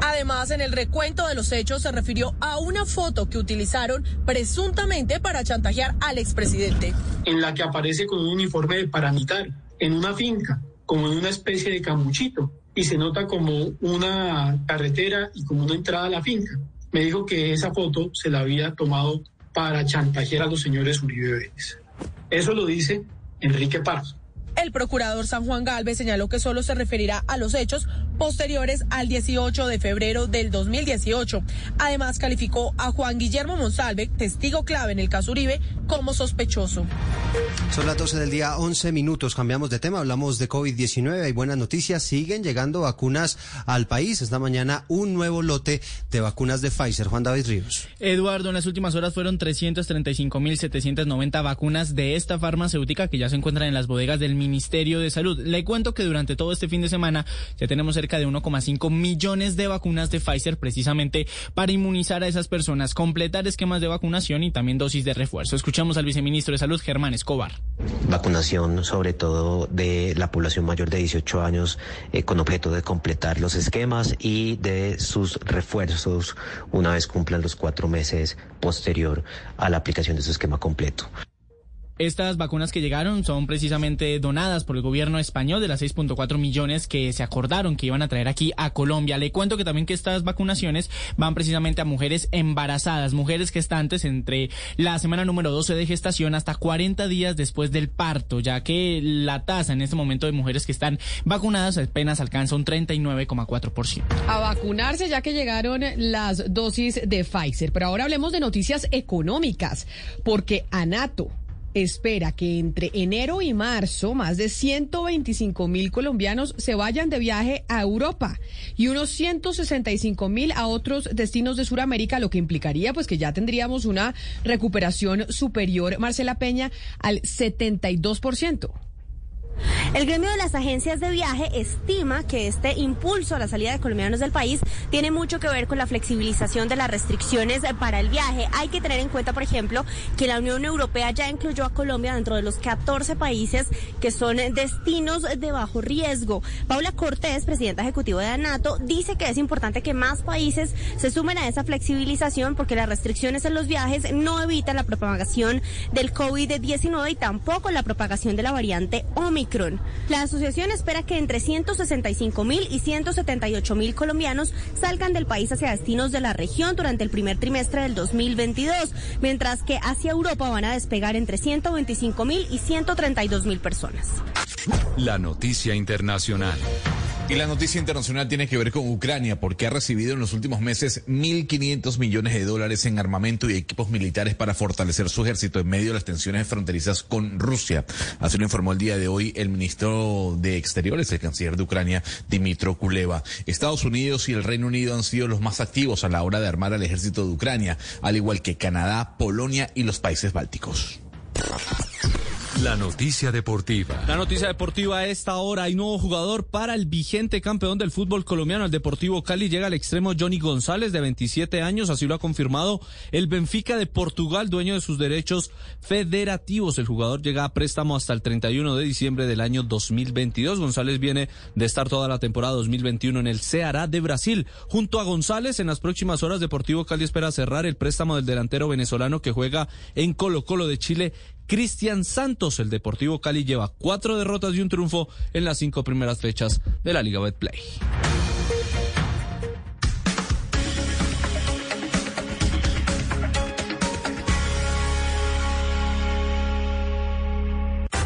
Además, en el recuento de los hechos se refirió a una foto que utilizaron presuntamente para chantajear al expresidente. En la que aparece con un uniforme de paramilitar, en una finca, como en una especie de camuchito, y se nota como una carretera y como una entrada a la finca. Me dijo que esa foto se la había tomado para chantajear a los señores Uribe Vélez. Eso lo dice Enrique Pardo. El procurador San Juan Galvez señaló que solo se referirá a los hechos posteriores al 18 de febrero del 2018. Además, calificó a Juan Guillermo Monsalve, testigo clave en el caso Uribe, como sospechoso. Son las 12 del día, 11 minutos. Cambiamos de tema, hablamos de COVID-19. Hay buenas noticias. Siguen llegando vacunas al país. Esta mañana un nuevo lote de vacunas de Pfizer. Juan David Ríos. Eduardo, en las últimas horas fueron 335.790 vacunas de esta farmacéutica que ya se encuentran en las bodegas del Ministerio de Salud. Le cuento que durante todo este fin de semana ya tenemos cerca de 1,5 millones de vacunas de Pfizer precisamente para inmunizar a esas personas, completar esquemas de vacunación y también dosis de refuerzo. Escuchamos al viceministro de Salud, Germán Escobar. Vacunación sobre todo de la población mayor de 18 años eh, con objeto de completar los esquemas y de sus refuerzos una vez cumplan los cuatro meses posterior a la aplicación de su esquema completo. Estas vacunas que llegaron son precisamente donadas por el gobierno español de las 6.4 millones que se acordaron que iban a traer aquí a Colombia. Le cuento que también que estas vacunaciones van precisamente a mujeres embarazadas, mujeres gestantes entre la semana número 12 de gestación hasta 40 días después del parto, ya que la tasa en este momento de mujeres que están vacunadas apenas alcanza un 39,4%. A vacunarse ya que llegaron las dosis de Pfizer. Pero ahora hablemos de noticias económicas, porque ANATO espera que entre enero y marzo más de 125 mil colombianos se vayan de viaje a Europa y unos 165 mil a otros destinos de Sudamérica, lo que implicaría pues que ya tendríamos una recuperación superior, Marcela Peña, al 72%. El gremio de las agencias de viaje estima que este impulso a la salida de colombianos del país tiene mucho que ver con la flexibilización de las restricciones para el viaje. Hay que tener en cuenta, por ejemplo, que la Unión Europea ya incluyó a Colombia dentro de los 14 países que son destinos de bajo riesgo. Paula Cortés, presidenta ejecutiva de ANATO, dice que es importante que más países se sumen a esa flexibilización porque las restricciones en los viajes no evitan la propagación del COVID-19 y tampoco la propagación de la variante Omicron. La asociación espera que entre 165 mil y 178 mil colombianos salgan del país hacia destinos de la región durante el primer trimestre del 2022, mientras que hacia Europa van a despegar entre 125 mil y 132 mil personas. La noticia internacional. Y la noticia internacional tiene que ver con Ucrania, porque ha recibido en los últimos meses 1.500 millones de dólares en armamento y equipos militares para fortalecer su ejército en medio de las tensiones fronterizas con Rusia. Así lo informó el día de hoy el ministro de Exteriores, el canciller de Ucrania, Dimitro Kuleva. Estados Unidos y el Reino Unido han sido los más activos a la hora de armar al ejército de Ucrania, al igual que Canadá, Polonia y los países bálticos. La noticia deportiva. La noticia deportiva a esta hora. Hay nuevo jugador para el vigente campeón del fútbol colombiano, el Deportivo Cali. Llega al extremo Johnny González, de 27 años. Así lo ha confirmado el Benfica de Portugal, dueño de sus derechos federativos. El jugador llega a préstamo hasta el 31 de diciembre del año 2022. González viene de estar toda la temporada 2021 en el Ceará de Brasil. Junto a González, en las próximas horas, Deportivo Cali espera cerrar el préstamo del delantero venezolano que juega en Colo Colo de Chile Cristian Santos. El Deportivo Cali lleva cuatro derrotas y un triunfo en las cinco primeras fechas de la Liga Betplay.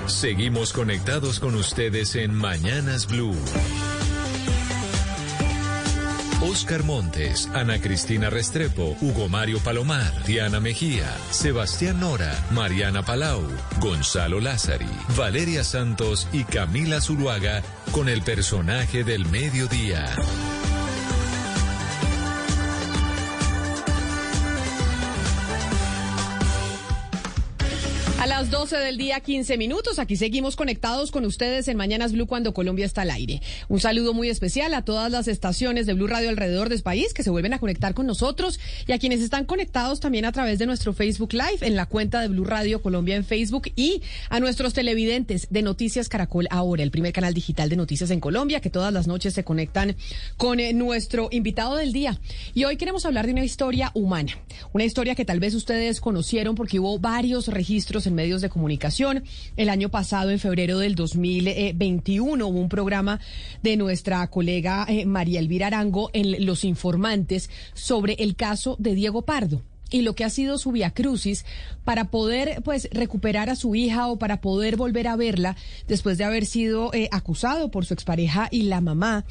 Seguimos conectados con ustedes en Mañanas Blue. Oscar Montes, Ana Cristina Restrepo, Hugo Mario Palomar, Diana Mejía, Sebastián Nora, Mariana Palau, Gonzalo Lázari, Valeria Santos y Camila Zuluaga con el personaje del mediodía. A las 12 del día, 15 minutos. Aquí seguimos conectados con ustedes en Mañanas Blue cuando Colombia está al aire. Un saludo muy especial a todas las estaciones de Blue Radio alrededor del país que se vuelven a conectar con nosotros y a quienes están conectados también a través de nuestro Facebook Live en la cuenta de Blue Radio Colombia en Facebook y a nuestros televidentes de Noticias Caracol Ahora, el primer canal digital de noticias en Colombia que todas las noches se conectan con eh, nuestro invitado del día. Y hoy queremos hablar de una historia humana, una historia que tal vez ustedes conocieron porque hubo varios registros en medios de comunicación. El año pasado, en febrero del 2021, hubo un programa de nuestra colega eh, María Elvira Arango en Los Informantes sobre el caso de Diego Pardo y lo que ha sido su via crucis para poder pues recuperar a su hija o para poder volver a verla después de haber sido eh, acusado por su expareja y la mamá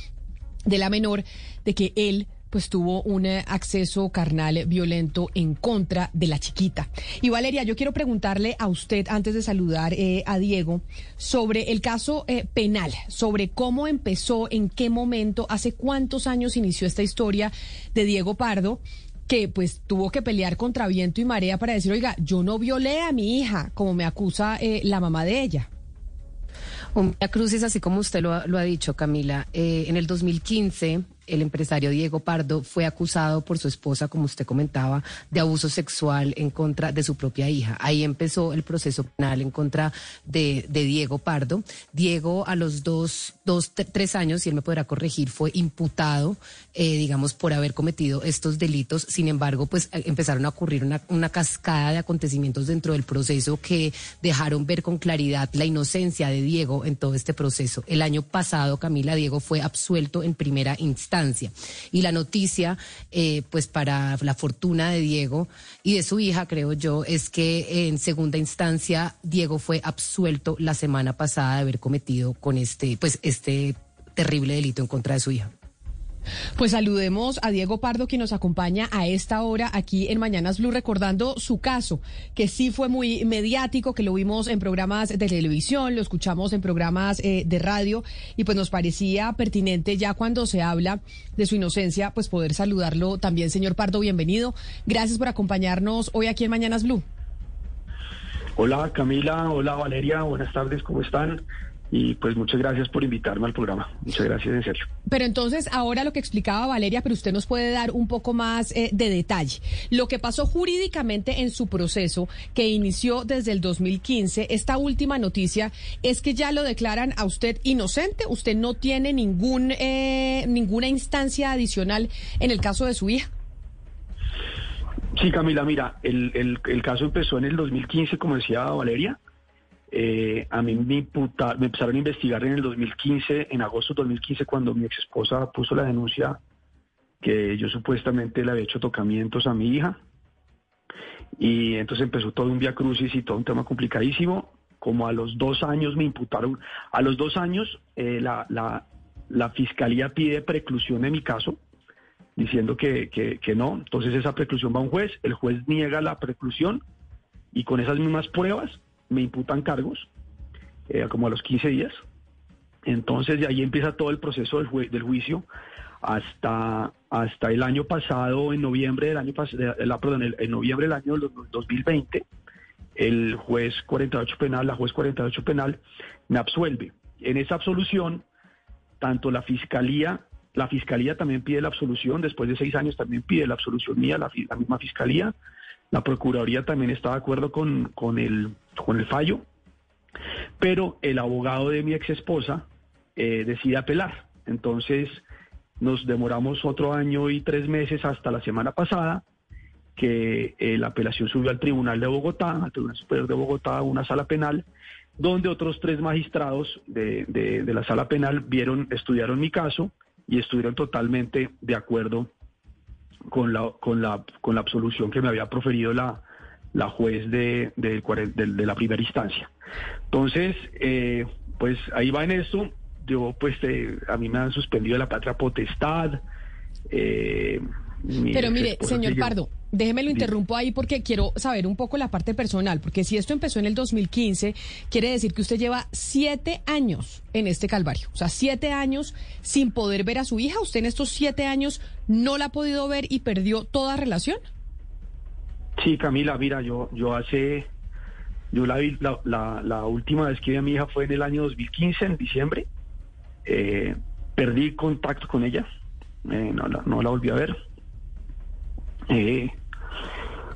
de la menor de que él pues tuvo un eh, acceso carnal violento en contra de la chiquita. Y Valeria, yo quiero preguntarle a usted, antes de saludar eh, a Diego, sobre el caso penal, sobre cómo empezó, en qué momento, hace cuántos años inició esta historia de Diego Pardo que pues tuvo que pelear contra viento y marea para decir, oiga, yo no violé a mi hija, como me acusa eh, la mamá de ella. Un Crucis, así como usted lo, ha dicho, Camila, eh, en el 2015 el empresario Diego Pardo fue acusado por su esposa, como usted comentaba, de abuso sexual en contra de su propia hija. Ahí empezó el proceso penal en contra de, Diego Pardo. Diego a los dos, dos, tres años, si él me podrá corregir, fue imputado, eh, digamos, por haber cometido estos delitos. Sin embargo, pues eh, empezaron a ocurrir una, una cascada de acontecimientos dentro del proceso que dejaron ver con claridad la inocencia de Diego en todo este proceso. El año pasado, Camila, Diego fue absuelto en primera instancia y la noticia, eh, pues para la fortuna de Diego y de su hija, creo yo, es que en segunda instancia Diego fue absuelto la semana pasada de haber cometido con este, pues este terrible delito en contra de su hija. Pues saludemos a Diego Pardo, que nos acompaña a esta hora aquí en Mañanas Blue, recordando su caso, que sí fue muy mediático, que lo vimos en programas de televisión, lo escuchamos en programas eh, de radio, y pues nos parecía pertinente ya cuando se habla de su inocencia, pues poder saludarlo también, señor Pardo, bienvenido. Gracias por acompañarnos hoy aquí en Mañanas Blue. Hola Camila, hola Valeria, buenas tardes, ¿cómo están? Y pues muchas gracias por invitarme al programa. Muchas gracias, en serio. Pero entonces, ahora lo que explicaba Valeria, pero usted nos puede dar un poco más eh, de detalle. Lo que pasó jurídicamente en su proceso, que inició desde el 2015, esta última noticia es que ya lo declaran a usted inocente. Usted no tiene ningún, eh, ninguna instancia adicional en el caso de su hija. Sí, Camila, mira, el, el, el caso empezó en el 2015, como decía Valeria. Eh, a mí me, me empezaron a investigar en el 2015, en agosto de 2015, cuando mi ex esposa puso la denuncia que yo supuestamente le había hecho tocamientos a mi hija. Y entonces empezó todo un via crucis y todo un tema complicadísimo. Como a los dos años me imputaron, a los dos años eh, la, la, fiscalía pide preclusión de mi caso, diciendo que, que, que no. Entonces esa preclusión va a un juez, el juez niega la preclusión y con esas mismas pruebas me imputan cargos, eh, como a los 15 días. Entonces de ahí empieza todo el proceso del, del juicio hasta, hasta el año pasado, en noviembre del año pasado, perdón, en noviembre del año 2020, el juez 48 penal, la juez 48 penal, me absuelve. En esa absolución, tanto la fiscalía, la fiscalía también pide la absolución, después de seis años también pide la absolución mía, la, la misma fiscalía, la Procuraduría también está de acuerdo con, con, el, con el fallo, pero el abogado de mi ex esposa eh, decide apelar. Entonces nos demoramos otro año y tres meses hasta la semana pasada que eh, la apelación subió al Tribunal de Bogotá, al Tribunal Superior de Bogotá, una sala penal, donde otros tres magistrados de, de, de la sala penal vieron, estudiaron mi caso y estuvieron totalmente de acuerdo con la, con la, con la absolución que me había proferido la, la juez de, de, de, la primera instancia. Entonces, eh, pues ahí va en esto. Yo, pues, eh, a mí me han suspendido la patria potestad. Eh, Pero mire, señor Pardo, déjeme lo interrumpo ahí porque quiero saber un poco la parte personal, porque si esto empezó en el 2015, quiere decir que usted lleva siete años en este calvario, o sea, siete años sin poder ver a su hija. ¿Usted en estos siete años no la ha podido ver y perdió toda relación? Sí, Camila, mira, yo, yo hace, yo la, la, la, última vez que vi a mi hija fue en el año 2015, en diciembre. Eh, perdí contacto con ella, eh, no, no la volví a ver eh,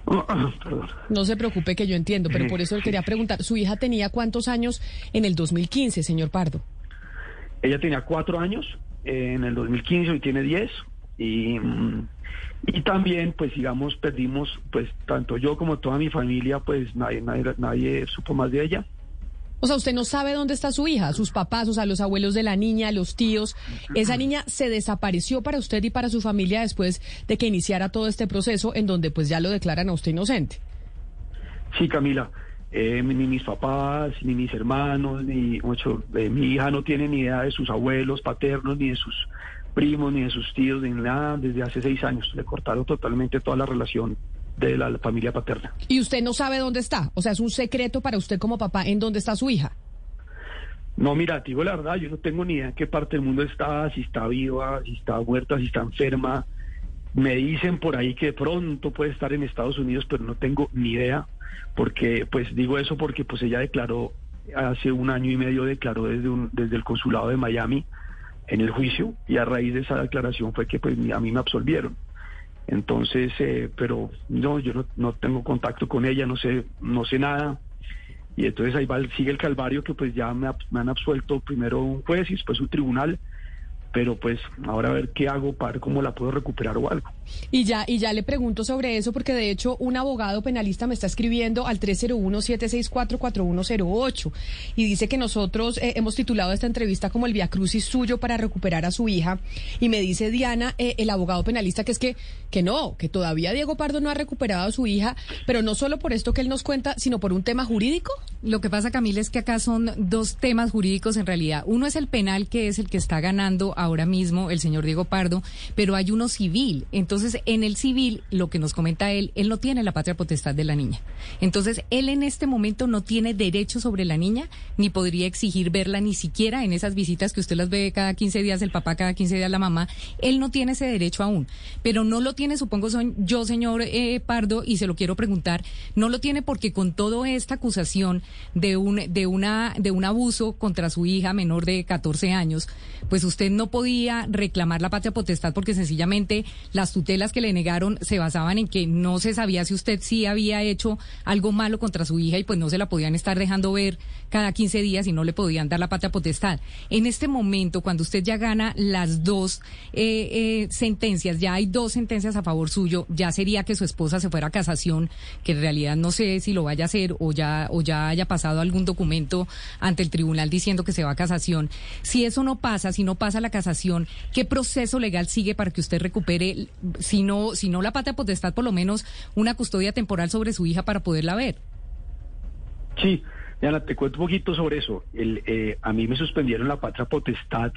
no se preocupe que yo entiendo, pero por eso le quería preguntar, ¿su hija tenía cuántos años en el 2015, señor Pardo? Ella tenía cuatro años en el 2015, y tiene diez. Y, y también, pues digamos, perdimos, pues tanto yo como toda mi familia, pues nadie, nadie, nadie supo más de ella. O sea, usted no sabe dónde está su hija, sus papás, o sea, los abuelos de la niña, los tíos. Esa niña se desapareció para usted y para su familia después de que iniciara todo este proceso en donde pues ya lo declaran a usted inocente. Sí, Camila. Eh, ni mis papás, ni mis hermanos, ni ocho, eh, mi hija no tiene ni idea de sus abuelos paternos, ni de sus primos, ni de sus tíos, ni nada, desde hace seis años. Le cortaron totalmente toda la relación de la familia paterna. ¿Y usted no sabe dónde está? O sea, es un secreto para usted como papá en dónde está su hija. No, mira, digo la verdad, yo no tengo ni idea en qué parte del mundo está, si está viva, si está muerta, si está enferma. Me dicen por ahí que pronto puede estar en Estados Unidos, pero no tengo ni idea, porque pues digo eso porque pues ella declaró hace un año y medio declaró desde un, desde el consulado de Miami en el juicio y a raíz de esa declaración fue que pues a mí me absolvieron. Entonces, eh, pero no, yo no, no, tengo contacto con ella, no sé, no sé nada. Y entonces ahí va, sigue el calvario que pues ya me, me han absuelto primero un juez y después un tribunal pero pues ahora a ver qué hago para ver cómo la puedo recuperar o algo. Y ya, y ya le pregunto sobre eso, porque de hecho un abogado penalista me está escribiendo al 301-764-4108 y dice que nosotros eh, hemos titulado esta entrevista como el Via Crucis suyo para recuperar a su hija. Y me dice Diana, eh, el abogado penalista, que es que, que no, que todavía Diego Pardo no ha recuperado a su hija, pero no solo por esto que él nos cuenta, sino por un tema jurídico. Lo que pasa, Camila, es que acá son dos temas jurídicos en realidad. Uno es el penal, que es el que está ganando ahora mismo el señor Diego Pardo, pero hay uno civil. Entonces, en el civil, lo que nos comenta él, él no tiene la patria potestad de la niña. Entonces, él en este momento no tiene derecho sobre la niña, ni podría exigir verla ni siquiera en esas visitas que usted las ve cada 15 días, el papá cada 15 días, la mamá. Él no tiene ese derecho aún. Pero no lo tiene, supongo yo, señor eh, Pardo, y se lo quiero preguntar, no lo tiene porque con toda esta acusación de un, de una, de un abuso contra su hija menor de 14 años, pues usted no podía reclamar la patria potestad porque sencillamente las tutelas que le negaron se basaban en que no se sabía si usted sí había hecho algo malo contra su hija y pues no se la podían estar dejando ver cada 15 días y no le podían dar la patria potestad. En este momento, cuando usted ya gana las dos eh, eh, sentencias, ya hay dos sentencias a favor suyo, ya sería que su esposa se fuera a casación, que en realidad no sé si lo vaya a hacer o ya, o ya haya pasado algún documento ante el tribunal diciendo que se va a casación. Si eso no pasa, si no pasa la casación, ¿qué proceso legal sigue para que usted recupere, si no, si no la patria potestad, por lo menos una custodia temporal sobre su hija para poderla ver? Sí, Diana, te cuento un poquito sobre eso. El, eh, a mí me suspendieron la patria potestad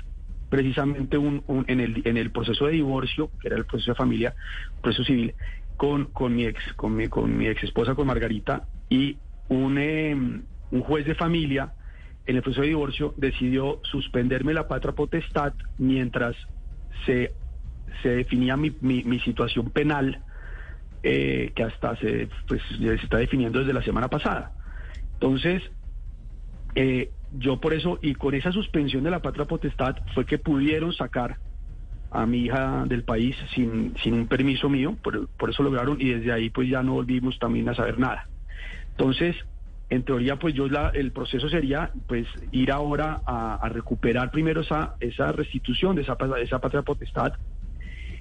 precisamente un, en, el, en el proceso de divorcio, que era el proceso de familia, proceso civil, con, con mi ex, con mi, con mi ex esposa, con Margarita, y un, em, un juez de familia en el proceso de divorcio decidió suspenderme la patria potestad mientras se, se definía mi, mi, situación penal, eh, que hasta se, pues, se está definiendo desde la semana pasada. Entonces, eh, yo por eso, y con esa suspensión de la patria potestad, fue que pudieron sacar a mi hija del país sin, sin un permiso mío, por, por eso lograron, y desde ahí pues ya no volvimos también a saber nada. Entonces, en teoría, pues yo la, el proceso sería pues ir ahora a, recuperar primero esa, esa restitución de esa, esa patria potestad,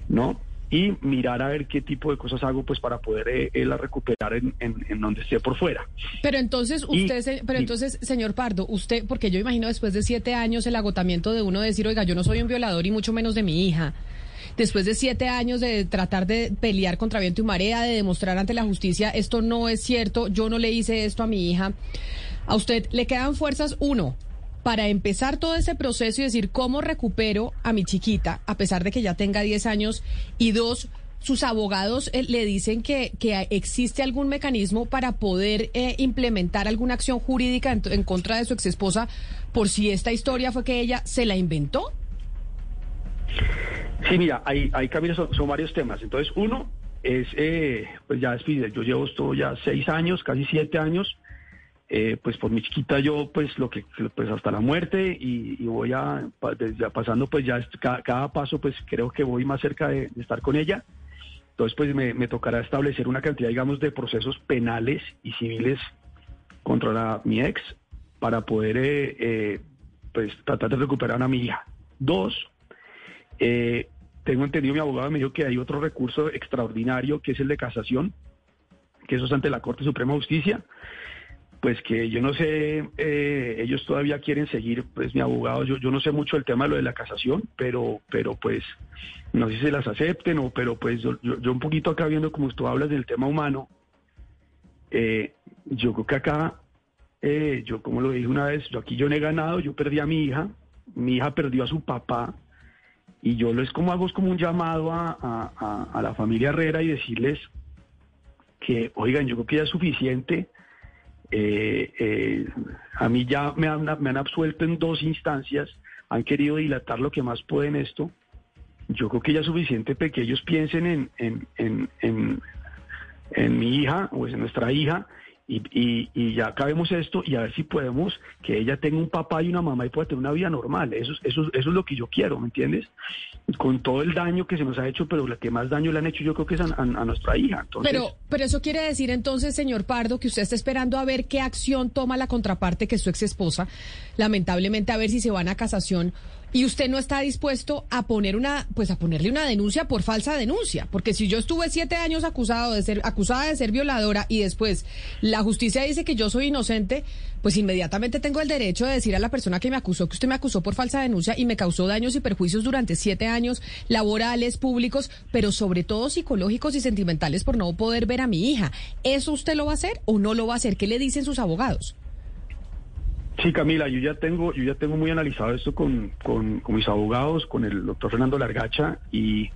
¿no? Y mirar a ver qué tipo de cosas hago pues para poder eh, la recuperar en, en, donde esté por fuera. Pero entonces usted, pero entonces señor Pardo, usted, porque yo imagino después de siete años el agotamiento de uno decir, oiga, yo no soy un violador y mucho menos de mi hija. Después de siete años de tratar de pelear contra viento y marea, de demostrar ante la justicia esto no es cierto, yo no le hice esto a mi hija. A usted le quedan fuerzas, uno, para empezar todo ese proceso y decir cómo recupero a mi chiquita, a pesar de que ya tenga 10 años, y dos, sus abogados eh, le dicen que, que, existe algún mecanismo para poder eh, implementar alguna acción jurídica en, contra de su exesposa por si esta historia fue que ella se la inventó. Sí, mira, hay, hay son, son varios temas. Entonces, uno es, eh, pues ya despide, yo llevo esto ya seis años, casi siete años, eh, pues por mi chiquita yo pues lo que pues hasta la muerte y, voy a ya pasando pues ya cada, paso pues creo que voy más cerca de, estar con ella. Entonces pues me, tocará establecer una cantidad digamos de procesos penales y civiles contra mi ex para poder eh, eh, pues tratar de recuperar a mi hija. Dos tengo entendido mi abogado me dijo que hay otro recurso extraordinario que es el de casación que eso es ante la Corte Suprema de Justicia pues que yo no sé, eh, ellos todavía quieren seguir, pues mi abogado, yo, yo no sé mucho el tema de lo de la casación, pero, pero pues no sé si se las acepten o, pero pues yo, yo un poquito acá viendo como tú hablas del tema humano, eh, yo creo que acá, eh, yo como lo dije una vez, yo aquí yo no he ganado, yo perdí a mi hija, mi hija perdió a su papá, y yo les como hago es como un llamado a, a, a la familia Herrera y decirles que, oigan, yo creo que ya es suficiente eh, eh, a mí ya me han, absuelto en dos instancias, han querido dilatar lo que más pueden esto. Yo creo que ya es suficiente que ellos piensen en, en, en, en, en mi hija o en nuestra hija y, y, y, ya acabemos esto y a ver si podemos que ella tenga un papá y una mamá y pueda tener una vida normal. Eso, eso, eso es lo que yo quiero, ¿me entiendes? Con todo el daño que se nos ha hecho, pero la que más daño le han hecho yo creo que es a, nuestra hija. Pero, pero eso quiere decir entonces, señor Pardo, que usted está esperando a ver qué acción toma la contraparte, que es su ex esposa, lamentablemente a ver si se van a casación y usted no está dispuesto a poner una, pues a ponerle una denuncia por falsa denuncia, porque si yo estuve siete años acusado de ser, acusada de ser violadora y después la justicia dice que yo soy inocente, pues inmediatamente tengo el derecho de decir a la persona que me acusó que usted me acusó por falsa denuncia y me causó daños y perjuicios durante siete años laborales, públicos, pero sobre todo psicológicos y sentimentales por no poder ver a mi hija. ¿Eso usted lo va a hacer o no lo va a hacer? ¿Qué le dicen sus abogados? Sí, Camila, yo ya tengo, yo ya tengo muy analizado esto con, con, mis abogados, con el doctor Fernando Largacha y,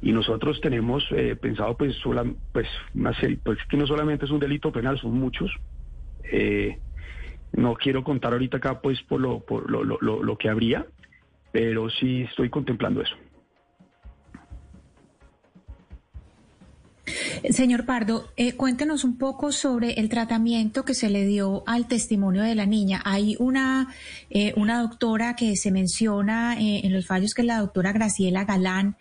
y nosotros tenemos eh, pensado pues, sola, pues, pues que no solamente es un delito penal, son muchos. Eh, no quiero contar ahorita acá pues por lo, por lo, lo, lo que habría, pero sí estoy contemplando eso. Señor Pardo, eh, cuéntenos un poco sobre el tratamiento que se le dio al testimonio de la niña. Hay una, eh, una doctora que se menciona eh, en los fallos, que es la doctora Graciela Galán.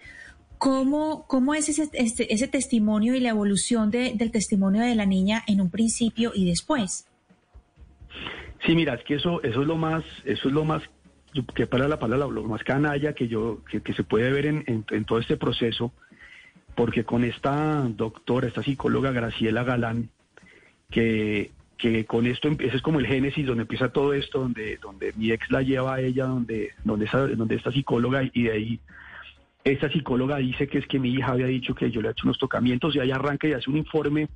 ¿Cómo, cómo es ese, este, ese testimonio y la evolución del testimonio de la niña en un principio y después? Sí, mira, es que eso, eso es lo más, eso es lo más, que para la palabra, lo más canalla que yo, que, se puede ver en, en todo este proceso porque con esta doctora, esta psicóloga Graciela Galán, que, que con esto ese es como el génesis donde empieza todo esto, donde, donde mi ex la lleva a ella, donde, donde, esa, donde esta psicóloga, y de ahí esta psicóloga dice que es que mi hija había dicho que yo le he hecho unos tocamientos y ahí arranca y hace un informe,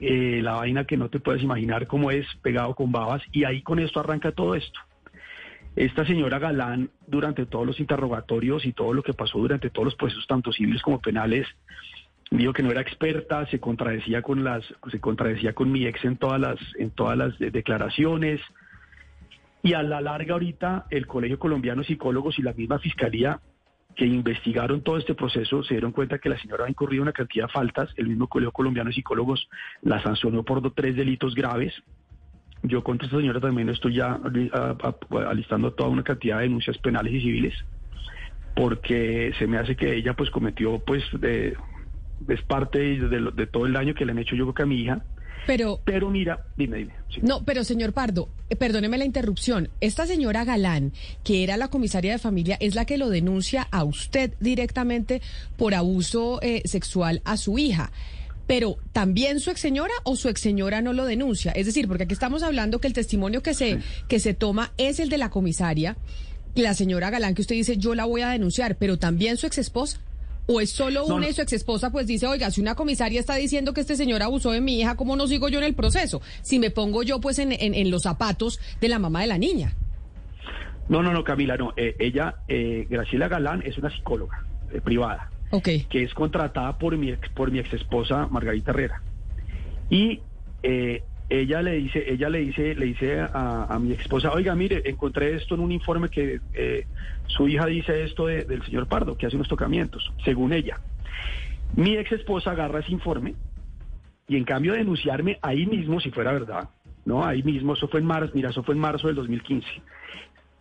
eh, la vaina que no te puedes imaginar cómo es, pegado con babas, y ahí con esto arranca todo esto. Esta señora Galán, durante todos los interrogatorios y todo lo que pasó durante todos los procesos, tanto civiles como penales, dijo que no era experta, se contradecía con las, se contradecía con mi ex en todas las, en todas las declaraciones. Y a la larga ahorita el Colegio Colombiano de Psicólogos y la misma Fiscalía que investigaron todo este proceso se dieron cuenta que la señora ha incurrido una cantidad de faltas. El mismo Colegio Colombiano de Psicólogos la sancionó por tres delitos graves. Yo contra esta señora también estoy ya alistando toda una cantidad de denuncias penales y civiles, porque se me hace que ella pues cometió pues de, es parte de, todo el daño que le han hecho yo creo que a mi hija. Pero, pero mira, dime, dime. No, pero señor Pardo, eh, perdóneme la interrupción. Esta señora Galán, que era la comisaria de familia, es la que lo denuncia a usted directamente por abuso eh, sexual a su hija pero también su ex señora o su ex señora no lo denuncia. Es decir, porque aquí estamos hablando que el testimonio que se, que se toma es el de la comisaria, la señora Galán, que usted dice yo la voy a denunciar, pero también su ex esposa. ¿O es solo una y su ex esposa pues dice, oiga, si una comisaria está diciendo que este señor abusó de mi hija, ¿cómo no sigo yo en el proceso? Si me pongo yo pues en, en, los zapatos de la mamá de la niña. No, no, no, Camila, no. Eh, ella, eh, Graciela Galán, es una psicóloga eh, privada que es contratada por mi ex, por mi ex esposa Margarita Herrera. Y eh, ella le dice, ella le dice, le dice a, mi ex esposa, oiga, mire, encontré esto en un informe que eh, su hija dice esto del señor Pardo, que hace unos tocamientos, según ella. Mi ex esposa agarra ese informe y en cambio de denunciarme ahí mismo, si fuera verdad, ¿no? Ahí mismo, eso fue en marzo, mira, eso fue en marzo del 2015.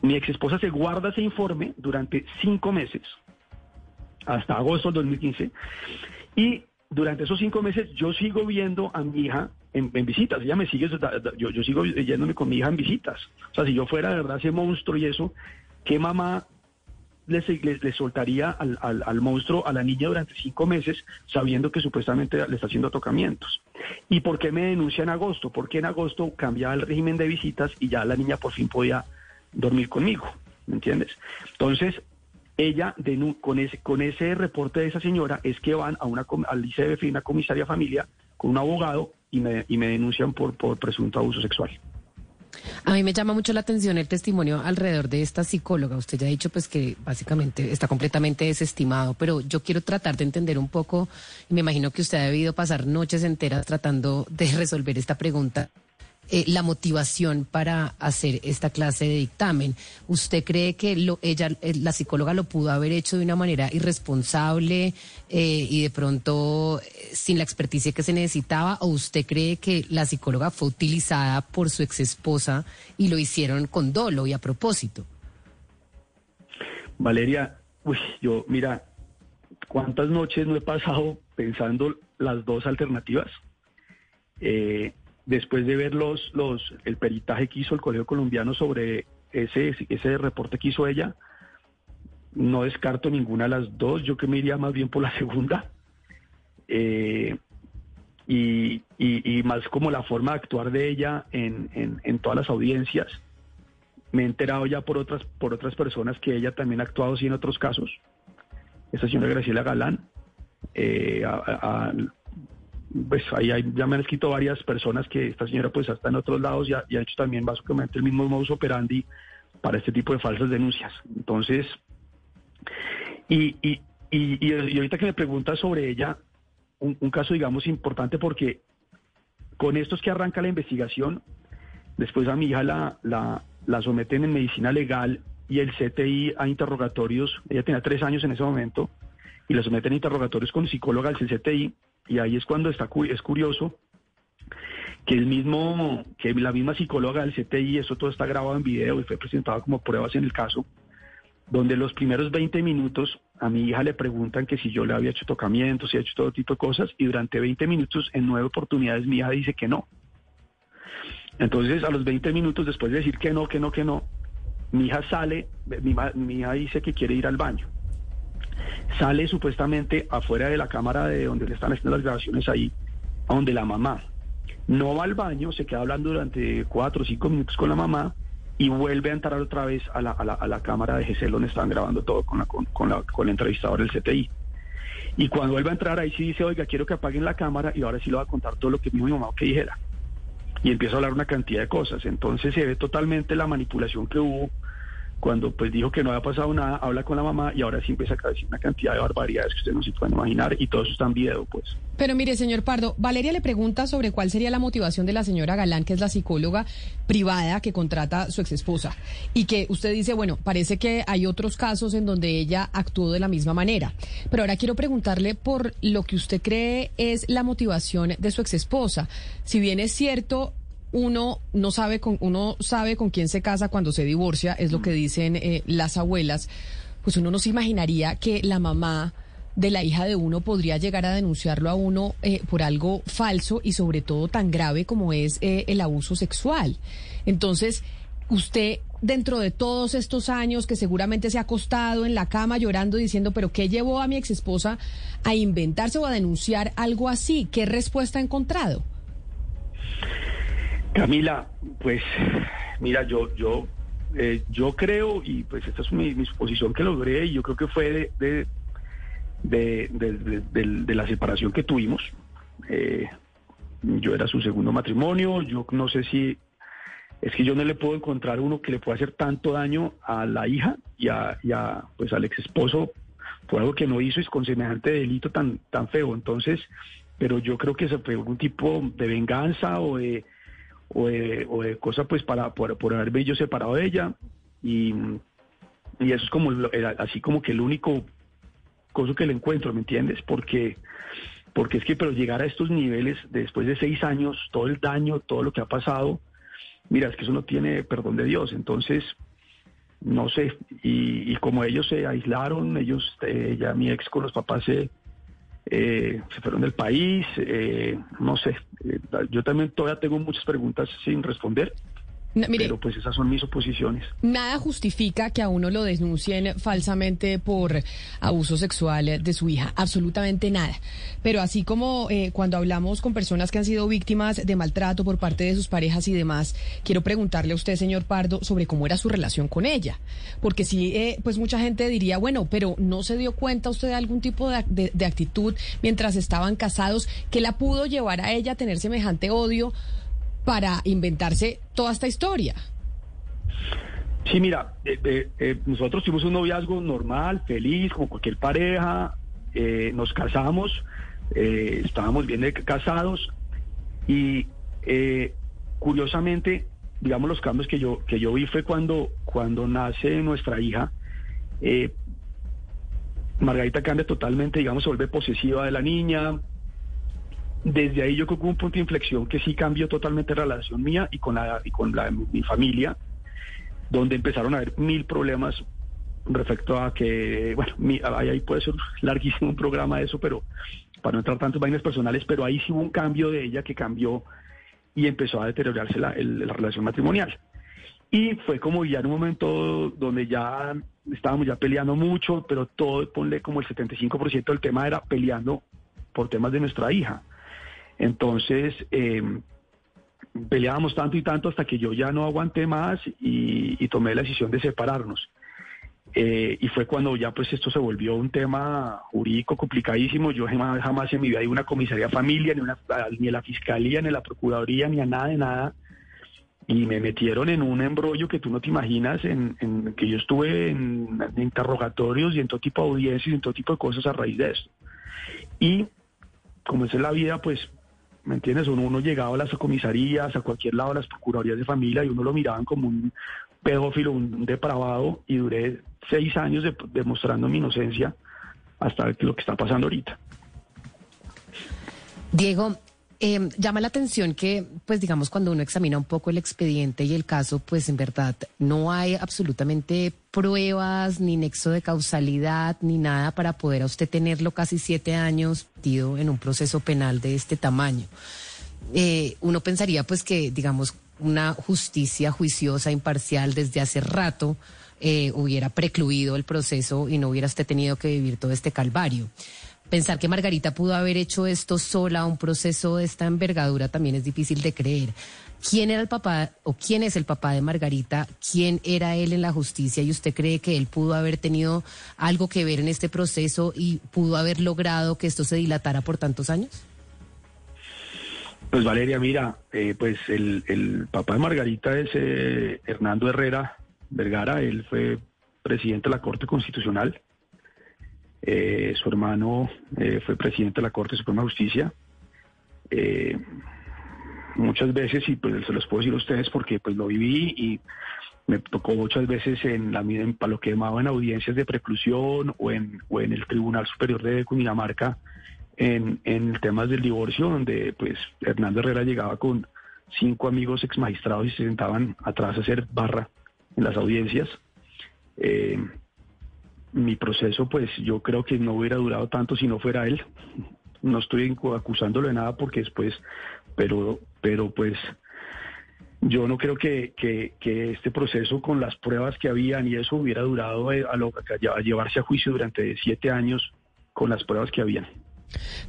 Mi ex esposa se guarda ese informe durante cinco meses hasta agosto del 2015. Y durante esos cinco meses yo sigo viendo a mi hija en, visitas. Ella me sigue, yo, yo sigo yéndome con mi hija en visitas. O sea, si yo fuera de verdad ese monstruo y eso, ¿qué mamá le, le, soltaría al, al, monstruo a la niña durante cinco meses sabiendo que supuestamente le está haciendo tocamientos? ¿Y por qué me denuncia en agosto? Porque en agosto cambiaba el régimen de visitas y ya la niña por fin podía dormir conmigo, ¿me entiendes? Entonces, ella con ese, con ese reporte de esa señora es que van a una, al ICBF, una comisaria familia, con un abogado y me, y me denuncian por, por presunto abuso sexual. A mí me llama mucho la atención el testimonio alrededor de esta psicóloga. Usted ya ha dicho pues que básicamente está completamente desestimado, pero yo quiero tratar de entender un poco, y me imagino que usted ha debido pasar noches enteras tratando de resolver esta pregunta. Eh, la motivación para hacer esta clase de dictamen. ¿Usted cree que lo, ella, eh, la psicóloga lo pudo haber hecho de una manera irresponsable eh, y de pronto sin la experticia que se necesitaba? ¿O usted cree que la psicóloga fue utilizada por su ex esposa y lo hicieron con dolo y a propósito? Valeria, uy, yo, mira, ¿cuántas noches no he pasado pensando las dos alternativas? Eh, después de ver los, el peritaje que hizo el Colegio Colombiano sobre ese, ese reporte que hizo ella, no descarto ninguna de las dos, yo que me iría más bien por la segunda. Eh, y, más como la forma de actuar de ella en, en, todas las audiencias. Me he enterado ya por otras, por otras personas que ella también ha actuado así en otros casos. Esta señora Graciela Galán, eh, a, pues ahí ya me han escrito varias personas que esta señora pues está en otros lados y ha, hecho también básicamente el mismo modus operandi para este tipo de falsas denuncias. Entonces, y, y, y, ahorita que me preguntas sobre ella, un, caso digamos importante porque con estos que arranca la investigación, después a mi hija la, la, la someten en medicina legal y el CTI a interrogatorios, ella tenía tres años en ese momento, y la someten a interrogatorios con psicóloga del CTI y ahí es cuando está es curioso que el mismo, que la misma psicóloga del CTI, eso todo está grabado en video y fue presentado como pruebas en el caso, donde los primeros 20 minutos a mi hija le preguntan que si yo le había hecho tocamientos, si ha hecho todo tipo de cosas, y durante 20 minutos, en nueve oportunidades, mi hija dice que no. Entonces, a los 20 minutos, después de decir que no, que no, que no, mi hija sale, mi, mi hija dice que quiere ir al baño sale supuestamente afuera de la cámara de donde le están haciendo las grabaciones ahí, a donde la mamá no va al baño, se queda hablando durante cuatro o cinco minutos con la mamá y vuelve a entrar otra vez a la, a la, a la cámara de GESEL donde están grabando todo con, la, con, la, con el entrevistador del CTI. Y cuando vuelve a entrar ahí sí dice, oiga, quiero que apaguen la cámara y ahora sí le va a contar todo lo que mi mamá que dijera. Y empieza a hablar una cantidad de cosas. Entonces se ve totalmente la manipulación que hubo cuando pues dijo que no había pasado nada, habla con la mamá y ahora sí empieza a decir una cantidad de barbaridades que ustedes no se pueden imaginar y todo eso está en video, pues. Pero mire, señor Pardo, Valeria le pregunta sobre cuál sería la motivación de la señora Galán, que es la psicóloga privada que contrata su ex esposa, y que usted dice, bueno, parece que hay otros casos en donde ella actuó de la misma manera. Pero ahora quiero preguntarle por lo que usted cree es la motivación de su ex esposa. Si bien es cierto, uno no sabe con uno sabe con quién se casa cuando se divorcia, es lo que dicen eh, las abuelas. Pues uno no se imaginaría que la mamá de la hija de uno podría llegar a denunciarlo a uno eh, por algo falso y sobre todo tan grave como es eh, el abuso sexual. Entonces, usted dentro de todos estos años que seguramente se ha acostado en la cama llorando diciendo, pero ¿qué llevó a mi ex esposa a inventarse o a denunciar algo así? ¿Qué respuesta ha encontrado? Camila, pues mira, yo, yo, eh, yo creo, y pues esta es mi, suposición que logré, y yo creo que fue de, de, la separación que tuvimos. Eh, yo era su segundo matrimonio, yo no sé si es que yo no le puedo encontrar uno que le pueda hacer tanto daño a la hija y a, pues al ex esposo por algo que no hizo y con semejante delito tan, tan feo. Entonces, pero yo creo que se fue algún tipo de venganza o de o de, o de cosas pues para por, por haberme separado de ella y, y eso es como así como que el único cosa que le encuentro, ¿me entiendes? Porque porque es que pero llegar a estos niveles después de seis años, todo el daño, todo lo que ha pasado, mira, es que eso no tiene perdón de Dios, entonces no sé, y, y como ellos se aislaron, ellos, eh, ya mi ex con los papás se, eh, se fueron del país, eh, no sé, eh, yo también todavía tengo muchas preguntas sin responder pero pues esas son mis oposiciones. Nada justifica que a uno lo denuncien falsamente por abuso sexual de su hija, absolutamente nada. Pero así como eh, cuando hablamos con personas que han sido víctimas de maltrato por parte de sus parejas y demás, quiero preguntarle a usted, señor Pardo, sobre cómo era su relación con ella. Porque sí, eh, pues mucha gente diría, bueno, pero ¿no se dio cuenta usted de algún tipo de, de actitud mientras estaban casados que la pudo llevar a ella a tener semejante odio? Para inventarse toda esta historia. Sí, mira, eh, eh, eh, nosotros tuvimos un noviazgo normal, feliz, como cualquier pareja, nos casamos, estábamos bien casados y curiosamente, digamos, los cambios que yo, que yo vi fue cuando, cuando nace nuestra hija. Margarita cambia totalmente, digamos, se vuelve posesiva de la niña, desde ahí yo creo que hubo un punto de inflexión que sí cambió totalmente la relación mía y con la y con la, mi familia, donde empezaron a haber mil problemas respecto a que, bueno, ahí puede ser larguísimo un programa de eso, pero para no entrar tanto en vainas personales, pero ahí sí hubo un cambio de ella que cambió y empezó a deteriorarse la, la relación matrimonial. Y fue como ya en un momento donde ya estábamos ya peleando mucho, pero todo, ponle como el 75% del tema era peleando por temas de nuestra hija. Entonces, eh, peleábamos tanto y tanto hasta que yo ya no aguanté más y, tomé la decisión de separarnos. Eh, y fue cuando ya pues esto se volvió un tema jurídico complicadísimo. Yo jamás, jamás en mi vida ido una comisaría familia, ni, una, ni a la fiscalía, ni a la procuraduría, ni a nada de nada. Y me metieron en un embrollo que tú no te imaginas, en, que yo estuve en, en, interrogatorios y en todo tipo de audiencias y en todo tipo de cosas a raíz de esto. Y como es la vida, pues ¿me entiendes? Uno, llegaba a las comisarías, a cualquier lado, a las procuradurías de familia y uno lo miraban como un pedófilo, un depravado y duré seis años demostrando mi inocencia hasta lo que está pasando ahorita. Diego, eh, llama la atención que, pues digamos, cuando uno examina un poco el expediente y el caso, pues en verdad no hay absolutamente pruebas, ni nexo de causalidad, ni nada para poder a usted tenerlo casi siete años metido en un proceso penal de este tamaño. Eh, uno pensaría pues que, digamos, una justicia juiciosa, imparcial desde hace rato eh, hubiera precluido el proceso y no hubiera usted tenido que vivir todo este calvario. Pensar que Margarita pudo haber hecho esto sola, un proceso de esta envergadura, también es difícil de creer. Quién era el papá o quién es el papá de Margarita, quién era él en la justicia y usted cree que él pudo haber tenido algo que ver en este proceso y pudo haber logrado que esto se dilatara por tantos años? Pues Valeria, mira, eh, pues el, papá de Margarita es eh, Hernando Herrera Vergara, él fue presidente de la Corte Constitucional, eh, su hermano fue presidente de la Corte Suprema de Justicia muchas veces, y pues se los puedo decir a ustedes porque pues lo viví y me tocó muchas veces en la en, para lo que llamaba en audiencias de preclusión o en, o en el Tribunal Superior de Cundinamarca en, en temas del divorcio, donde pues Hernando Herrera llegaba con cinco amigos ex magistrados y se sentaban atrás a hacer barra en las audiencias. Eh, mi proceso, pues yo creo que no hubiera durado tanto si no fuera él. No estoy acusándolo de nada porque después pero, pero pues yo no creo que, este proceso con las pruebas que habían y eso hubiera durado eh, a llevarse a juicio durante siete años con las pruebas que habían.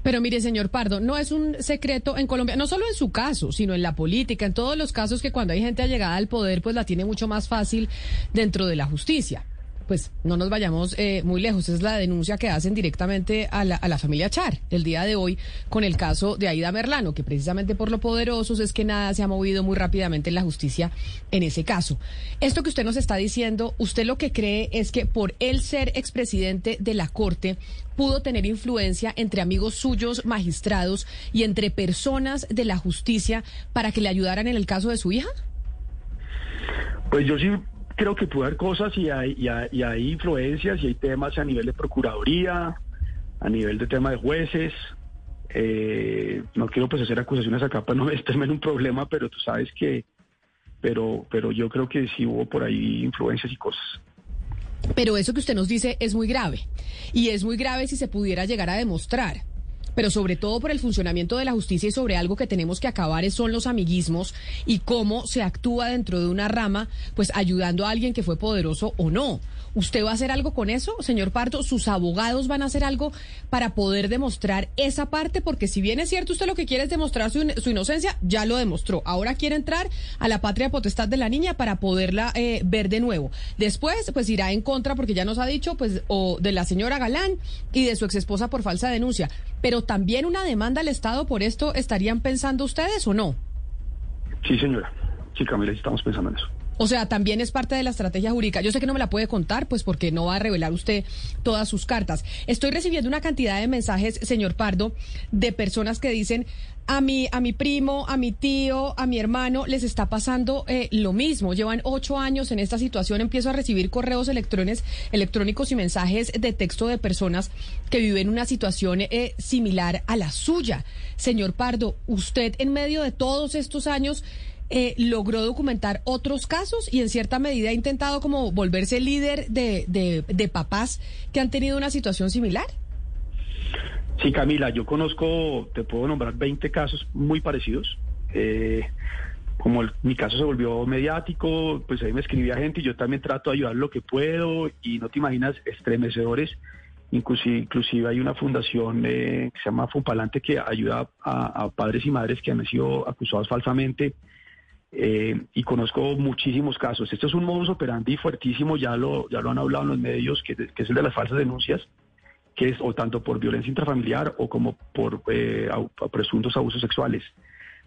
Pero mire, señor Pardo, no es un secreto en Colombia, no solo en su caso, sino en la política, en todos los casos que cuando hay gente allegada al poder, pues la tiene mucho más fácil dentro de la justicia pues no nos vayamos eh, muy lejos. Es la denuncia que hacen directamente a la, a la familia Char el día de hoy con el caso de Aida Merlano, que precisamente por lo poderosos es que nada se ha movido muy rápidamente en la justicia en ese caso. Esto que usted nos está diciendo, usted lo que cree es que por él ser expresidente de la Corte, pudo tener influencia entre amigos suyos magistrados y entre personas de la justicia para que le ayudaran en el caso de su hija? Pues yo sí creo que puede haber cosas y hay, y hay, influencias y hay temas a nivel de procuraduría, a nivel de tema de jueces. Eh, no quiero pues hacer acusaciones acá para no meterme en un problema, pero tú sabes que, pero, pero yo creo que sí hubo por ahí influencias y cosas. Pero eso que usted nos dice es muy grave. Y es muy grave si se pudiera llegar a demostrar. Pero sobre todo por el funcionamiento de la justicia y sobre algo que tenemos que acabar son los amiguismos y cómo se actúa dentro de una rama, pues ayudando a alguien que fue poderoso o no. ¿Usted va a hacer algo con eso, señor Pardo? ¿Sus abogados van a hacer algo para poder demostrar esa parte? Porque si bien es cierto, usted lo que quiere es demostrar su, inocencia, ya lo demostró. Ahora quiere entrar a la patria potestad de la niña para poderla eh, ver de nuevo. Después, pues irá en contra, porque ya nos ha dicho, pues, o de la señora Galán y de su ex esposa por falsa denuncia. Pero también una demanda al Estado por esto, ¿estarían pensando ustedes o no? Sí, señora. Sí, Camila, estamos pensando en eso. O sea, también es parte de la estrategia jurídica. Yo sé que no me la puede contar, pues porque no va a revelar usted todas sus cartas. Estoy recibiendo una cantidad de mensajes, señor Pardo, de personas que dicen a mi, a mi primo, a mi tío, a mi hermano, les está pasando eh, lo mismo. Llevan ocho años en esta situación. Empiezo a recibir correos electrónicos y mensajes de texto de personas que viven una situación eh, similar a la suya. Señor Pardo, usted en medio de todos estos años eh, logró documentar otros casos y en cierta medida ha intentado como volverse líder de, de, papás que han tenido una situación similar? Sí, Camila, yo conozco, te puedo nombrar 20 casos muy parecidos. Eh, como mi caso se volvió mediático, pues ahí me escribía gente y yo también trato de ayudar lo que puedo y no te imaginas estremecedores. Inclusive, inclusive hay una fundación eh, que se llama Fupalante que ayuda a, padres y madres que han sido acusados falsamente eh, y conozco muchísimos casos. Esto es un modus operandi fuertísimo, ya lo, ya lo han hablado en los medios, que, es el de las falsas denuncias, que es o tanto por violencia intrafamiliar o como por eh, presuntos abusos sexuales.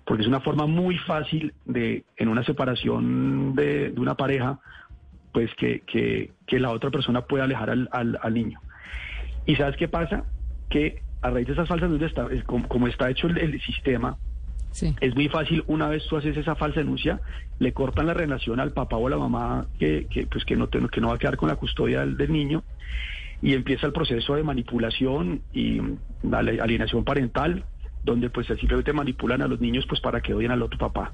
Porque es una forma muy fácil de, en una separación de, una pareja, pues que, que, la otra persona pueda alejar al, al, niño. ¿Y sabes qué pasa? Que a raíz de esas falsas denuncias, como, está hecho el sistema, es muy fácil, una vez tú haces esa falsa denuncia, le cortan la relación al papá o a la mamá que, que pues que no, que no va a quedar con la custodia del, niño y empieza el proceso de manipulación y alienación parental, donde pues simplemente manipulan a los niños pues para que odien al otro papá.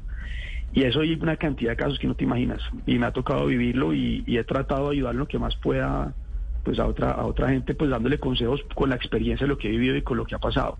Y eso hay una cantidad de casos que no te imaginas. Y me ha tocado vivirlo y, he tratado de ayudar lo que más pueda pues a otra, a otra gente, pues dándole consejos con la experiencia de lo que he vivido y con lo que ha pasado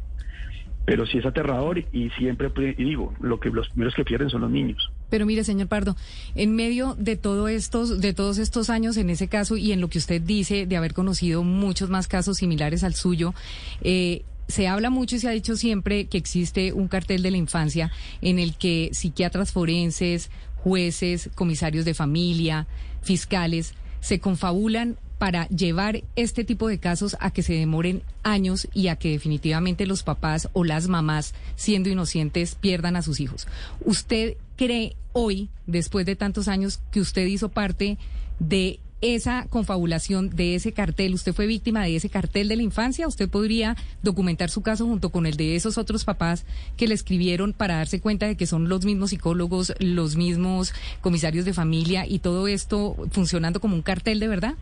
pero sí es aterrador y siempre digo, lo que los primeros que pierden son los niños. Pero mire, señor Pardo, en medio de todo estos, de todos estos años en ese caso y en lo que usted dice de haber conocido muchos más casos similares al suyo, eh, se habla mucho y se ha dicho siempre que existe un cartel de la infancia en el que psiquiatras forenses, jueces, comisarios de familia, fiscales, se confabulan para llevar este tipo de casos a que se demoren años y a que definitivamente los papás o las mamás, siendo inocentes, pierdan a sus hijos. ¿Usted cree hoy, después de tantos años, que usted hizo parte de esa confabulación de ese cartel, usted fue víctima de ese cartel de la infancia, usted podría documentar su caso junto con el de esos otros papás que le escribieron para darse cuenta de que son los mismos psicólogos, los mismos comisarios de familia y todo esto funcionando como un cartel de verdad?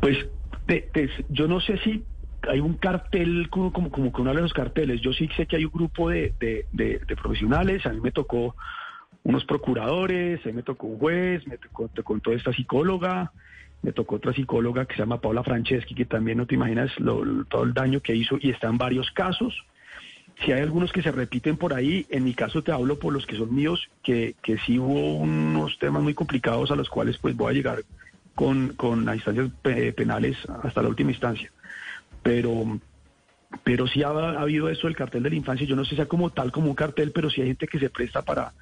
Pues yo no sé si hay un cartel como, como, como que uno de los carteles. Yo sí sé que hay un grupo de, profesionales. A mí me tocó unos procuradores, a mí me tocó un juez, me tocó, toda esta psicóloga, me tocó otra psicóloga que se llama Paula Franceschi, que también no te imaginas todo el daño que hizo y está en varios casos. Si hay algunos que se repiten por ahí, en mi caso te hablo por los que son míos, que, que sí hubo unos temas muy complicados a los cuales pues voy a llegar con, con las instancias penales hasta la última instancia. Pero, pero sí ha, habido eso del cartel de la infancia. Yo no sé si sea como tal como un cartel, pero sí hay gente que se presta para,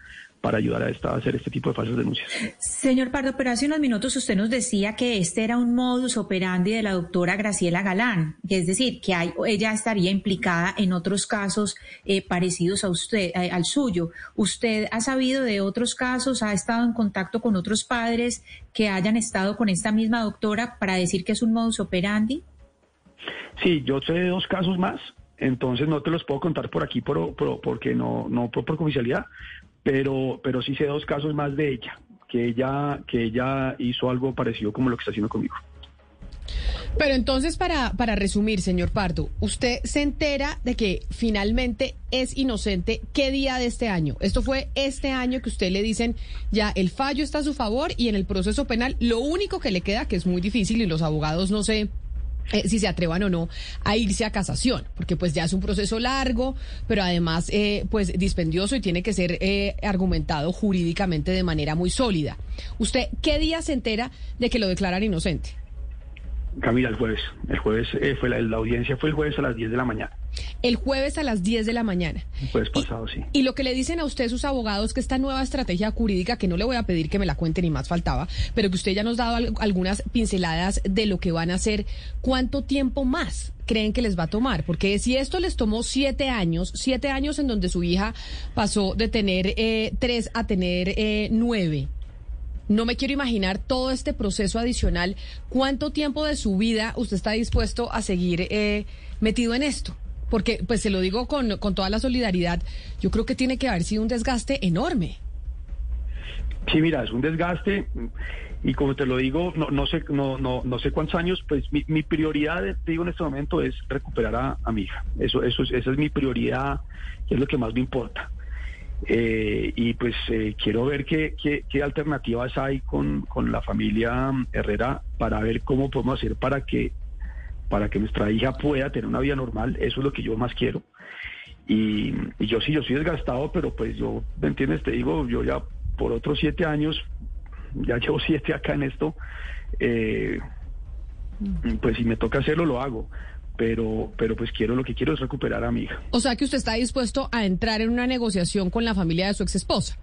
para ayudar a, esta, a hacer este tipo de falsas denuncias. Señor Pardo, pero hace unos minutos usted nos decía que este era un modus operandi de la doctora Graciela Galán, es decir, que hay, ella estaría implicada en otros casos eh, parecidos a usted, eh, al suyo. ¿Usted ha sabido de otros casos, ha estado en contacto con otros padres que hayan estado con esta misma doctora para decir que es un modus operandi? Sí, yo sé de dos casos más, entonces no te los puedo contar por aquí por, porque no, no por, por oficialidad, pero, pero sí sé dos casos más de ella, que ella, que ella hizo algo parecido como lo que está haciendo conmigo. Pero entonces, para, para resumir, señor Pardo, usted se entera de que finalmente es inocente qué día de este año. Esto fue este año que usted le dicen, ya el fallo está a su favor y en el proceso penal lo único que le queda, que es muy difícil y los abogados no sé eh, si se atrevan o no a irse a casación, porque pues ya es un proceso largo, pero además eh, pues dispendioso y tiene que ser eh, argumentado jurídicamente de manera muy sólida. ¿Usted qué día se entera de que lo declaran inocente? Camila, el jueves. El jueves fue la, la, audiencia fue el jueves a las 10 de la mañana. El jueves a las 10 de la mañana. El jueves pasado, sí. Y lo que le dicen a usted sus abogados que esta nueva estrategia jurídica, que no le voy a pedir que me la cuente ni más faltaba, pero que usted ya nos ha dado algunas pinceladas de lo que van a hacer, ¿cuánto tiempo más creen que les va a tomar? Porque si esto les tomó siete años, siete años en donde su hija pasó de tener eh, tres a tener eh, nueve. No me quiero imaginar todo este proceso adicional. ¿Cuánto tiempo de su vida usted está dispuesto a seguir eh, metido en esto? Porque, pues se lo digo con, con toda la solidaridad, yo creo que tiene que haber sido un desgaste enorme. Sí, mira, es un desgaste y como te lo digo, no, no sé no, no, no sé cuántos años, pues mi, mi prioridad, te digo en este momento, es recuperar a, mi hija. Eso, eso, esa es mi prioridad, es lo que más me importa. Eh, y pues eh, quiero ver qué, qué, qué, alternativas hay con, con la familia Herrera para ver cómo podemos hacer para que para que nuestra hija pueda tener una vida normal, eso es lo que yo más quiero. Y, yo sí, yo soy desgastado, pero pues yo, ¿me entiendes? Te digo, yo ya por otros siete años, ya llevo siete acá en esto, eh, pues si me toca hacerlo, lo hago. Pero, pero pues quiero, lo que quiero es recuperar a mi hija. O sea que usted está dispuesto a entrar en una negociación con la familia de su ex esposa.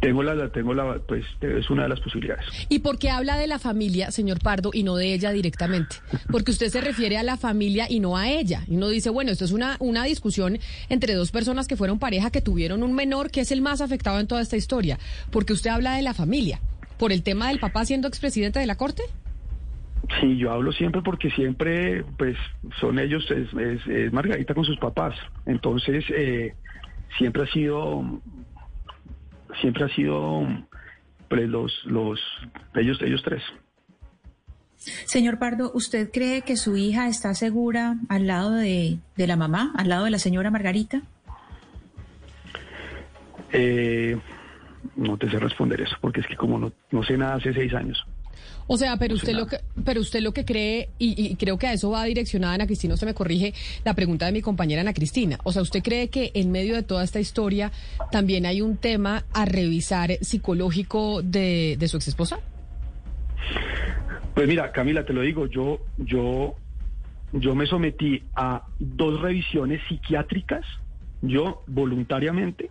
Tengo la, tengo la, pues es una de las posibilidades. ¿Y por qué habla de la familia, señor Pardo, y no de ella directamente? Porque usted se refiere a la familia y no a ella. Y uno dice, bueno, esto es una, una discusión entre dos personas que fueron pareja, que tuvieron un menor, que es el más afectado en toda esta historia. Porque usted habla de la familia. ¿Por el tema del papá siendo expresidente de la Corte? Sí, yo hablo siempre porque siempre, pues, son ellos, es, es, Margarita con sus papás. Entonces, eh, siempre ha sido siempre ha sido pues, los, los, ellos, ellos tres. Señor Pardo, ¿usted cree que su hija está segura al lado de, la mamá, al lado de la señora Margarita? Eh, no te sé responder eso, porque es que como no, no sé nada hace seis años. O sea, pero usted lo que, pero usted lo que cree, y, creo que a eso va direccionada Ana Cristina, usted me corrige la pregunta de mi compañera Ana Cristina. O sea, ¿usted cree que en medio de toda esta historia también hay un tema a revisar psicológico de, de su ex esposa? Pues mira, Camila, te lo digo, yo, yo, yo me sometí a dos revisiones psiquiátricas, yo voluntariamente,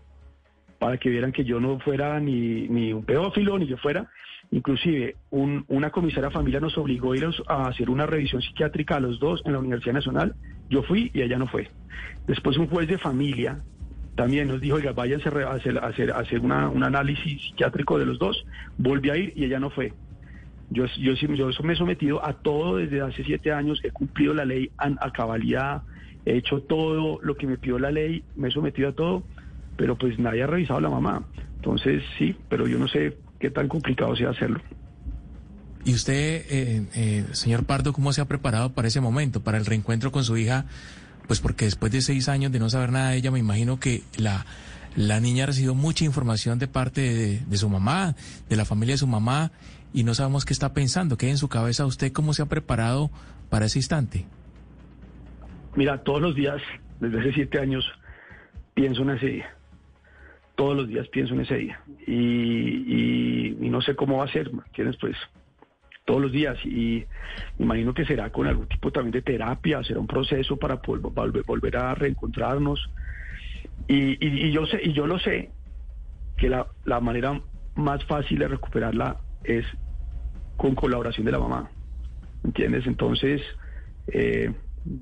para que vieran que yo no fuera ni, ni un pedófilo, ni yo fuera, Inclusive, una comisaria familia nos obligó a ir a hacer una revisión psiquiátrica a los dos en la Universidad Nacional. Yo fui y ella no fue. Después un juez de familia también nos dijo, oiga, váyanse a hacer, hacer, un análisis psiquiátrico de los dos. Volví a ir y ella no fue. Yo, yo, yo me he sometido a todo desde hace siete años, he cumplido la ley a, cabalidad, he hecho todo lo que me pidió la ley, me he sometido a todo, pero pues nadie ha revisado a la mamá. Entonces sí, pero yo no sé qué tan complicado sea hacerlo. ¿Y usted, eh, eh, señor Pardo, cómo se ha preparado para ese momento, para el reencuentro con su hija? Pues porque después de seis años de no saber nada de ella, me imagino que la, la niña ha recibido mucha información de parte de, su mamá, de la familia de su mamá, y no sabemos qué está pensando, qué hay en su cabeza usted, cómo se ha preparado para ese instante. Mira, todos los días, desde hace siete años, pienso en ese día todos los días pienso en ese día y, no sé cómo va a ser, ¿tienes? Pues todos los días y me imagino que será con algún tipo también de terapia, será un proceso para volver, a reencontrarnos y, yo sé y yo lo sé que la, la manera más fácil de recuperarla es con colaboración de la mamá, ¿entiendes? Entonces eh,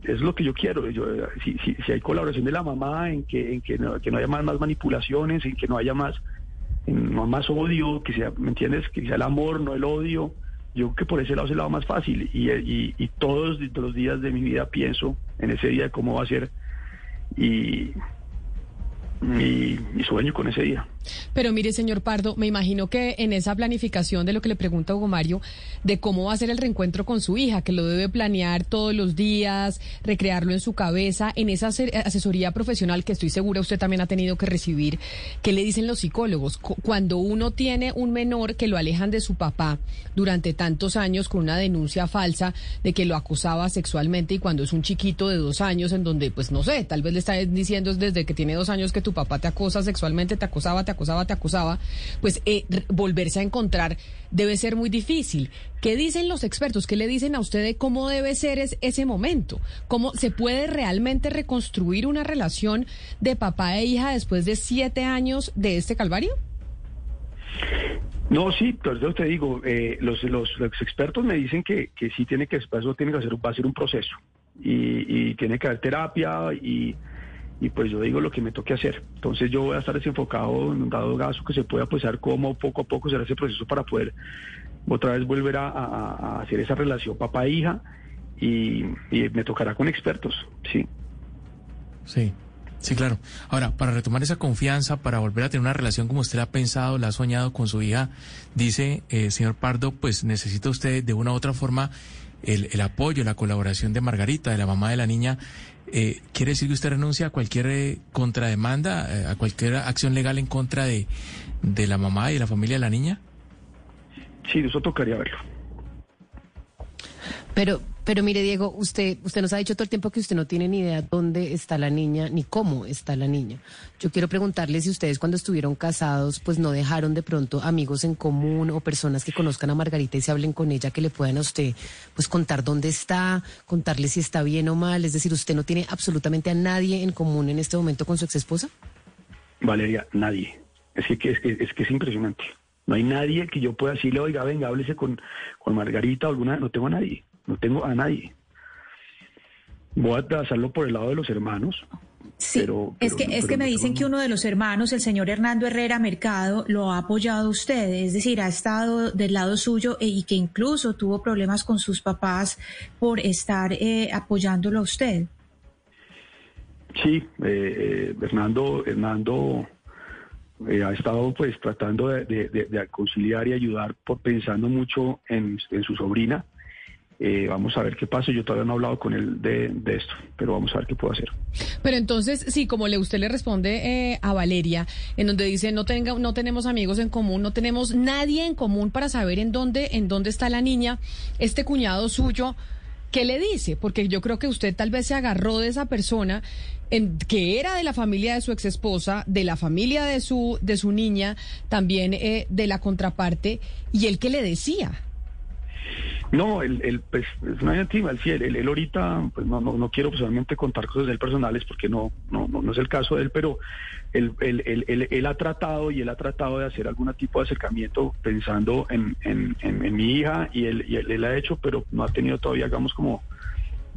es lo que yo quiero. Yo, si, si, si, hay colaboración de la mamá en que, en que, no, que no haya más, más manipulaciones, en que no haya más, no más odio, que sea, ¿me entiendes? Que sea el amor, no el odio. Yo creo que por ese lado es el lado más fácil. Y, y, y todos los días de mi vida pienso en ese día cómo va a ser. Y, mi, sueño con ese día. Pero mire, señor Pardo, me imagino que en esa planificación de lo que le pregunta Hugo Mario, de cómo va a ser el reencuentro con su hija, que lo debe planear todos los días, recrearlo en su cabeza, en esa asesoría profesional que estoy segura usted también ha tenido que recibir, ¿qué le dicen los psicólogos? Cuando uno tiene un menor que lo alejan de su papá durante tantos años con una denuncia falsa de que lo acusaba sexualmente y cuando es un chiquito de dos años en donde, pues no sé, tal vez le está diciendo desde que tiene dos años que tu papá te acosa sexualmente, te acosaba, te acosaba, te acosaba, pues eh, volverse a encontrar debe ser muy difícil. ¿Qué dicen los expertos? ¿Qué le dicen a usted de cómo debe ser ese momento? ¿Cómo se puede realmente reconstruir una relación de papá e hija después de siete años de este calvario? No, sí, pues te digo, eh, los, los, expertos me dicen que, que sí tiene que, eso tiene que hacer, va a ser un proceso y, y tiene que haber terapia y y pues yo digo lo que me toque hacer. Entonces yo voy a estar desenfocado en un dado caso que se pueda apoyar cómo poco a poco será ese proceso para poder otra vez volver a, hacer esa relación papá-hija y, me tocará con expertos, sí. Sí. Sí, claro. Ahora, para retomar esa confianza, para volver a tener una relación como usted ha pensado, la ha soñado con su hija, dice, eh, señor Pardo, pues necesita usted de una u otra forma el, el apoyo, la colaboración de Margarita, de la mamá de la niña, eh, ¿quiere decir que usted renuncia a cualquier eh, contrademanda, eh, a cualquier acción legal en contra de, de la mamá y la familia de la niña? Sí, eso tocaría verlo. Pero, pero mire, Diego, usted, usted nos ha dicho todo el tiempo que usted no tiene ni idea dónde está la niña ni cómo está la niña. Yo quiero preguntarle si ustedes cuando estuvieron casados, pues no dejaron de pronto amigos en común o personas que conozcan a Margarita y se hablen con ella, que le puedan a usted, pues contar dónde está, contarle si está bien o mal. Es decir, usted no tiene absolutamente a nadie en común en este momento con su ex esposa. Valeria, nadie. Es que, es que, es que es impresionante. No hay nadie que yo pueda decirle, oiga, venga, háblese con, con Margarita o alguna, no tengo a nadie no tengo a nadie. Voy a hacerlo por el lado de los hermanos. Sí, pero, es que, es que me dicen que uno de los hermanos, el señor Hernando Herrera Mercado, lo ha apoyado a usted, es decir, ha estado del lado suyo e, y que incluso tuvo problemas con sus papás por estar eh, apoyándolo a usted. Sí, eh, eh Hernando, Hernando eh, ha estado pues tratando de, conciliar y ayudar por pensando mucho en, en su sobrina eh, vamos a ver qué pasa. Yo todavía no he hablado con él de, esto, pero vamos a ver qué puedo hacer. Pero entonces, sí, como le usted le responde eh, a Valeria, en donde dice no tenga, no tenemos amigos en común, no tenemos nadie en común para saber en dónde, en dónde está la niña, este cuñado suyo. ¿Qué le dice? Porque yo creo que usted tal vez se agarró de esa persona en, que era de la familia de su ex esposa, de la familia de su, de su niña, también eh, de la contraparte, y él qué le decía. No, él, pues, es una íntima, el fiel. Él, ahorita, pues no, no, no quiero personalmente contar cosas de él personales porque no, no, no, es el caso de él, pero él, él, ha tratado y él ha tratado de hacer algún tipo de acercamiento pensando en, en, en, mi hija y él, y él, ha hecho, pero no ha tenido todavía, digamos, como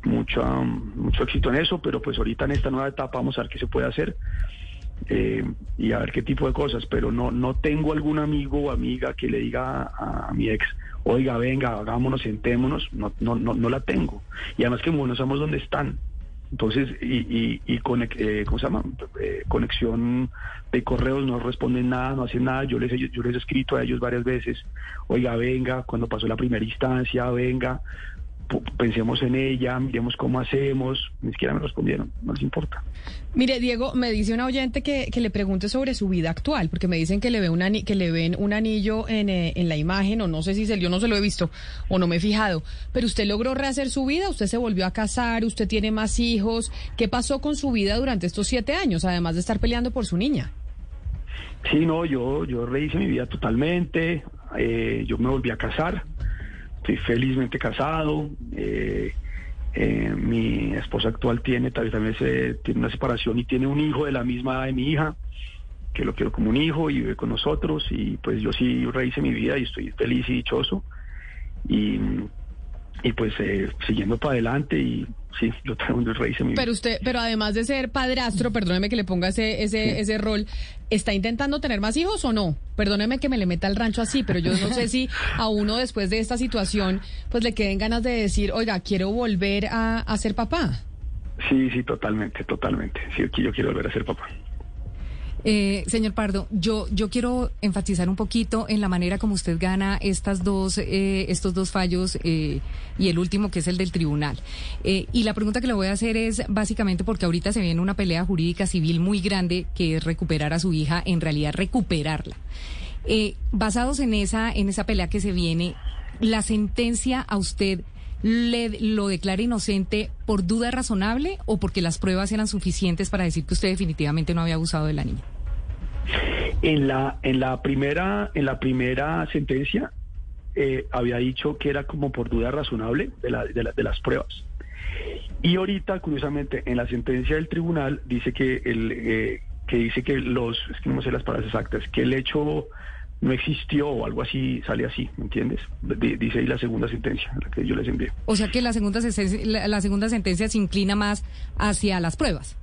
mucho, mucho éxito en eso, pero pues ahorita en esta nueva etapa vamos a ver qué se puede hacer. Eh, y a ver qué tipo de cosas, pero no, no tengo algún amigo o amiga que le diga a mi ex, oiga, venga, hagámonos, sentémonos, no, no, no, no la tengo. Y además que no sabemos dónde están. Entonces, y, y, con, eh, ¿cómo se llama? Eh, conexión de correos, no responden nada, no hacen nada. Yo les, yo les he escrito a ellos varias veces, oiga, venga, cuando pasó la primera instancia, venga, pensemos en ella, miremos cómo hacemos, ni siquiera me respondieron, no les importa. Mire, Diego, me dice un oyente que, que le pregunte sobre su vida actual, porque me dicen que le, ve un que le ven un anillo en, eh, en la imagen, o no sé si se, yo no se lo he visto, o no me he fijado, pero usted logró rehacer su vida, usted se volvió a casar, usted tiene más hijos, ¿qué pasó con su vida durante estos siete años, además de estar peleando por su niña? Sí, no, yo, yo rehice mi vida totalmente, eh, yo me volví a casar, estoy felizmente casado. Eh, eh, mi esposa actual tiene también se, tiene una separación y tiene un hijo de la misma edad de mi hija, que lo quiero como un hijo y vive con nosotros. Y pues yo sí rehice mi vida y estoy feliz y dichoso. Y, y pues eh, siguiendo para adelante y sí, yo tengo un rey Pero usted, pero además de ser padrastro, perdóneme que le ponga ese, ese, ese rol, ¿está intentando tener más hijos o no? Perdóneme que me le meta el rancho así, pero yo no sé si a uno después de esta situación, pues le queden ganas de decir, oiga, quiero volver a, ser papá. Sí, sí, totalmente, totalmente. Sí, yo quiero volver a ser papá. Eh, señor Pardo, yo, yo quiero enfatizar un poquito en la manera como usted gana estas dos, eh, estos dos fallos eh, y el último que es el del tribunal. y la pregunta que le voy a hacer es básicamente porque ahorita se viene una pelea jurídica civil muy grande que es recuperar a su hija, en realidad recuperarla. basados en esa, en esa pelea que se viene, la sentencia a usted le, lo declara inocente por duda razonable o porque las pruebas eran suficientes para decir que usted definitivamente no había abusado de la niña? En la, en la primera, en la primera sentencia eh, había dicho que era como por duda razonable de, la, de, de, las pruebas. Y ahorita, curiosamente, en la sentencia del tribunal dice que el eh, que dice que los, es que no sé las palabras exactas, que el hecho no existió o algo así, sale así, ¿me entiendes? dice ahí la segunda sentencia, la que yo les envié. O sea que la segunda, la segunda sentencia se inclina más hacia las pruebas.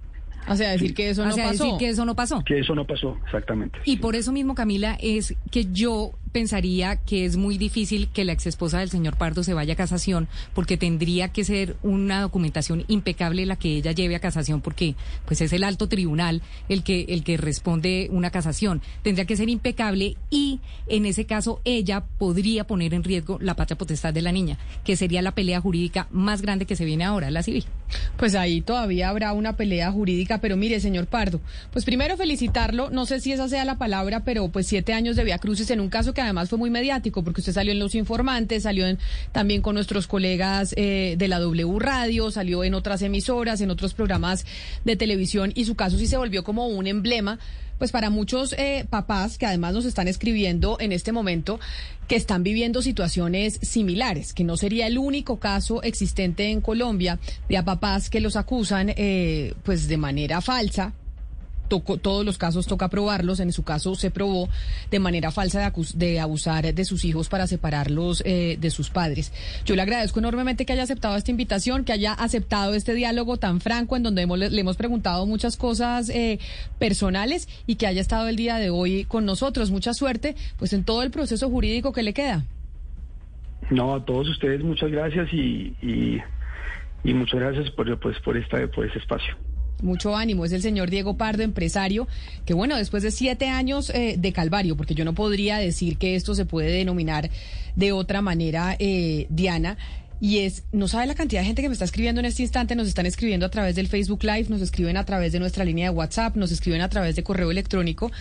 O sea, decir que eso no pasó. decir que eso no pasó. Que eso no pasó, exactamente. Y por eso mismo, Camila, es que yo pensaría que es muy difícil que la exesposa del señor Pardo se vaya a casación, porque tendría que ser una documentación impecable la que ella lleve a casación, porque pues es el alto tribunal el que, el que responde una casación. Tendría que ser impecable y en ese caso ella podría poner en riesgo la patria potestad de la niña, que sería la pelea jurídica más grande que se viene ahora, la civil. Pues ahí todavía habrá una pelea jurídica, pero mire, señor Pardo, pues primero felicitarlo, no sé si esa sea la palabra, pero pues siete años de Vía Crucis en un caso que además fue muy mediático porque usted salió en Los Informantes, salió también con nuestros colegas eh, de la W Radio, salió en otras emisoras, en otros programas de televisión y su caso sí se volvió como un emblema pues para muchos eh, papás que además nos están escribiendo en este momento que están viviendo situaciones similares, que no sería el único caso existente en Colombia de a papás que los acusan eh, pues de manera falsa todos los casos toca probarlos. En su caso se probó de manera falsa de, abusar de sus hijos para separarlos eh, de sus padres. Yo le agradezco enormemente que haya aceptado esta invitación, que haya aceptado este diálogo tan franco en donde le hemos preguntado muchas cosas eh, personales y que haya estado el día de hoy con nosotros. Mucha suerte, pues en todo el proceso jurídico que le queda. No, a todos ustedes muchas gracias y, y, muchas gracias por, pues, por, esta, por este espacio. Mucho ánimo. Es el señor Diego Pardo, empresario, que bueno, después de siete años eh, de calvario, porque yo no podría decir que esto se puede denominar de otra manera, eh, Diana, y es, no sabe la cantidad de gente que me está escribiendo en este instante, nos están escribiendo a través del Facebook Live, nos escriben a través de nuestra línea de WhatsApp, nos escriben a través de correo electrónico,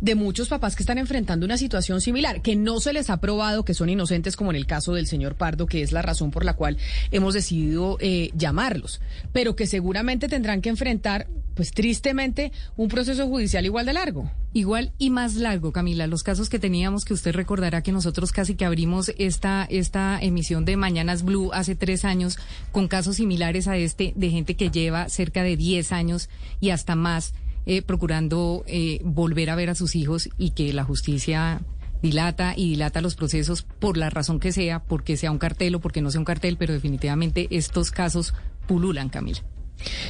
de muchos papás que están enfrentando una situación similar, que no se les ha probado que son inocentes, como en el caso del señor Pardo, que es la razón por la cual hemos decidido eh, llamarlos, pero que seguramente tendrán que enfrentar, pues tristemente, un proceso judicial igual de largo. Igual y más largo, Camila. Los casos que teníamos, que usted recordará que nosotros casi que abrimos esta, esta emisión de Mañanas Blue hace tres años con casos similares a este de gente que lleva cerca de 10 años y hasta más eh, procurando eh, volver a ver a sus hijos y que la justicia dilata y dilata los procesos por la razón que sea, porque sea un cartel o porque no sea un cartel, pero definitivamente estos casos pululan, Camila.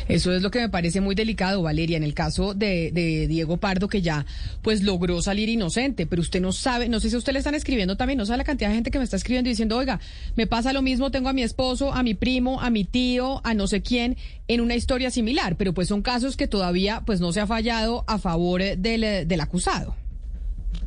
Eso es lo que me parece muy delicado, Valeria, en el caso de, Diego Pardo, que ya pues logró salir inocente, pero usted no sabe, no sé si usted le están escribiendo también, no sabe la cantidad de gente que me está escribiendo diciendo, oiga, me pasa lo mismo, tengo a mi esposo, a mi primo, a mi tío, a no sé quién, en una historia similar, pero pues son casos que todavía pues no se ha fallado a favor del, del acusado.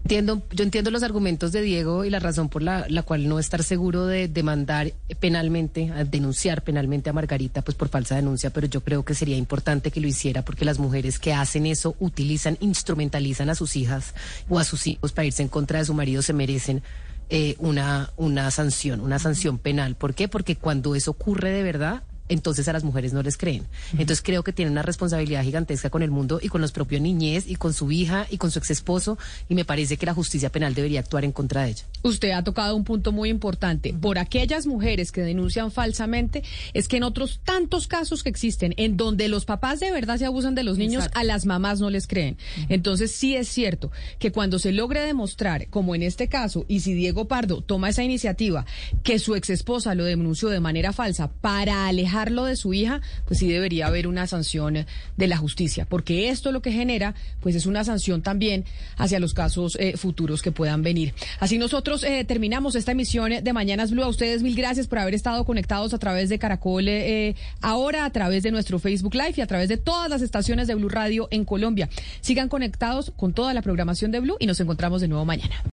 Entiendo, yo entiendo los argumentos de Diego y la razón por la, cual no estar seguro de demandar penalmente, denunciar penalmente a Margarita, pues por falsa denuncia, pero yo creo que sería importante que lo hiciera porque las mujeres que hacen eso utilizan, instrumentalizan a sus hijas o a sus hijos para irse en contra de su marido, se merecen eh, una, una sanción, una sanción penal. ¿Por qué? Porque cuando eso ocurre de verdad, entonces a las mujeres no les creen. Entonces creo que tiene una responsabilidad gigantesca con el mundo y con los propios niñez y con su hija y con su ex esposo y me parece que la justicia penal debería actuar en contra de ella. Usted ha tocado un punto muy importante. Por aquellas mujeres que denuncian falsamente, es que en otros tantos casos que existen, en donde los papás de verdad se abusan de los niños, a las mamás no les creen. Entonces sí es cierto que cuando se logre demostrar, como en este caso, y si Diego Pardo toma esa iniciativa, que su ex esposa lo denunció de manera falsa para alejar alejarlo de su hija, pues sí debería haber una sanción de la justicia, porque esto lo que genera, pues es una sanción también hacia los casos eh, futuros que puedan venir. Así nosotros eh, terminamos esta emisión de Mañanas Blue. A ustedes mil gracias por haber estado conectados a través de Caracol eh, ahora, a través de nuestro Facebook Live y a través de todas las estaciones de Blue Radio en Colombia. Sigan conectados con toda la programación de Blue y nos encontramos de nuevo mañana.